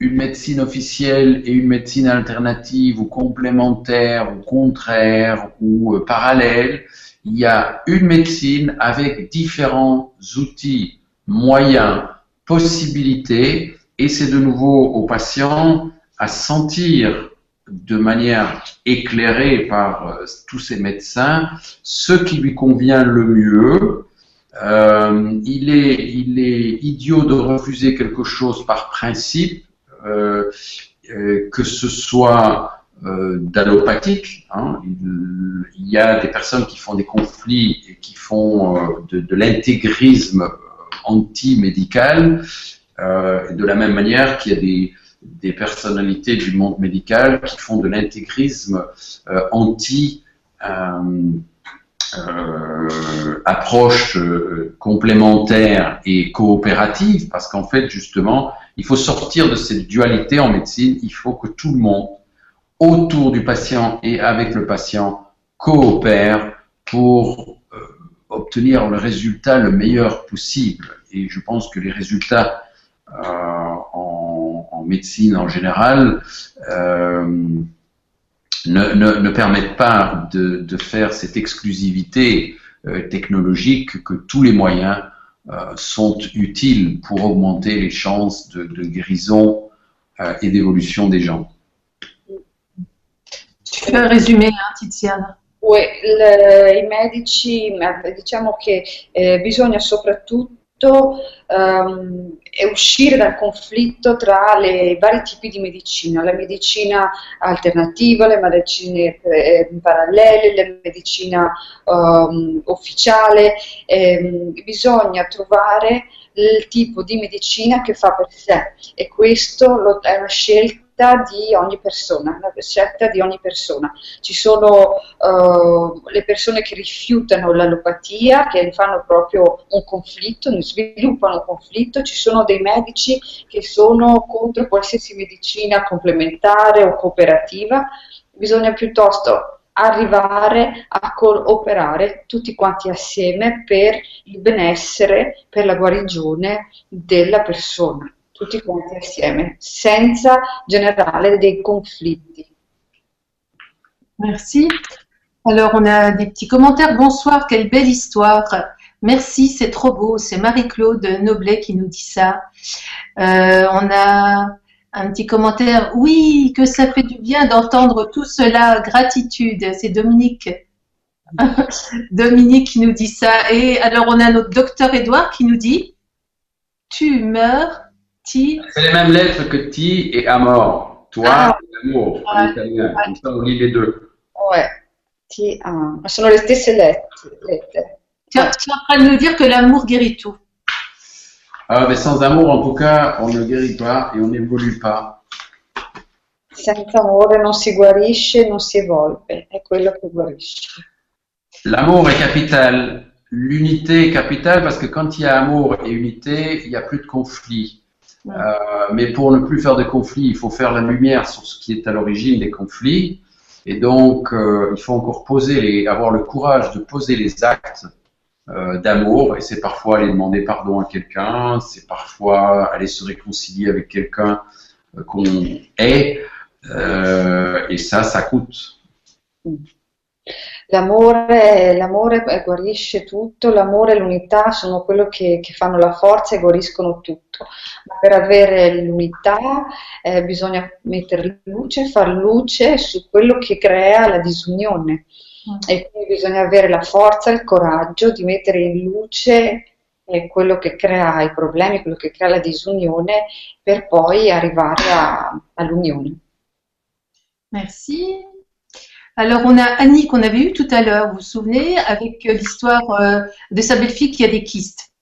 une médecine officielle et une médecine alternative ou complémentaire ou contraire ou euh, parallèle. Il y a une médecine avec différents outils, moyens, possibilités et c'est de nouveau au patient à sentir de manière éclairée par euh, tous ces médecins ce qui lui convient le mieux. Euh, il, est, il est idiot de refuser quelque chose par principe, que ce soit euh, d'allopathique. Hein. Il, y a des personnes qui font des conflits et qui font euh, de, l'intégrisme anti-médical, euh, de la même manière qu'il y a des, personnalités du monde médical qui font de l'intégrisme euh, anti euh, approche complémentaire et coopérative, parce qu'en fait, justement, il faut sortir de cette dualité en médecine, il faut que tout le monde, autour du patient et avec le patient, coopère pour euh, obtenir le résultat le meilleur possible. Et je pense que les résultats euh, en, en, médecine en général euh, ne, ne, ne, permettent pas de, de faire cette exclusivité euh, technologique que tous les moyens euh, sont utiles pour augmenter les chances de, de guérison euh, et d'évolution des gens. Tu peux résumer, hein, Tiziana? Oui, le, i medici, diciamo che eh, bisogna soprattutto soprattutto ehm, è uscire dal conflitto tra i vari tipi di medicina, la medicina alternativa, le medicine eh, parallele, la medicina ehm, ufficiale. Ehm, bisogna trovare il tipo di medicina che fa per sé e questo è una scelta di ogni persona, la scelta di ogni persona. Ci sono uh, le persone che rifiutano l'allopatia, che fanno proprio un conflitto, sviluppano un conflitto, ci sono dei medici che sono contro qualsiasi medicina complementare o cooperativa, bisogna piuttosto arrivare a cooperare tutti quanti assieme per il benessere, per la guarigione della persona tutti quanti assieme, senza generare des conflits. Merci. Alors, on a des petits commentaires. Bonsoir, quelle belle histoire. Merci, c'est trop beau. C'est Marie-Claude Noblet qui nous dit ça. Euh, on a un petit commentaire. Oui, que ça fait du bien d'entendre tout cela. Gratitude. C'est Dominique. Dominique qui nous dit ça. Et alors, on a notre docteur Edouard qui nous dit Tu meurs c'est les mêmes lettres que ti et amor. Toi ah. et amour en italien. Comme ça, on lit les deux. Ouais. Ti, amor. Sono le stesse lettre. Tu es en train de nous dire que l'amour guérit tout. Ah, mais sans amour, en tout cas, on ne guérit pas et on n'évolue pas. Senza amore non si guarisce, non si evolve, è quello che guarisce. L'amour est capital. L'unité est capitale parce que quand il y a amour et unité, il n'y a plus de conflit. Euh, mais pour ne plus faire de conflits, il faut faire la lumière sur ce qui est à l'origine des conflits. Et donc, euh, il faut encore poser les, avoir le courage de poser les actes euh, d'amour. Et c'est parfois aller demander pardon à quelqu'un, c'est parfois aller se réconcilier avec quelqu'un qu'on est. et ça, ça coûte. Mm. L'amore, l'amore guarisce tutto, l'amore e l'unità sono quello che, che, fanno la forza e guariscono tutto. Ma per avere l'unità eh, bisogna mettere luce, far luce su quello che crea la disunione. Mm. E quindi bisogna avere la forza, il coraggio di mettere in luce eh, quello che crea i problemi, quello che crea la disunione, per poi arrivare a, all'unione. Merci. Alors, on a Annie qu'on avait eu tout à l'heure, vous vous souvenez, avec euh, l'histoire euh, de sa belle-fille qui a des kystes.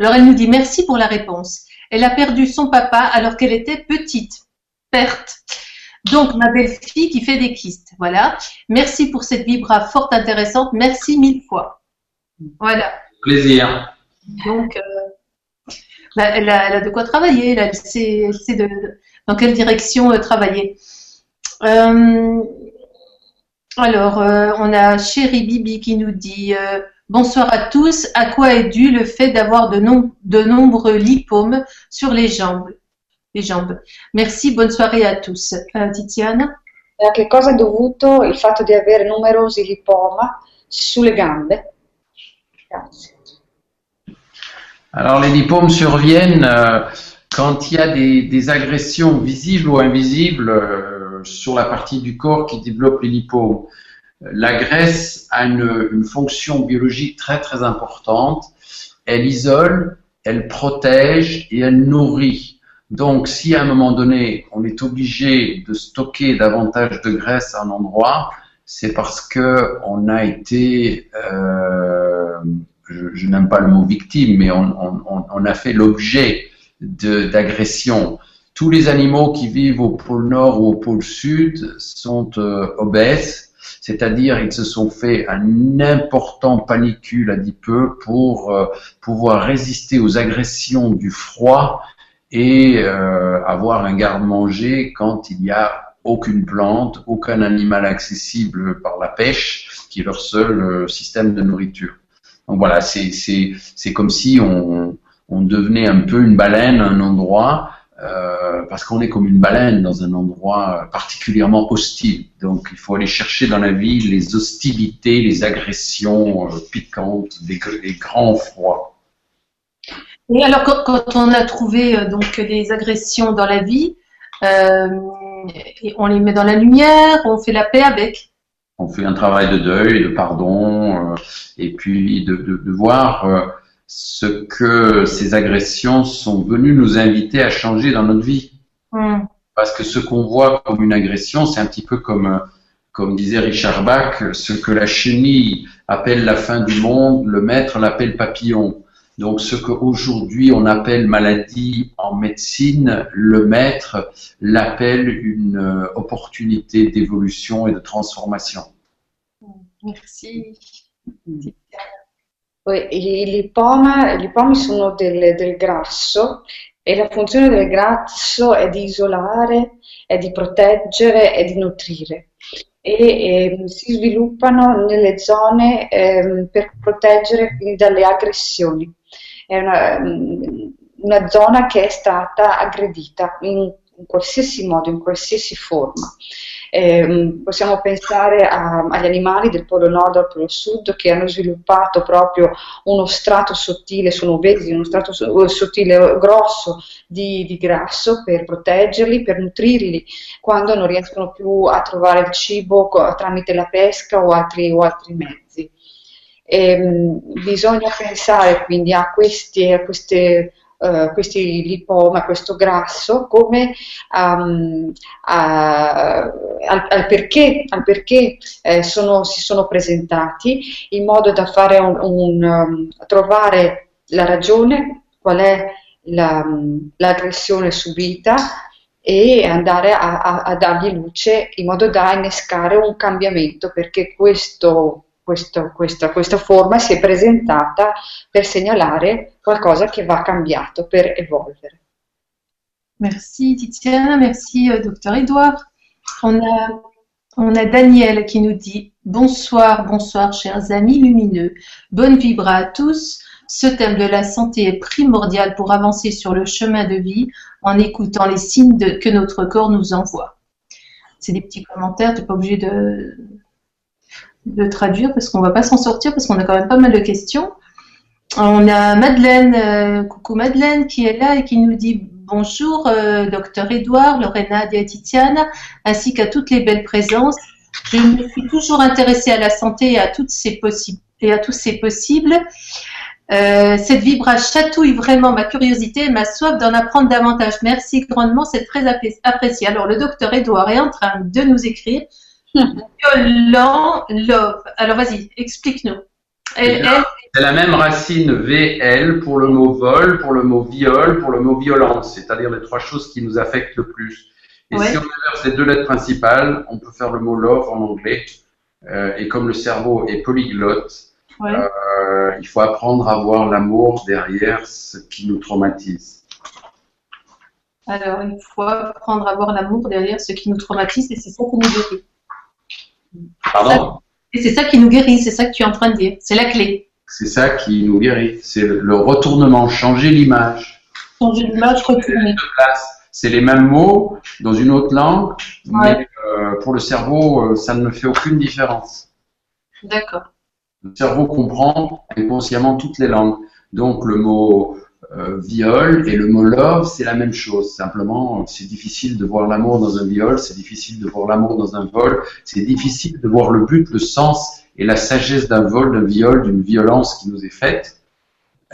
Alors, elle nous dit merci pour la réponse. Elle a perdu son papa alors qu'elle était petite. Perte. Donc, ma belle-fille qui fait des kystes. Voilà. Merci pour cette vibra forte intéressante. Merci mille fois. Voilà. Plaisir. Donc, euh, bah, elle, a, de quoi travailler. Elle sait, de, dans quelle direction travailler. Alors, euh, on a Chéri Bibi qui nous dit euh, Bonsoir à tous. À quoi est dû le fait d'avoir de, de nombreux lipomes sur les jambes, les jambes? Merci, bonne soirée à tous. Euh, Tiziana? A che cosa è dovuto il fatto di avere numerosi lipoma sulle gambe? Grazie. Alors, les lipomes surviennent euh, quand il y a des, des agressions visibles ou invisibles euh, sur la partie du corps qui développe les lipomes. La graisse a une, fonction biologique très très importante. Elle isole, elle protège et elle nourrit. Donc, si à un moment donné, on est obligé de stocker davantage de graisse à un endroit, c'est parce que on a été, euh, je, n'aime pas le mot victime, mais on, on a fait l'objet d'agressions tous les animaux qui vivent au pôle nord ou au pôle sud sont euh, obèses, c'est-à-dire ils se sont fait un important panicule adipeux pour euh, pouvoir résister aux agressions du froid et euh, avoir un garde-manger quand il n'y a aucune plante, aucun animal accessible par la pêche, qui est leur seul système de nourriture. Donc voilà, c'est comme si on, on devenait un peu une baleine un endroit euh, parce qu'on est comme une baleine dans un endroit particulièrement hostile. Donc il faut aller chercher dans la vie les hostilités, les agressions euh, piquantes, des, grands froids. Et alors quand, on a trouvé euh, donc les agressions dans la vie, on les met dans la lumière, on fait la paix avec. On fait un travail de deuil, de pardon, et puis de, de, de voir ce que ces agressions sont venues nous inviter à changer dans notre vie. Hmm. Parce que ce qu'on voit comme une agression, c'est un petit peu comme, comme disait Richard Bach, ce que la chenille appelle la fin du monde, le maître l'appelle papillon. Donc ce qu'aujourd'hui on appelle maladie en médecine, le maître l'appelle une euh, opportunité d'évolution et de transformation. Merci. I lipoma, lipomi sono del, del grasso e la funzione del grasso è di isolare, è di proteggere, è di nutrire e eh, si sviluppano nelle zone eh, per proteggere quindi dalle aggressioni. È una, una zona che è stata aggredita in, in qualsiasi modo, in qualsiasi forma. Eh, possiamo pensare a, agli animali del polo nord del polo sud che hanno sviluppato proprio uno strato sottile, sono obesi, uno strato sottile grosso di, di, grasso per proteggerli, per nutrirli quando non riescono più a trovare il cibo tramite la pesca o altri, o altri mezzi. Eh, bisogna pensare quindi a, questi, a queste uh, questi lipoma, questo grasso, come um, a, al, al, perché, al perché eh, sono, si sono presentati, in modo da fare un, un um, trovare la ragione, qual è la, l'aggressione subita e andare a, a, a, dargli luce in modo da innescare un cambiamento perché questo questo, questa, questa forma si è presentata per segnalare qualcosa che va cambiato, per evolvere. Merci Tiziana, merci euh, docteur Edouard. On a, Daniel qui nous dit Bonsoir, bonsoir chers amis lumineux. Bonne vibra à tous. Ce thème de la santé est primordial pour avancer sur le chemin de vie en écoutant les signes que notre corps nous envoie. C'est des petits commentaires, tu n'es pas obligé de, de traduire parce qu'on va pas s'en sortir parce qu'on a quand même pas mal de questions. On a Madeleine, euh, coucou Madeleine, qui est là et qui nous dit bonjour, euh, docteur Edouard, Lorena, Diatitiana, ainsi qu'à toutes les belles présences. Je me suis toujours intéressée à la santé et à toutes ces et à tous ces possibles. Euh, cette vibra chatouille vraiment ma curiosité et ma soif d'en apprendre davantage. Merci grandement, c'est très apprécié. Alors, le docteur Edouard est en train de nous écrire Violent, love. Alors vas-y, explique-nous. C'est la même racine VL pour le mot vol, pour le mot viol, pour le mot violence, c'est-à-dire les trois choses qui nous affectent le plus. Et si on inverse ces deux lettres principales, on peut faire le mot love en anglais. Euh, et comme le cerveau est polyglotte, euh, il faut apprendre à voir l'amour derrière ce qui nous traumatise. Alors, il faut apprendre à voir l'amour derrière ce qui nous traumatise et c'est ça qui nous guérit. Pardon? Et c'est ça qui nous guérit, c'est ça que tu es en train de dire. C'est la clé. C'est ça qui nous guérit. C'est le retournement, changer l'image. Changer l'image, retourner. C'est les mêmes mots dans une autre langue, mais euh, pour le cerveau, euh, ça ne fait aucune différence. D'accord. Le cerveau comprend inconsciemment toutes les langues. Donc le mot viol et le mot love, c'est la même chose. Simplement, c'est difficile de voir l'amour dans un viol, c'est difficile de voir l'amour dans un vol, c'est difficile de voir le but, le sens et la sagesse d'un vol, d'un viol, d'une violence qui nous est faite.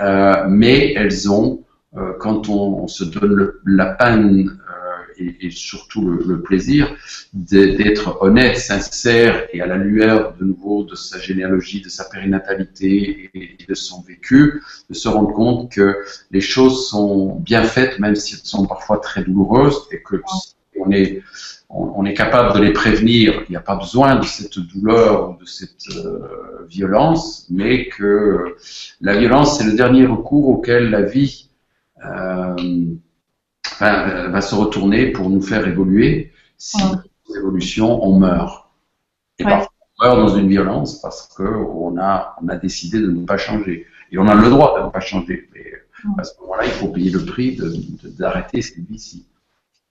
Euh, mais elles ont, euh, quand on, se donne la peine et, surtout le, plaisir d'être honnête, sincère et à la lueur de nouveau de sa généalogie, de sa périnatalité et, de son vécu, de se rendre compte que les choses sont bien faites, même si elles sont parfois très douloureuses et que on est on, est capable de les prévenir. Il n'y a pas besoin de cette douleur, de cette euh, violence, mais que la violence, c'est le dernier recours auquel la vie euh, va, va, se retourner pour nous faire évoluer. Si ouais. évolution, on meurt. Et parfois, on meurt dans une violence parce qu'on a, on a décidé de ne pas changer. Et on a le droit de ne pas changer. Mais à ce moment-là, il faut payer le prix d'arrêter ces vies-ci.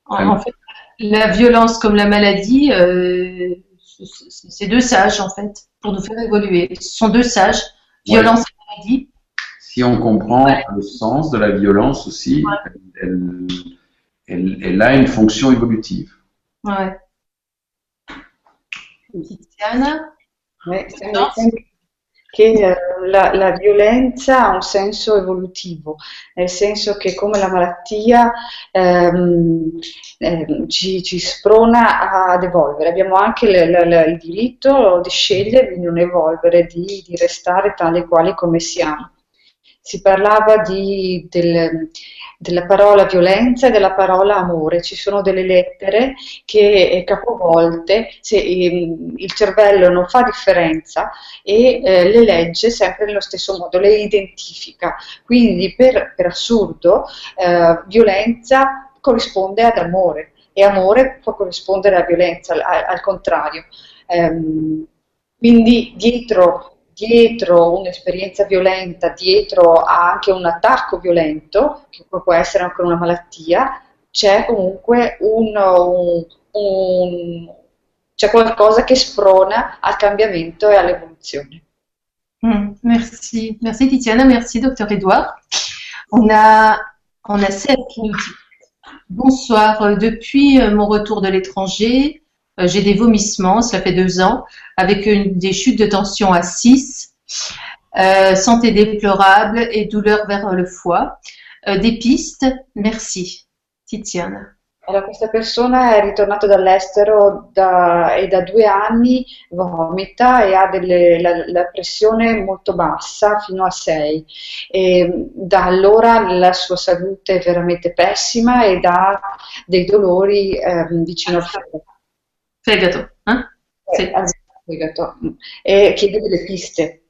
En fait, la violence comme la maladie, euh, c'est deux sages en fait, pour nous faire évoluer. Ce sont deux sages, violence et maladie si on comprend le sens de la violence aussi, elle, elle, a une fonction évolutive. Ouais. Tiziana Oui, che eh, la, la, violenza ha un senso evolutivo, nel senso che come la malattia ehm, eh, ci, ci, sprona ad evolvere. Abbiamo anche le, le, il diritto di scegliere di non evolvere, di, di restare tali e quali come siamo. Si parlava di, del, della parola violenza e della parola amore. Ci sono delle lettere che eh, capovolte, se ehm, il cervello non fa differenza e eh, le legge sempre nello stesso modo, le identifica. Quindi per, per assurdo eh, violenza corrisponde ad amore e amore può corrispondere a violenza, al, al contrario. Um, quindi dietro dietro un'esperienza violenta, dietro anche un attacco violento, che può essere anche una malattia, c'è comunque un, un, un, c'è qualcosa che sprona al cambiamento et à l'évolution. Hmm, merci, merci Titiana, merci docteur Edouard. On a, on a Seb qui Bonsoir, depuis euh, mon retour de l'étranger, j'ai des vomissements, cela fait deux ans, avec une, des chutes de tension à 6, euh, santé déplorable et douleur vers le foie. Euh, des pistes Merci. Tiziana. Allora, questa persona è ritornato dall'estero da, e da due anni vomita e ha delle, la, la, pressione molto bassa, fino a 6. E da allora la sua salute è veramente pessima ed ha dei dolori eh, vicino al fegato. Fegato, eh? Sì. fegato. E chiede delle piste?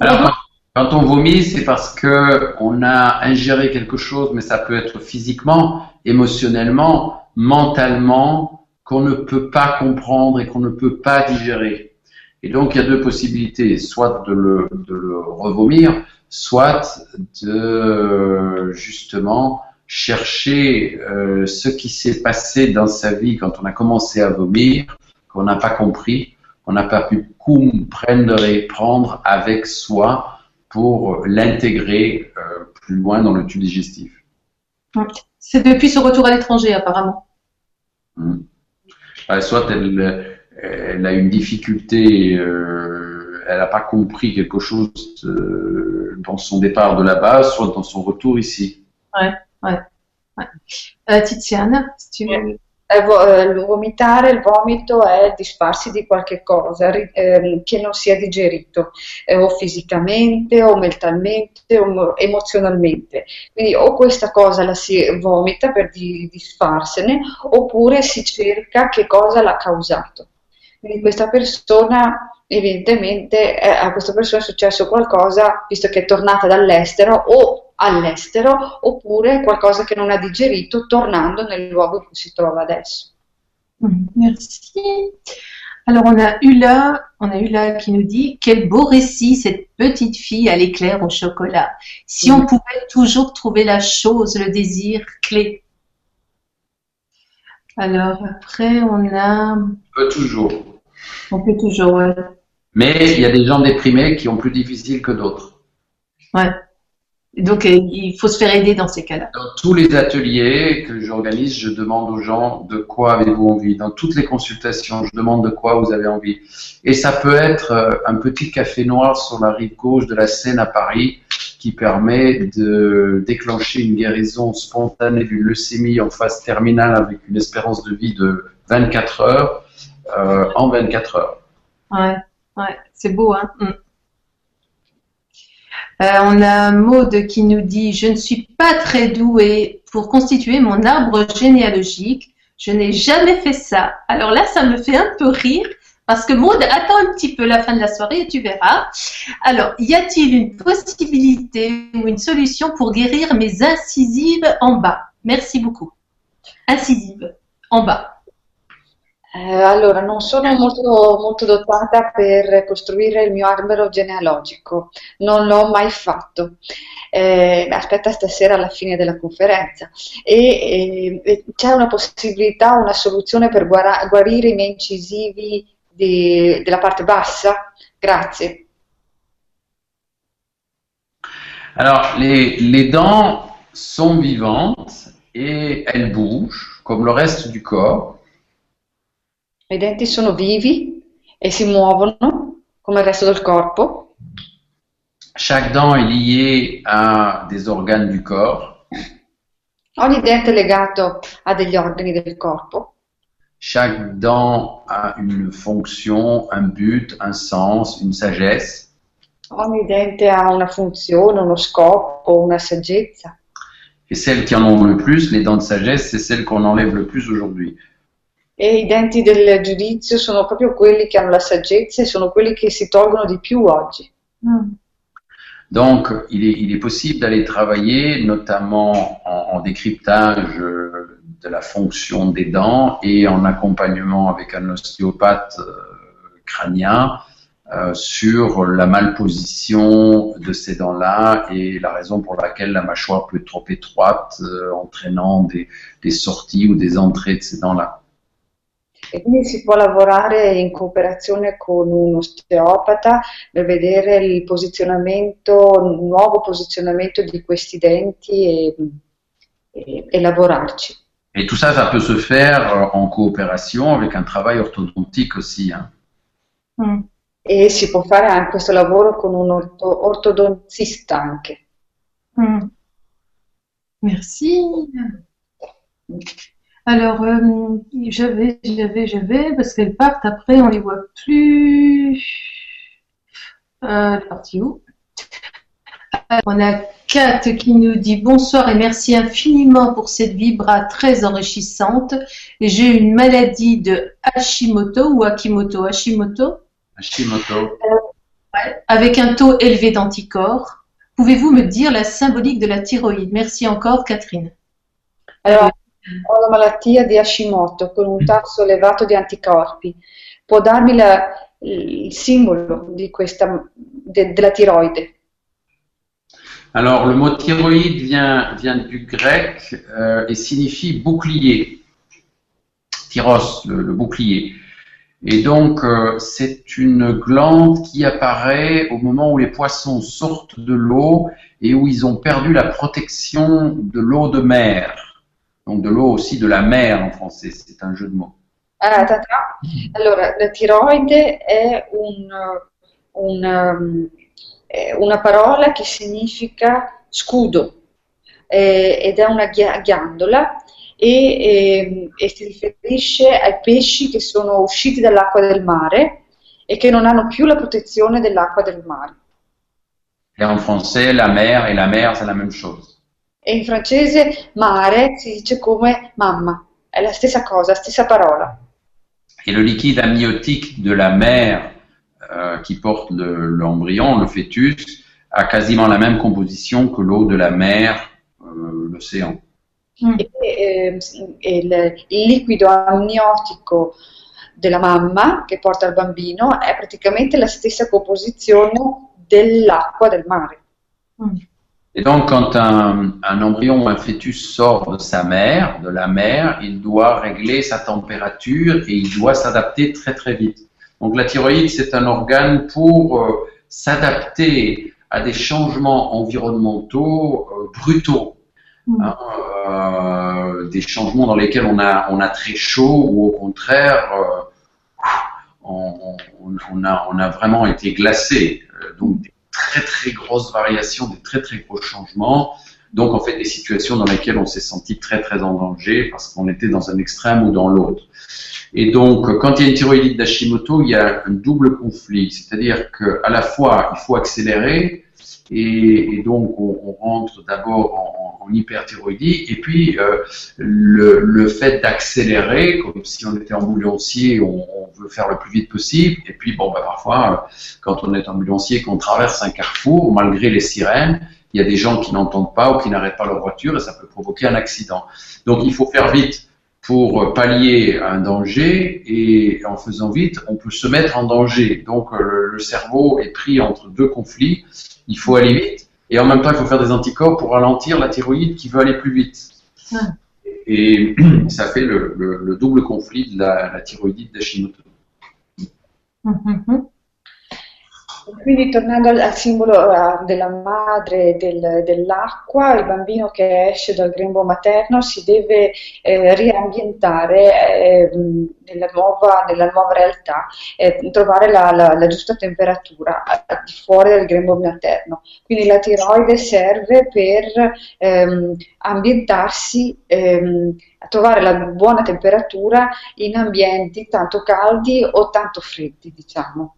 Alors, quand on vomit, c'est parce que on a ingéré quelque chose, mais ça peut être physiquement, émotionnellement, mentalement, qu'on ne peut pas comprendre et qu'on ne peut pas digérer. Et donc, il y a deux possibilités, soit de le, de le revomir, soit de justement chercher euh, ce qui s'est passé dans sa vie quand on a commencé à vomir, qu'on n'a pas compris, qu'on n'a pas pu comprendre et prendre avec soi pour l'intégrer euh, plus loin dans le tube digestif. C'est depuis ce retour à l'étranger, apparemment. Hmm. soit elle, a une difficulté, euh, elle n'a pas compris quelque chose euh, dans son départ de là-bas, soit dans son retour ici. Ouais, ouais. ouais. Tiziana, si tu veux. Eh, eh, il vomitare, il vomito è disfarsi di qualche cosa eh, che non sia digerito eh, o fisicamente o mentalmente o emozionalmente. Quindi o questa cosa la si vomita per disfarsene oppure si cerca che cosa l'ha causato. Quindi questa persona evidentemente eh, a questa persona è successo qualcosa visto che è tornata dall'estero o all'estero oppure qualcosa che non ha digerito tornando nel luogo in cui si trova adesso. Mm, merci. Alors on a Ula, on a Ula qui nous dit quel beau récit cette petite fille à l'éclair au chocolat. Si on mm. pouvait toujours trouver la chose, le désir clé. Alors après on a. On peut toujours. On peut toujours. Ouais. Mais il y a des gens déprimés qui ont plus difficile que d'autres. Ouais. Donc, euh, il faut se faire aider dans ces cas-là. Dans tous les ateliers que j'organise, je demande aux gens de quoi avez-vous envie. Dans toutes les consultations, je demande de quoi vous avez envie. Et ça peut être euh, un petit café noir sur la rive gauche de la Seine à Paris qui permet de déclencher une guérison spontanée d'une leucémie en phase terminale avec une espérance de vie de 24 heures euh, en 24 heures. Ouais, ouais, c'est beau, hein. Mm. Euh, on a Maude qui nous dit Je ne suis pas très douée pour constituer mon arbre généalogique. Je n'ai jamais fait ça. Alors là, ça me fait un peu rire parce que Maude, attends un petit peu la fin de la soirée et tu verras. Alors, y a-t-il une possibilité ou une solution pour guérir mes incisives en bas? Merci beaucoup. Incisives en bas. Eh, allora, non sono molto, molto dotata per costruire il mio albero genealogico, non l'ho mai fatto. Eh, aspetta stasera alla fine della conferenza. E, e c'è una possibilità, una soluzione per guara- guarire i miei incisivi di, della parte bassa? Grazie. Alors, les, les dents sont vivantes et elles bougent comme le reste du corps. I denti sono vivi e si muovono come il resto del corpo. Chaque dent est liée à des organes du corps. Ogni dente è legato a degli organi del corpo. Chaque dent a une fonction, un but, un sens, une sagesse. Ogni dente ha una funzione, uno scopo, una saggezza. Et celles qui en ont le plus, les dents de sagesse, c'est celles qu'on enlève le plus aujourd'hui. E i denti del giudizio sono proprio quelli che hanno la saggezza e sono quelli che si tolgono di più oggi. Hmm. Donc, il est, il est possible d'aller travailler, notamment en, en décryptage euh, de la fonction des dents et en accompagnement avec un ostéopathe euh, crânien euh, sur la malposition de ces dents-là et la raison pour laquelle la mâchoire peut être trop étroite, euh, entraînant des, des sorties ou des entrées de ces dents-là. E quindi si può lavorare in cooperazione con un osteopata per vedere il posizionamento, il nuovo posizionamento di questi denti e, e- e lavorarci. Et tout ça, ça peut se faire en coopération avec un travail orthodontique aussi. hein. Hmm. E si può fare anche questo lavoro con un orto- ortodontista anche. Hmm. Merci. Alors, euh, j'avais, j'avais, j'avais, parce qu'elles partent après, on les voit plus. Euh, elle est partie où? Alors, On a Kat qui nous dit bonsoir et merci infiniment pour cette vibra très enrichissante. J'ai une maladie de Hashimoto ou Akimoto, Hashimoto, Hashimoto. avec un taux élevé d'anticorps. Pouvez-vous me dire la symbolique de la thyroïde? Merci encore, Catherine. Allora, ho la malattia di Hashimoto con un tasso elevato di anticorpi. Può darmi la- il simbolo di questa, de- della tiroide? Alors, le mot thyroïde vient, vient du grec euh, et signifie bouclier. Tyros, le, le bouclier. Et donc, euh, c'est une glande qui apparaît au moment où les poissons sortent de l'eau et où ils ont perdu la protection de l'eau de mer. Donc, de l'eau aussi de la mer en français, c'est un jeu de mots. Ah, ta- ta. Allora, la tiroide è un, un, è una parola che significa scudo eh, ed è una ghia- ghiandola e, ehm, e si riferisce ai pesci che sono usciti dall'acqua del mare e che non hanno più la protezione dell'acqua del mare. Et en français, la mer et la mer, c'est la même chose. E in francese mare si dice come mamma, è la stessa cosa, stessa parola. Et le liquide amniotique de la mère euh, qui porte le- l'embryon, le, fœtus, a quasiment la même composition que l'eau de la mer, euh, l'océan. E, ehm, e il, il liquido amniotico della mamma che porta il bambino è praticamente la stessa composizione dell'acqua del mare. Hmm. Et donc, quand un, un embryon ou un fœtus sort de sa mère, de la mère, il doit régler sa température et il doit s'adapter très très vite. Donc, la thyroïde, c'est un organe pour euh, s'adapter à des changements environnementaux euh, brutaux. Hmm. hein, euh, des changements dans lesquels on a, on a très chaud ou au contraire, on, a, on a vraiment été glacé. Donc des très très grosses variations, des très très gros changements. Donc en fait des situations dans lesquelles on s'est senti très très en danger parce qu'on était dans un extrême ou dans l'autre. Et donc quand il y a une thyroïdite d'Hashimoto, il y a un double conflit, c'est-à-dire que à la fois il faut accélérer et, et donc on, on rentre d'abord en, en hyperthyroïdie et puis euh, le, le fait d'accélérer, comme si on était ambulancier, on, on veut faire le plus vite possible et puis bon bah parfois euh, quand on est ambulancier, qu'on traverse un carrefour, malgré les sirènes, il y a des gens qui n'entendent pas ou qui n'arrêtent pas leur voiture et ça peut provoquer un accident. Donc il faut faire vite pour pallier un danger et en faisant vite, on peut se mettre en danger. Donc euh, le cerveau est pris entre deux conflits, il faut aller vite et en même temps il faut faire des anticorps pour ralentir la thyroïde qui veut aller plus vite. Et ça fait le, le- le double conflit de la, la thyroïdite d'Hashimoto. Mhm. Quindi tornando al, al simbolo uh, della madre del, dell'acqua, il bambino che esce dal grembo materno si deve eh, riambientare eh, nella, nuova, nella, nuova, realtà, eh, trovare la, la, la, giusta temperatura di fuori del grembo materno. Quindi la tiroide serve per ehm, ambientarsi, ehm, trovare la buona temperatura in ambienti tanto caldi o tanto freddi, diciamo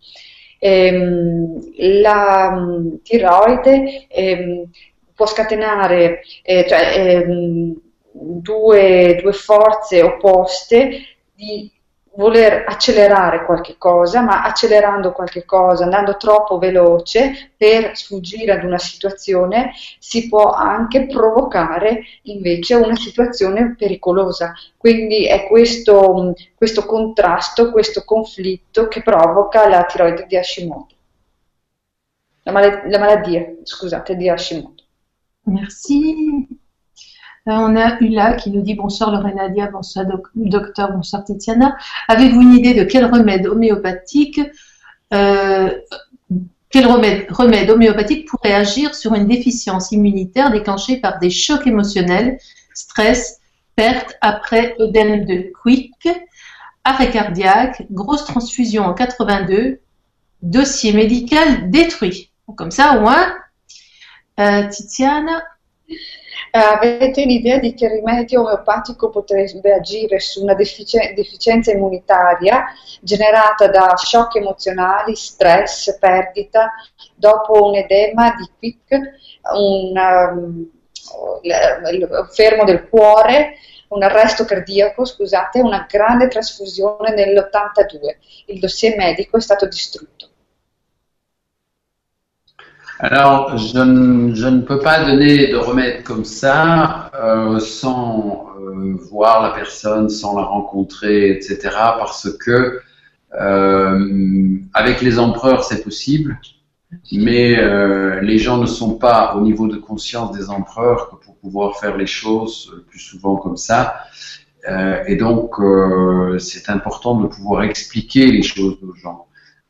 la mm, tiroide ehm, può scatenare eh, cioè, ehm, due, due forze opposte di voler accelerare qualche cosa, ma accelerando qualche cosa, andando troppo veloce per sfuggire ad una situazione, si può anche provocare invece una situazione pericolosa. Quindi è questo, questo contrasto, questo conflitto che provoca la tiroide di Hashimoto. La, mal- la malattia, scusate, di Hashimoto. Merci. Euh, on a Ula qui nous dit bonsoir Lorenadia, bonsoir docteur, bonsoir Titiana. Avez-vous une idée de quel remède homéopathique euh, quel remède, homéopathique pourrait agir sur une déficience immunitaire déclenchée par des chocs émotionnels, stress, perte après œdème de Quick, arrêt cardiaque, grosse transfusion en 82, dossier médical détruit. Comme ça, au moins, euh, Titiana, avete un'idea di che rimedio omeopatico potrebbe agire su una defici- deficienza immunitaria generata da shock emozionali, stress, perdita, dopo un edema di quick, un um, fermo del cuore, un arresto cardiaco, scusate, una grande trasfusione nell'82. Il dossier medico è stato distrutto. Alors, je, ne peux pas donner de remède comme ça euh, sans euh, voir la personne, sans la rencontrer, etc. Parce que euh, avec les empereurs, c'est possible, mais les gens ne sont pas au niveau de conscience des empereurs pour pouvoir faire les choses plus souvent comme ça. et donc, c'est important de pouvoir expliquer les choses aux gens.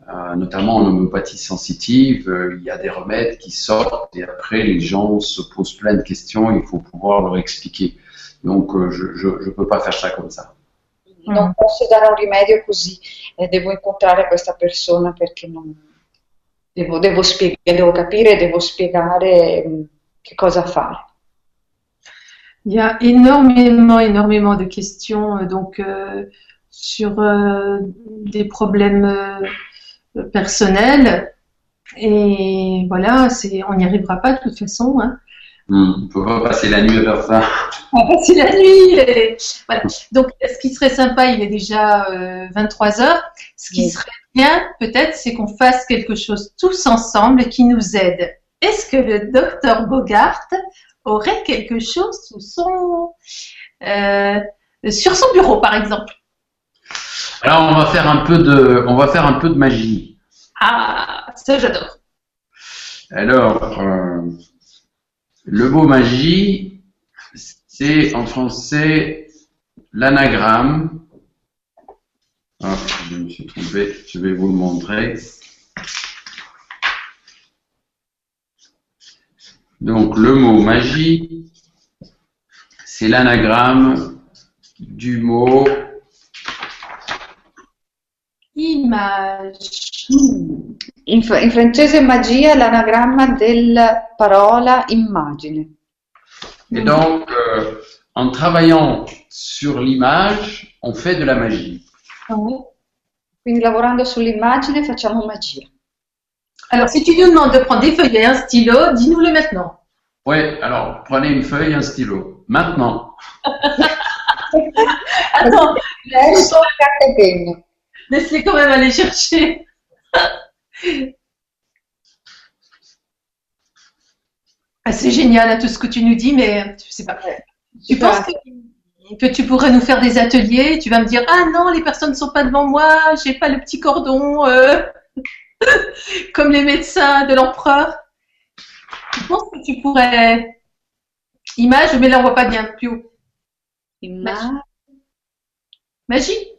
Euh, notamment en homéopathie sensitive, euh, il y a des remèdes qui sortent et après les gens se posent plein de questions, il faut pouvoir leur expliquer. Donc euh, je ne peux pas faire ça comme ça. Non posso dare un rimedio così, eh, devo incontrare questa persona perché non... devo, devo, spiegare, devo capire, devo spiegare mm, che cosa fare. Il y a énormément, énormément de questions donc euh, sur euh, des problèmes euh, personnel. Et voilà, c'est, on n'y arrivera pas de toute façon. Hein. On ne peut pas passer la nuit à faire ça. On va passer la nuit. Voilà. Donc, ce qui serait sympa, il est déjà 23 euh, heures. Ce qui serait bien, peut-être, c'est qu'on fasse quelque chose tous ensemble qui nous aide. Est-ce que le docteur Bogart aurait quelque chose sous son, euh, sur son bureau, par exemple? Alors on va faire un peu de, on va faire un peu de magie. Ah, ça j'adore. Alors, euh, le mot magie, c'est en français l'anagramme. Ah, je me suis trompé, je vais vous le montrer. Donc le mot magie, c'est l'anagramme du mot Image. In, in francese magia è l'anagramma della parola immagine. Et donc, euh, en travaillant sur l'image, on fait de la magie. Quindi lavorando sull'immagine facciamo magia. Alors, si tu nous demandes de prendre des feuilles et un stylo, dis-nous-le maintenant. Oui, alors prenez une feuille et un stylo. Maintenant. Attends, Laisse-les quand même aller chercher. Ah, c'est génial tout ce que tu nous dis, mais je sais pas. Tu penses que, tu pourrais nous faire des ateliers? Tu vas me dire ah non, les personnes ne sont pas devant moi, j'ai pas le petit cordon euh, comme les médecins de l'empereur. Tu penses que tu pourrais? Image, mais là on voit pas bien plus haut. Image. Magie.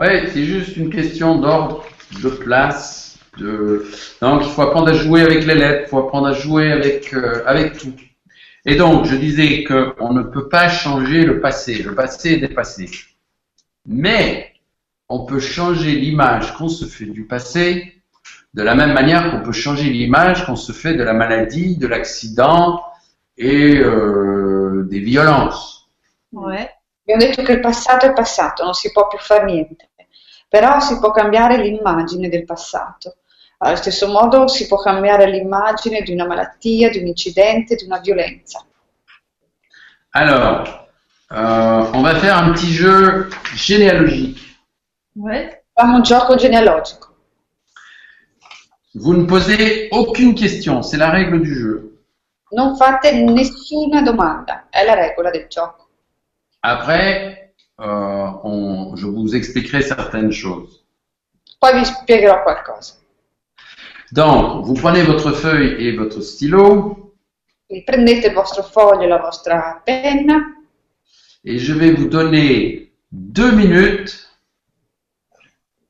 Oui, c'est juste une question d'ordre, de place. De... Donc, il faut apprendre à jouer avec les lettres, il faut apprendre à jouer avec, euh, avec tout. Et donc, je disais qu'on ne peut pas changer le passé. Le passé est dépassé. Mais, on peut changer l'image qu'on se fait du passé de la même manière qu'on peut changer l'image qu'on se fait de la maladie, de l'accident et euh, des violences. Ouais. Abbiamo detto che il passato è passato, non si può più fare niente, però si può cambiare l'immagine del passato. Allo stesso modo si può cambiare l'immagine di una malattia, di un incidente, di una violenza. Alors, euh, on va faire un petit jeu généalogique. Ouais. Facciamo un gioco genealogico. Vous ne posez aucune question, c'est la règle du jeu. Non fate nessuna domanda, è la regola del gioco. Après, euh, on- je vous expliquerai certaines choses. Poi vi spiegherò qualcosa. Donc, vous prenez votre feuille et votre stylo Quindi prendete il vostro foglio e la vostra penna et je vais vous donner deux minutes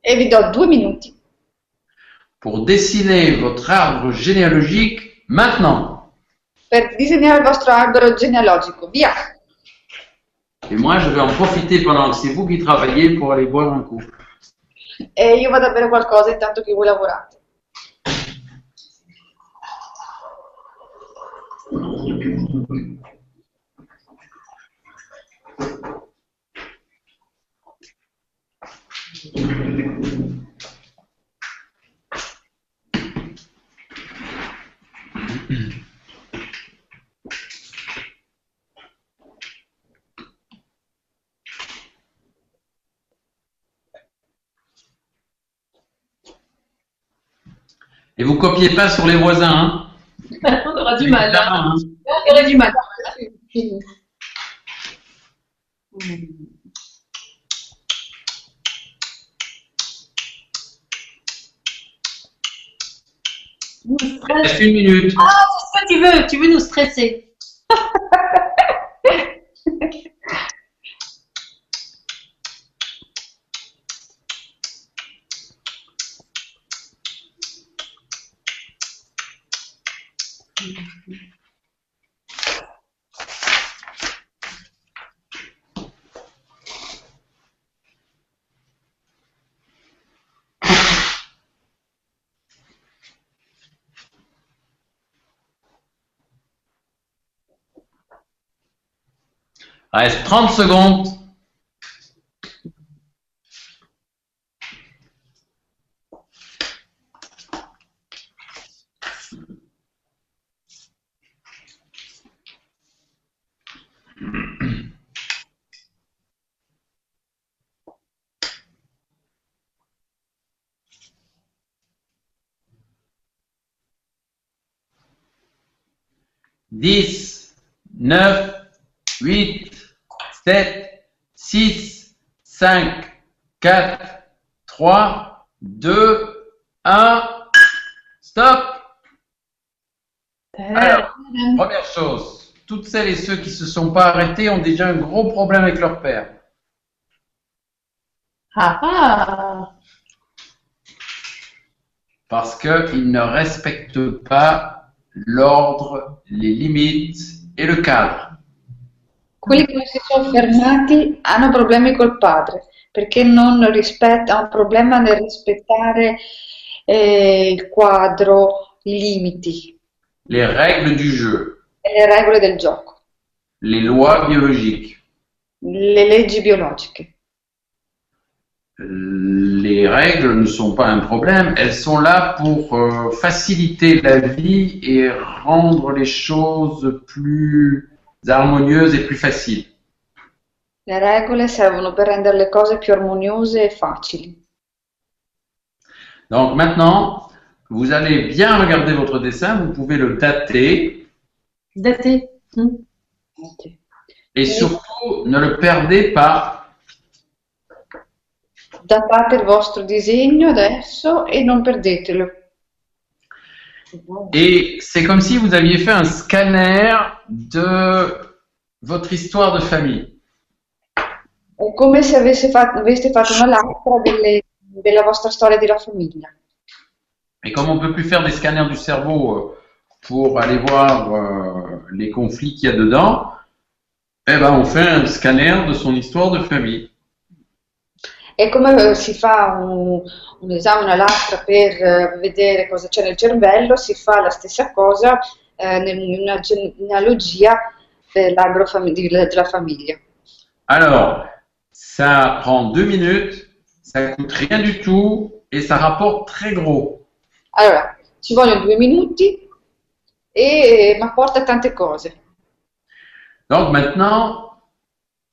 e vi do due minuti pour dessiner votre arbre généalogique maintenant. per disegnare il vostro albero genealogico. Via! Et moi, je vais en profiter pendant que c'est vous qui travaillez pour aller boire un coup. E io vado a bere qualcosa intanto che voi lavorate. Et vous copiez pas sur les voisins. Hein On aura du mal. hein. Hein. On aurait du mal. Nous une minute. Ah, c'est ce que tu veux. Tu veux nous stresser. Reste 30 secondes. Dix, neuf, huit, sept, six, cinq, quatre, trois, deux, un. Stop. Alors, première chose, toutes celles et ceux qui se sont pas arrêtés ont déjà un gros problème avec leur père. Ah ah. Parce qu'ils ne respectent pas l'ordre, les limites et le cadre. Quelli che non si sono fermati hanno problemi col padre perché non rispetta, un problema nel rispettare eh, il quadro, i limiti, Les règles du jeu, le regole del gioco, les lois biologiques. le leggi biologiche. Les règles ne sont pas un problème, elles sont là pour euh, faciliter la vie et rendre les choses plus harmonieuses et plus faciles. Le regole servono per rendere le cose più armoniose e facili. Donc maintenant, vous allez bien regarder votre dessin, vous pouvez le dater Daté. Hmm. et surtout ne le perdez pas. Datate il vostro disegno adesso e non perdetelo. Et c'est comme si vous aviez fait un scanner de votre histoire de famille. Come se avesse fatto, aveste fatto una lastra delle- della vostra storia della famiglia. Et comme on ne peut plus faire des scanners du cerveau euh, pour aller voir euh, les conflits qu'il y a dedans, eh ben on fait un scanner de son histoire de famille. E come si fa un, un esame, una lastra per eh, vedere cosa c'è nel cervello, si fa la stessa cosa eh, in una fami- di- della famiglia. Alors, ça prend deux minutes, ça coûte rien du tout et ça rapporte très gros. Allora, ci vogliono due minuti, e, ma porta tante cose. Donc maintenant,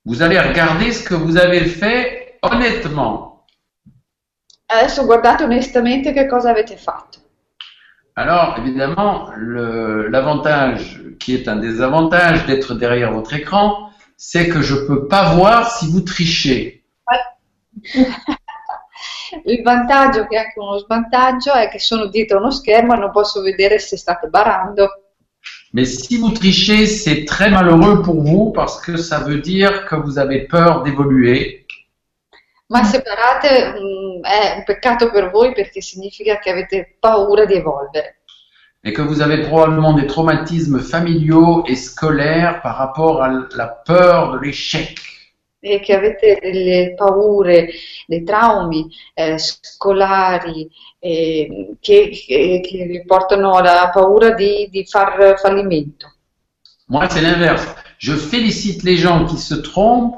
vous allez regarder ce que vous avez fait honnêtement. Adesso guardate onestamente che cosa avete fatto. Alors, évidemment, l'avantage qui est un désavantage d'être derrière votre écran, c'est que je ne peux pas voir si vous trichez. Il vantaggio, che è anche uno svantaggio, è che sono dietro uno schermo e non posso vedere se state barando. Mais si vous trichez, c'est très malheureux pour vous parce que ça veut dire que vous avez peur d'évoluer. Ma se barate mh, è un peccato per voi perché significa che avete paura di evolvere et que vous avez probablement des traumatismes familiaux et scolaires par rapport à la peur de l'échec. e che avete delle paure, dei traumi eh, scolari eh, che, che- che vi portano alla paura di, di far fallimento. Moi, c'est l'inverse. Je félicite les gens qui se trompent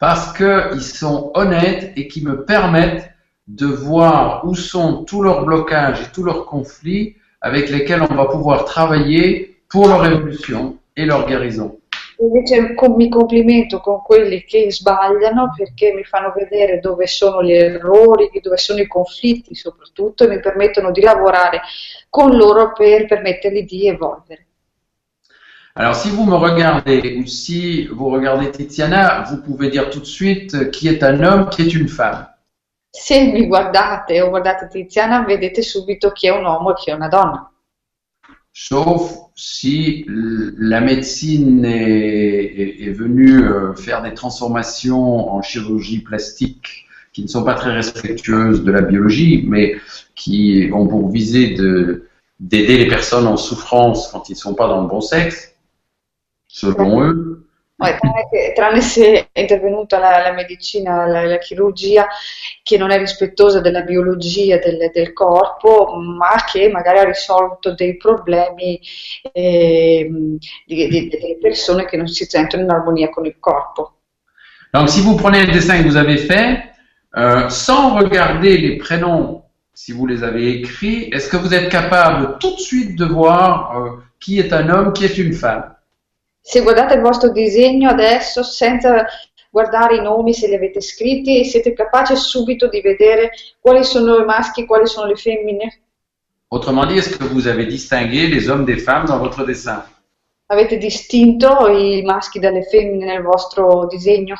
parce qu'ils sont honnêtes et qui me permettent de voir où sont tous leurs blocages et tous leurs conflits avec lesquels on va pouvoir travailler pour leur évolution et leur guérison. Invece mi complimento con quelli che sbagliano perché mi fanno vedere dove sono gli errori, dove sono i conflitti soprattutto e mi permettono di lavorare con loro per permettergli di evolvere. Alors, si vous me regardez ou si vous regardez Tiziana, vous pouvez dire tout de suite qui est un homme, qui est une femme. Se mi guardate o guardate Tiziana vedete subito chi è un uomo e chi è una donna. Sauf si la médecine est, est- est venue euh, faire des transformations en chirurgie plastique qui ne sont pas très respectueuses de la biologie, mais qui ont pour visée de- d'aider les personnes en souffrance quand ils ne sont pas dans le bon sexe, selon eux. Eh, tranne, tranne se è intervenuta la, la medicina, la, la chirurgia che non è rispettosa della biologia del, del corpo, ma che magari ha risolto dei problemi ehm, di- di- delle persone che non si sentono in armonia con il corpo. Donc, si vous prenez le dessin que vous avez fait, euh, sans regarder les prénoms, si vous les avez écrits, est-ce que vous êtes capable tout de suite de voir euh, qui est un homme, qui est une femme? Se guardate il vostro disegno adesso senza guardare i nomi se li avete scritti, siete capaci subito di vedere quali sono i maschi e quali sono le femmine? Autrement dit, est-ce que vous avez distingué les hommes des femmes dans votre dessin Avete distinto i maschi dalle femmine nel vostro disegno?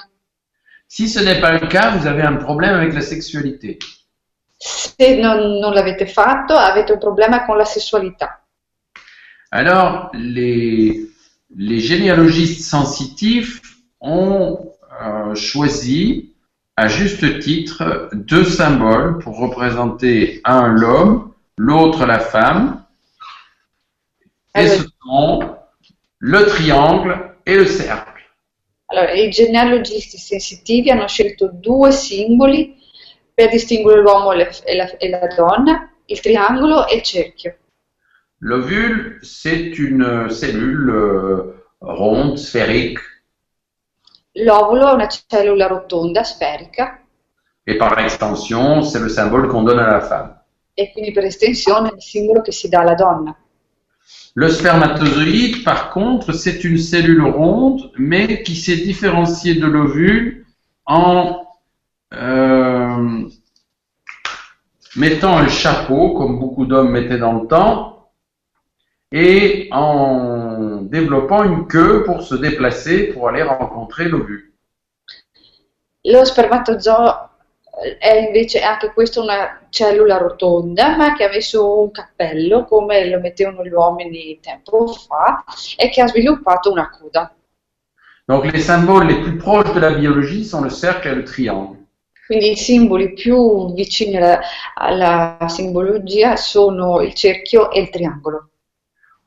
Si ce n'est pas le cas, vous avez un problème avec la sexualité. Se non, non l'avete fatto, avete un problema con la sessualità. Alors, les, les généalogistes sensitifs ont euh, choisi, à juste titre, deux symboles pour représenter un l'homme, l'autre la femme. Et ce sont le triangle et le cercle. Allora, i genealogisti sensitivi hanno scelto due simboli per distinguere l'uomo e la, e la- e la donna, il triangolo e il cerchio. L'ovule, c'est une cellule euh, ronde, sphérique, L'ovulo è una cellula rotonda, sferica, et par extension, c'est le symbole qu'on donne à la femme. e quindi per estensione è il simbolo che si dà alla donna. Le spermatozoïde, par contre, c'est une cellule ronde, mais qui s'est différenciée de l'ovule en euh, mettant un chapeau, comme beaucoup d'hommes mettaient dans le temps, et en développant une queue pour se déplacer, pour aller rencontrer l'ovule. Lo spermatozoo è invece anche questa una cellula rotonda, ma che ha messo un cappello come lo mettevano gli uomini tempo fa e che ha sviluppato una coda. Donc les symboles les plus proches de la biologie sont le cercle et le triangle. Quindi i simboli più vicini alla, alla simbologia sono il cerchio e il triangolo.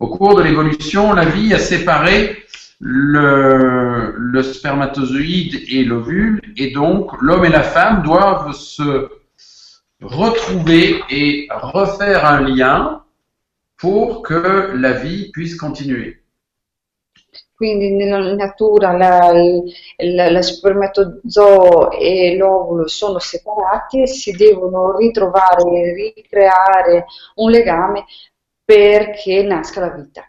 Au cours de l'évolution, la vie a séparé le, spermatozoïde et l'ovule, et donc l'homme et la femme doivent se retrouver et refaire un lien pour que la vie puisse continuer. Quindi nella natura la, la, la spermatozoo e l'ovulo sono separati e si devono ritrovare ricreare un legame perché nasca la vita.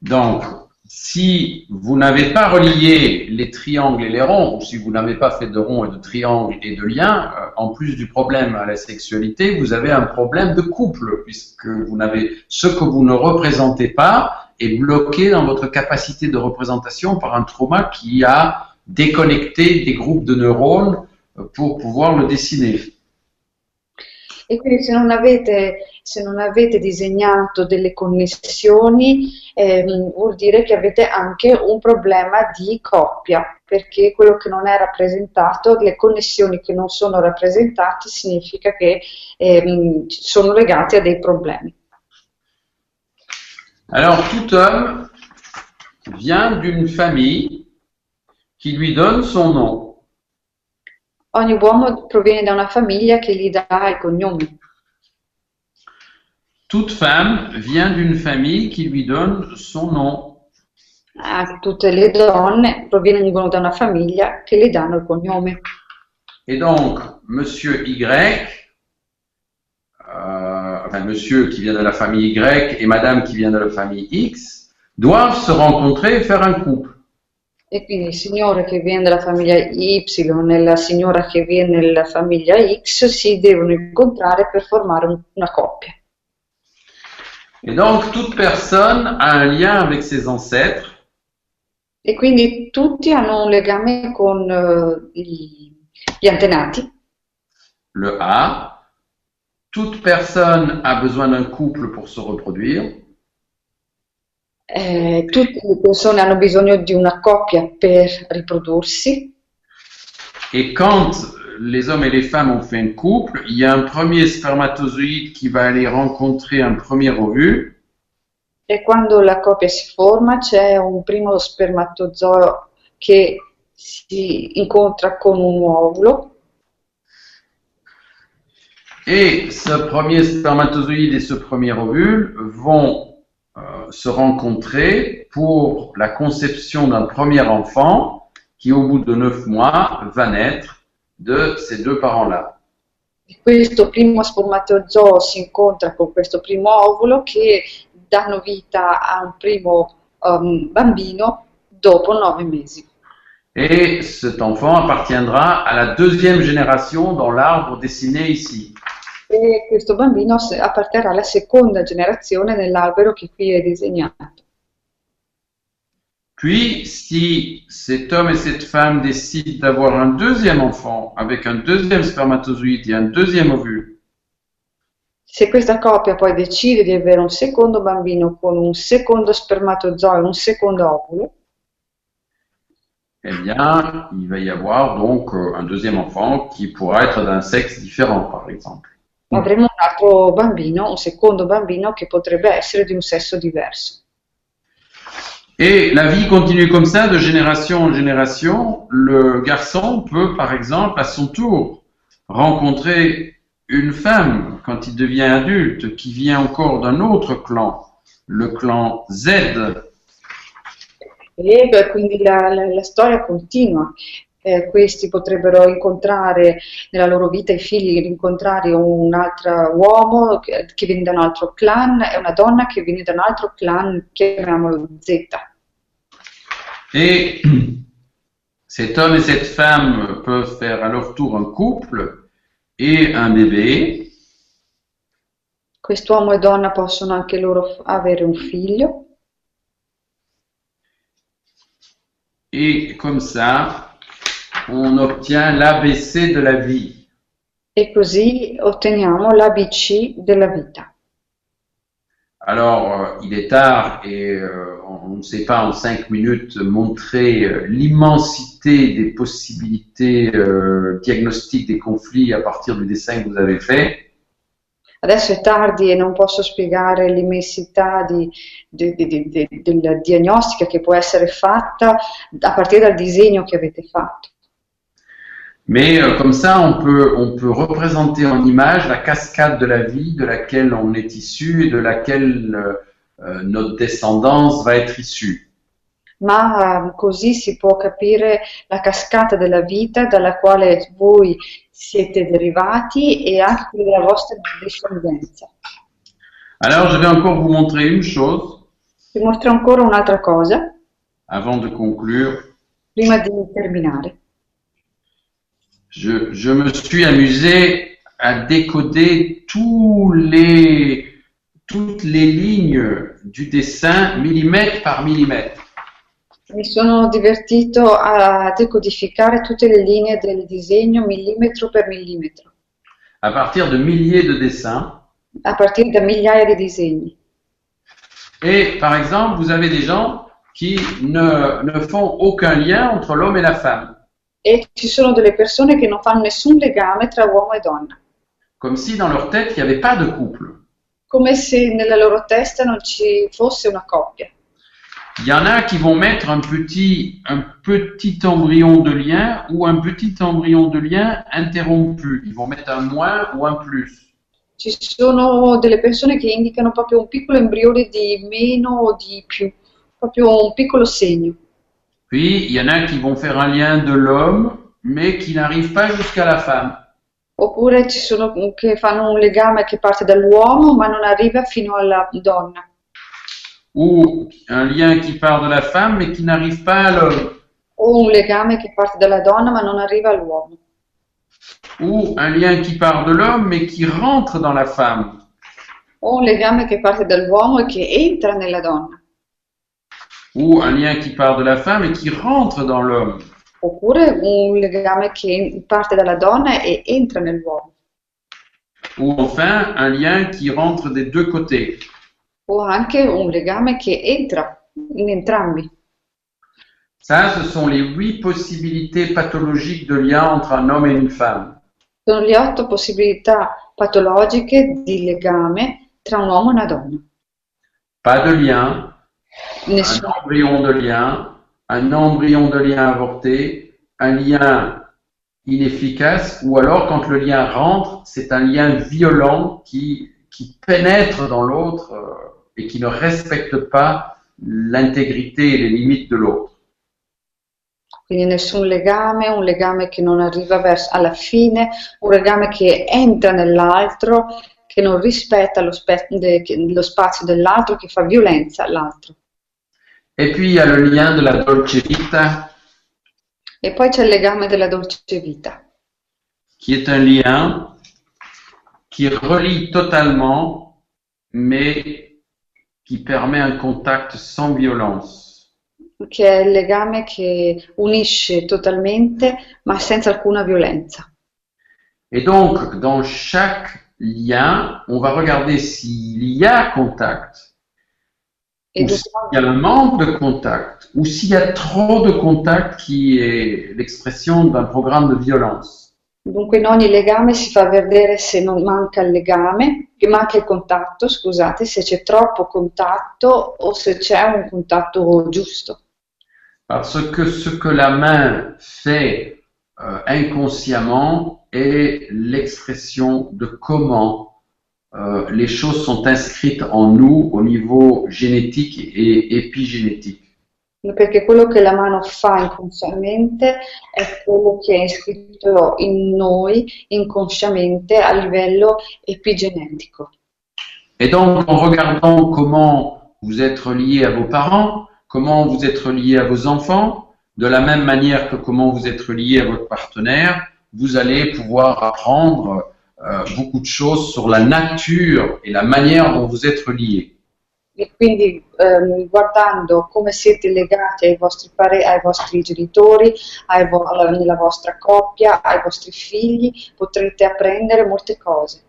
Donc, si vous n'avez pas relié les triangles et les ronds, ou si vous n'avez pas fait de ronds et de triangles et de liens, euh, en plus du problème à la sexualité, vous avez un problème de couple, puisque vous n'avez ce que vous ne représentez pas est bloqué dans votre capacité de représentation par un trauma qui a déconnecté des groupes de neurones euh, pour pouvoir le dessiner. E quindi se non avete, se non avete disegnato delle connessioni ehm, vuol dire che avete anche un problema di coppia, perché quello che non è rappresentato, le connessioni che non sono rappresentate significa che ehm, sono legate a dei problemi. Alors, tout homme vient d'une famille qui lui donne son nom. Ogni uomo proviene da una famiglia che gli dà il cognome. Toute femme vient d'une famille qui lui donne son nom. Anche tutte le donne provengono da una famiglia che gli danno il cognome. Et donc, monsieur Y, euh, enfin, monsieur qui vient de la famille Y et madame qui vient de la famille X, doivent se rencontrer et faire un couple. E quindi il signore che viene dalla famiglia Y e la signora che viene dalla famiglia X si devono incontrare per formare un- una coppia. Et donc, toute personne a un lien avec ses ancêtres E quindi tutti hanno un legame con eh, gli, gli antenati. le A. Toute personne a besoin d'un couple pour se reproduire. Eh, tutte le persone hanno bisogno di una coppia per riprodursi Et quand les hommes et les femmes ont fait un couple, il y a un premier spermatozoïde qui va aller rencontrer un premier ovule. e quando la coppia si forma c'è un primo spermatozoo che si incontra con un ovulo Et ce premier spermatozoïde et ce premier ovule vont euh, se rencontrer pour la conception d'un premier enfant qui, au bout de neuf mois, va naître de ces deux parents-là. Questo primo spermatozoo si incontra con questo primo ovulo che danno vita a un primo um, bambino dopo nove mesi. Et cet enfant appartiendra à la deuxième génération dans l'arbre dessiné ici. E questo bambino apparterrà alla seconda generazione nell'albero che qui è disegnato. Puis, si cet homme et cette femme décident d'avoir un deuxième enfant avec un deuxième spermatozoïde et un deuxième ovule, Se questa coppia poi decide di avere un secondo bambino con un secondo spermatozoo e un secondo ovulo, eh bien, il va y avoir donc euh, un deuxième enfant qui pourra être d'un sexe différent, par exemple. avremo un altro bambino, un secondo bambino che potrebbe essere di un sesso diverso. Et la vie continue comme ça, de génération en génération. Le garçon peut, par exemple, à son tour, rencontrer une femme quand il devient adulte qui vient encore d'un autre clan, le clan Z. E quindi la, la- la storia continua. Eh, questi potrebbero incontrare nella loro vita i figli, incontrare un altro uomo che, che viene da un altro clan e una donna che viene da un altro clan, chiamiamolo Z. Et cet homme et cette femme peuvent faire à leur tour un couple et un bébé. Quest'uomo e donna possono anche loro avere un figlio Et comme ça, on obtient l'ABC de la vie. e così otteniamo l'ABC della vita. Alors, euh, il est tard et euh, on ne sait pas en cinq minutes montrer euh, l'immensité des possibilités diagnostiques des conflits à partir du dessin que vous avez fait. Adesso è tardi e non posso spiegare l'immensità di, di, di, della diagnostica che può essere fatta a partire dal disegno che avete fatto. Mais euh, comme ça, on peut, on peut représenter en image la cascade de la vie de laquelle on est issu et de laquelle euh, euh notre descendance va être issue. Ma così si può capire la cascata della vita dalla quale voi siete derivati e anche della vostra discendenza. Alors, je vais encore vous montrer une chose. Vi mostro ancora un'altra cosa. Avant de conclure. Prima di terminare je, je, me suis amusé à décoder tous les, toutes les lignes du dessin millimètre par millimètre. Mi sono divertito a decodificare tutte le linee del disegno millimetro per millimetro. À partir de milliers de dessins. A partir da migliaia di disegni. Et par exemple, vous avez des gens qui ne, ne font aucun lien entre l'homme et la femme. E ci sono delle persone che non fanno nessun legame tra uomo e donna. Comme si dans leur tête il n'y avait pas de couple. Come se nella loro testa non ci fosse una coppia. Il y en a qui vont mettre un petit, un petit embryon de lien ou un petit embryon de lien interrompu. Ils vont mettre un moins ou un plus. Ci sono delle persone che indicano proprio un piccolo embrione di meno o di più, proprio un piccolo segno. Puis, il y en a qui vont faire un lien de l'homme, mais qui n'arrive pas jusqu'à la femme. Oppure ci sono che fanno un legame che parte dall'uomo ma non arriva fino alla donna. Ou un lien qui part de la femme mais qui n'arrive pas à l'homme. O un legame che parte dalla donna ma non arriva all'uomo. Ou un lien qui part de l'homme mais qui rentre dans la femme. O un legame che parte dall'uomo e che entra nella donna. Ou un lien qui part de la femme et qui rentre dans l'homme. Oppure un legame che parte dalla donna e entra nell'uomo. Ou enfin un lien qui rentre des deux côtés. O anche un legame che entra in entrambi. Ça, ce sont les huit possibilités pathologiques de lien entre un homme et une femme. Sono le otto possibilità patologiche di legame tra un uomo e una donna. Pas de lien, un embryon de lien, un embryon de lien avorté, un lien inefficace, ou alors quand le lien rentre, c'est un lien violent qui, qui pénètre dans l'autre euh, et qui ne respecte pas l'intégrité et les limites de l'autre. Quindi nessun legame, un legame che non arriva verso, alla fine, un legame che entra nell'altro, che non rispetta lo, spe- de- lo spazio dell'altro, che fa violenza all'altro. Et puis il y a le lien de la dolce vita? E poi c'è il legame della dolce vita. Qui est un lien qui relie totalement, mais qui permet un contact sans violence. Che è il legame che unisce totalmente, ma senza alcuna violenza. Et donc, dans chaque lien, on va regarder s'il y a contact ou s'il y a un manque de contact, ou s'il y a trop de contact qui est l'expression d'un programme de violence. Dunque in ogni legame si fa vedere se non manca il legame, che manca il contatto, scusate, se c'è troppo contatto o se c'è un contatto giusto. Parce que ce que la main fait euh, inconsciemment est l'expression de comment euh, les choses sont inscrites en nous au niveau génétique et épigénétique. Perché quello che la mano fa inconsciamente è quello che è iscritto in noi inconsciamente a livello epigenetico. Et donc, en regardant comment vous êtes relié à vos parents, comment vous êtes relié à vos enfants, de la même manière que comment vous êtes relié à votre partenaire, vous allez pouvoir apprendre euh, beaucoup de choses sur la nature et la manière dont vous êtes liés. E quindi ehm, guardando come siete legati ai vostri, pare- ai vostri genitori, ai vo- alla vostra coppia, ai vostri figli, potrete apprendere molte cose.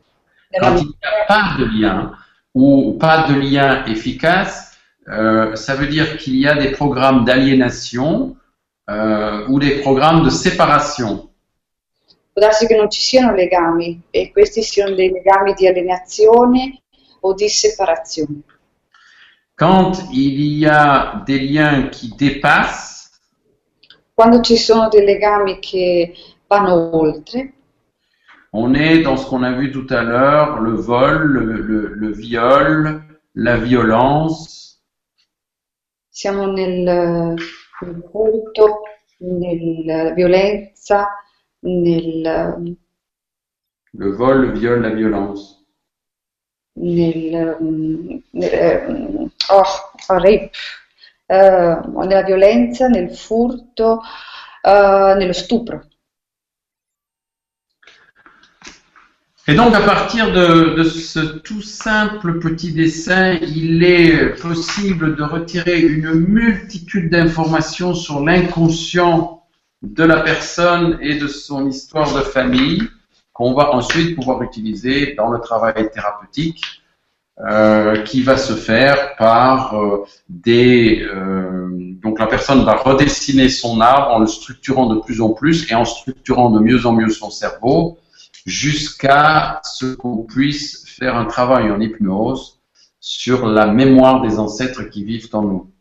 Quand il n'y a pas de lien, ou pas de lien efficace, euh, ça veut dire qu'il y a des programmes d'aliénation euh, ou des programmes de séparation. Può darsi che non ci siano legami e questi siano dei legami di alienazione o di separazione. Quand il y a des liens qui dépassent, Quando ci sono dei legami che vanno oltre, on est dans ce qu'on a vu tout à l'heure, le vol, le, le- le viol, la violence, siamo nel, nel culto, nella violenza, nel, le vol, le viol, la violence. nel, mm, nel- mm, oh, rape, eh, nella violenza, nel furto, eh, nello stupro. Et donc, à partir de, de ce tout simple petit dessin, il est possible de retirer une multitude d'informations sur l'inconscient de la personne et de son histoire de famille qu'on va ensuite pouvoir utiliser dans le travail thérapeutique euh, qui va se faire par euh, des... euh, donc la personne va redessiner son arbre en le structurant de plus en plus et en structurant de mieux en mieux son cerveau jusqu'à ce qu'on puisse faire un travail en hypnose sur la mémoire des ancêtres qui vivent en nous.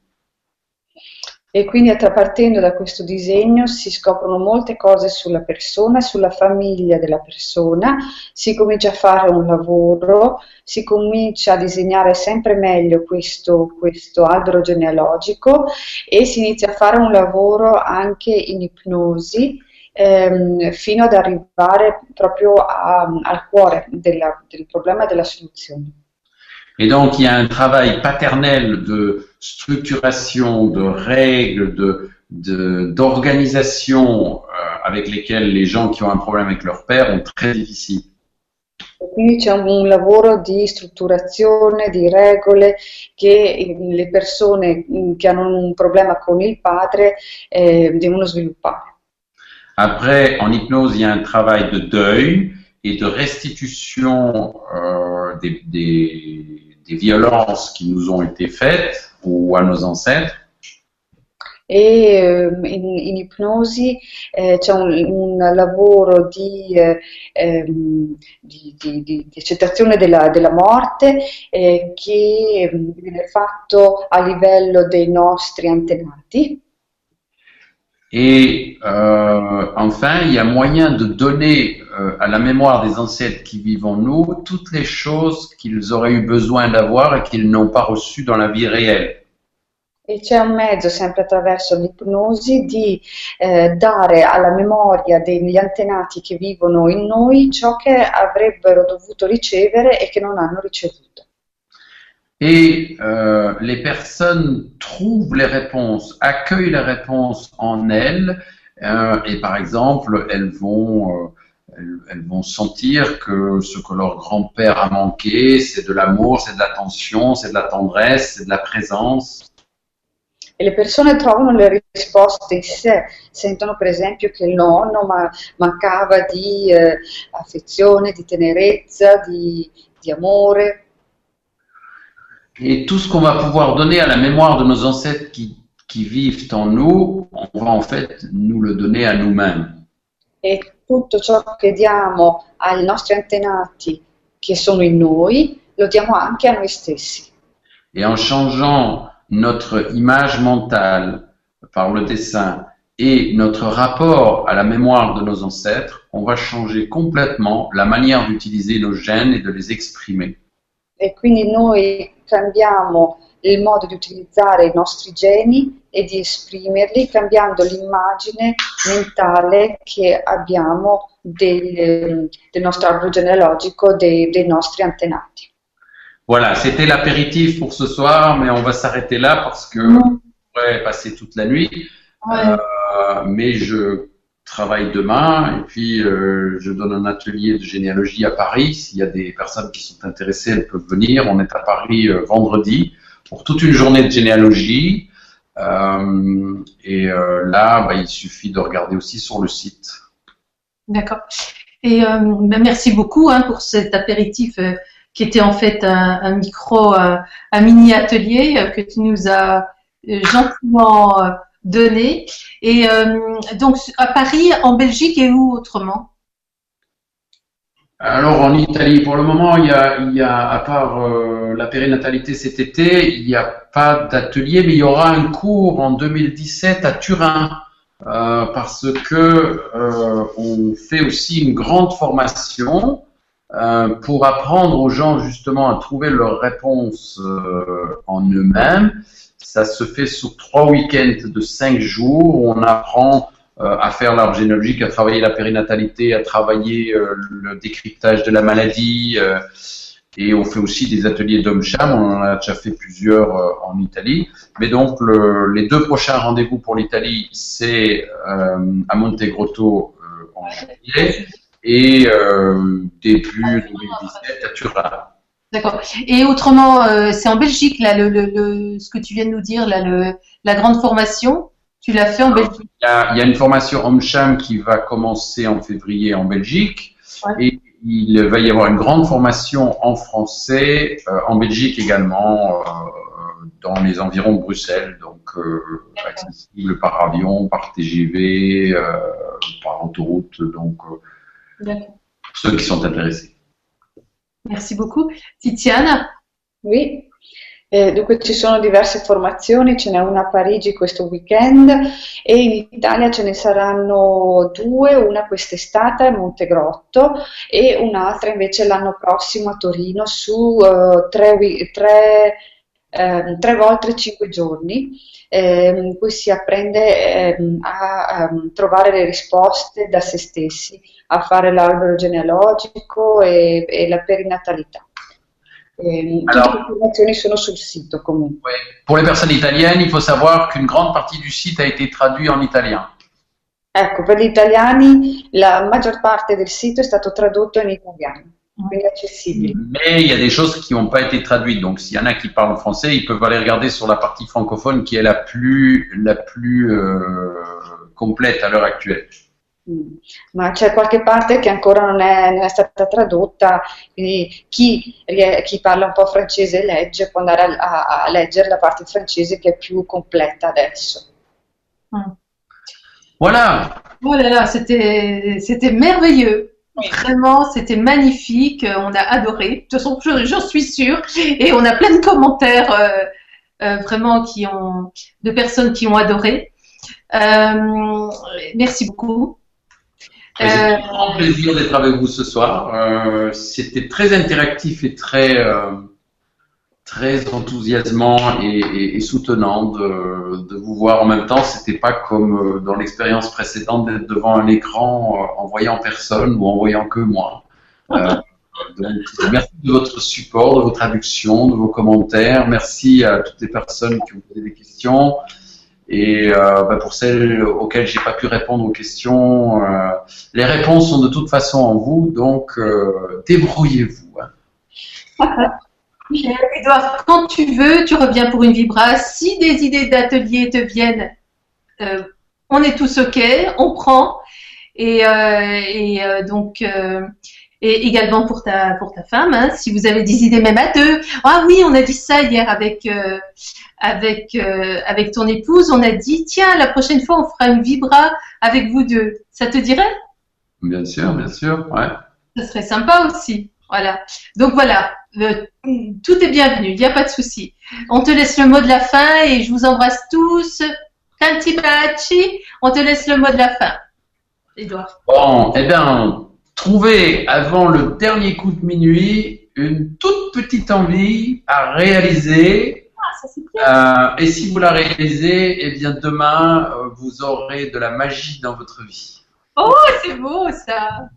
E quindi partendo da questo disegno si scoprono molte cose sulla persona, sulla famiglia della persona, si comincia a fare un lavoro, si comincia a disegnare sempre meglio questo, questo albero genealogico e si inizia a fare un lavoro anche in ipnosi ehm, fino ad arrivare proprio a- al cuore della- del problema e della soluzione. Et donc, il y a un travail de structuration, de règles, de de- d'organisation euh, avec lesquelles les gens qui ont un problème avec leur père ont très difficile. E Quindi c'è un, un lavoro di strutturazione, di regole che eh, le persone mm, che hanno un problema con il padre eh, devono sviluppare. Après, en hypnose, il y a un travail de deuil et de restitution euh, des, des, des violences qui nous ont été faites ou à nos ancêtres. E ehm, in, in ipnosi eh, c'è un, un lavoro di, eh, ehm, di- di- di- accettazione della, della morte eh, che ehm, viene fatto a livello dei nostri antenati. Et euh, enfin, il y a moyen de donner euh, à la mémoire des ancêtres qui vivent en nous toutes les choses qu'ils auraient eu besoin d'avoir et qu'ils n'ont pas reçues dans la vie réelle. E c'è un mezzo, sempre attraverso l'ipnosi, di eh, dare alla memoria degli antenati che vivono in noi ciò che avrebbero dovuto ricevere e che non hanno ricevuto. Et euh, les personnes trouvent les réponses, accueillent les réponses en elles, euh, et par exemple, elles vont, euh, elles, vont sentir que ce que leur grand-père a manqué, c'est de l'amour, c'est de l'attention, c'est de la tendresse, c'est de la présence. E le persone trovano le risposte in sé, sentono per esempio che il nonno ma- mancava di eh, affezione, tenerezza, di, di amore. Et tout ce qu'on va pouvoir donner à la mémoire de nos ancêtres qui, qui vivent en nous, on va en fait nous le donner à nous-mêmes. E tutto ciò che diamo ai nostri antenati che sono in noi, lo diamo anche a noi stessi. Et en changeant notre image mentale par le dessin et notre rapport à la mémoire de nos ancêtres, on va changer complètement la manière d'utiliser nos gènes et de les exprimer. E quindi noi cambiamo il modo di utilizzare i nostri geni e di esprimerli cambiando l'immagine mentale che abbiamo del, del nostro arboro genealogico, dei, dei nostri antenati. Voilà, c'était l'apéritif pour ce soir, mais on va s'arrêter là parce que on pourrait passer toute la nuit. Euh, mais je travaille demain et puis euh, je donne un atelier de généalogie à Paris. S'il y a des personnes qui sont intéressées, elles peuvent venir. On est à Paris euh, vendredi pour toute une journée de généalogie. Euh, et euh, là, bah, il suffit de regarder aussi sur le site. D'accord. Et ben, merci beaucoup hein, pour cet apéritif qui était en fait un, micro, un, mini atelier que tu nous as gentiment donné. Et donc à Paris, en Belgique et où autrement? Alors en Italie, pour le moment, il y a, à part euh, la périnatalité cet été, il n'y a pas d'atelier, mais il y aura un cours en 2017 à Turin euh, parce que euh, on fait aussi une grande formation pour apprendre aux gens justement à trouver leurs réponses en eux-mêmes. Ça se fait sur trois week-ends de cinq jours. Où on apprend euh, à faire l'arbre généalogique, à travailler la périnatalité, à travailler euh, le décryptage de la maladie. Euh, et on fait aussi des ateliers d'homme-cham, on en a déjà fait plusieurs en Italie. Mais donc le, les deux prochains rendez-vous pour l'Italie, c'est à Montegrotto en juillet et début 2017 à Turin. D'accord. Et autrement, c'est en Belgique là, le, le, ce que tu viens de nous dire là, le, la grande formation. Tu l'as fait en Belgique il y, a, une formation Omcham qui va commencer en février en Belgique. Et il va y avoir une grande formation en français euh, en Belgique également, euh, dans les environs de Bruxelles, donc euh, accessible par avion, par TGV, par autoroute, donc ceux qui sont intéressés. Merci beaucoup. Titiana Oui. Eh, dunque ci sono diverse formazioni, ce n'è una a Parigi questo weekend e in Italia ce ne saranno due, una quest'estate a Montegrotto e un'altra invece l'anno prossimo a Torino su uh, tre, tre, eh, tre, volte cinque giorni eh, in cui si apprende ehm, a, a ehm, trovare le risposte da se stessi, a fare l'albero genealogico e, e la perinatalità. Eh, Alors, toutes les informations sont sur le site comunque. Pour les personnes italiennes, il faut savoir qu'une grande partie du site a été traduit en italien. Ecco, per gli italiani la maggior parte del sito è stato tradotto in italiano, quindi accessibile. Mais il y a des choses qui n'ont pas été traduites, donc s'il y en a qui parlent français, ils peuvent aller regarder sur la partie francophone qui est la plus, la plus euh, complète à l'heure actuelle. Mm. ma c'è qualche parte che ancora non è, non è stata tradotta, quindi chi, chi, parla un po' francese e legge può andare a, a, leggere la parte francese che è più completa adesso. Mm. Voilà. Oh là là, c'était, c'était merveilleux. Oui. Vraiment, c'était magnifique. On a adoré. De toute façon, j'en suis sûre. Et on a plein de commentaires euh, euh, vraiment qui ont, de personnes qui ont adoré. Euh, merci beaucoup. J'ai un grand plaisir d'être avec vous ce soir. Euh, C'était très interactif et très, euh, très enthousiasmant et, et, et soutenant de, de, vous voir en même temps. C'était pas comme euh, dans l'expérience précédente d'être devant un écran euh, en voyant personne ou en voyant que moi. Euh, donc, merci de votre support, de vos traductions, de vos commentaires. Merci à toutes les personnes qui ont posé des questions. Et euh, bah pour celles auxquelles j'ai pas pu répondre aux questions, euh, les réponses sont de toute façon en vous, donc euh, débrouillez-vous. Hein. Quand tu veux, tu reviens pour une vibra. Si des idées d'atelier te viennent, on est tous ok, on prend. Et, donc, et également pour ta pour ta femme, hein, si vous avez des idées même à deux. Ah oui, on a dit ça hier avec avec euh, avec ton épouse. On a dit tiens la prochaine fois on fera une vibra avec vous deux. Ça te dirait? Bien sûr, bien sûr, ouais. Ça serait sympa aussi. Voilà. Donc voilà, euh, tout est bienvenu. Il n'y a pas de souci. On te laisse le mot de la fin et je vous embrasse tous. Tanti on te laisse le mot de la fin. Edouard. Bon, eh bien, Trouvez avant le dernier coup de minuit une toute petite envie à réaliser. Euh, et si vous la réalisez, eh bien demain, euh, vous aurez de la magie dans votre vie. Oh, c'est beau ça!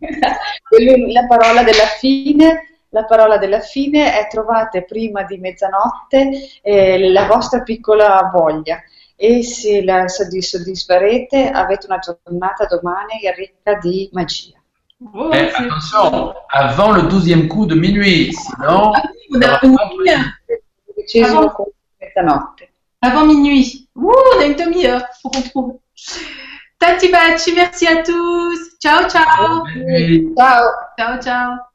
la parola della fine la parola della fine è trovate prima di mezzanotte eh, la vostra piccola voglia e se la soddisfarete avete una giornata domani ricca di magia. Oh, Mais attention, avant le douzième coup de minuit, sinon. Ah, avant, minuit. Ouh, on a une demi-heure pour qu'on trouve. Tati Bachi, merci à tous. Ciao, ciao. Ciao. Ciao, ciao.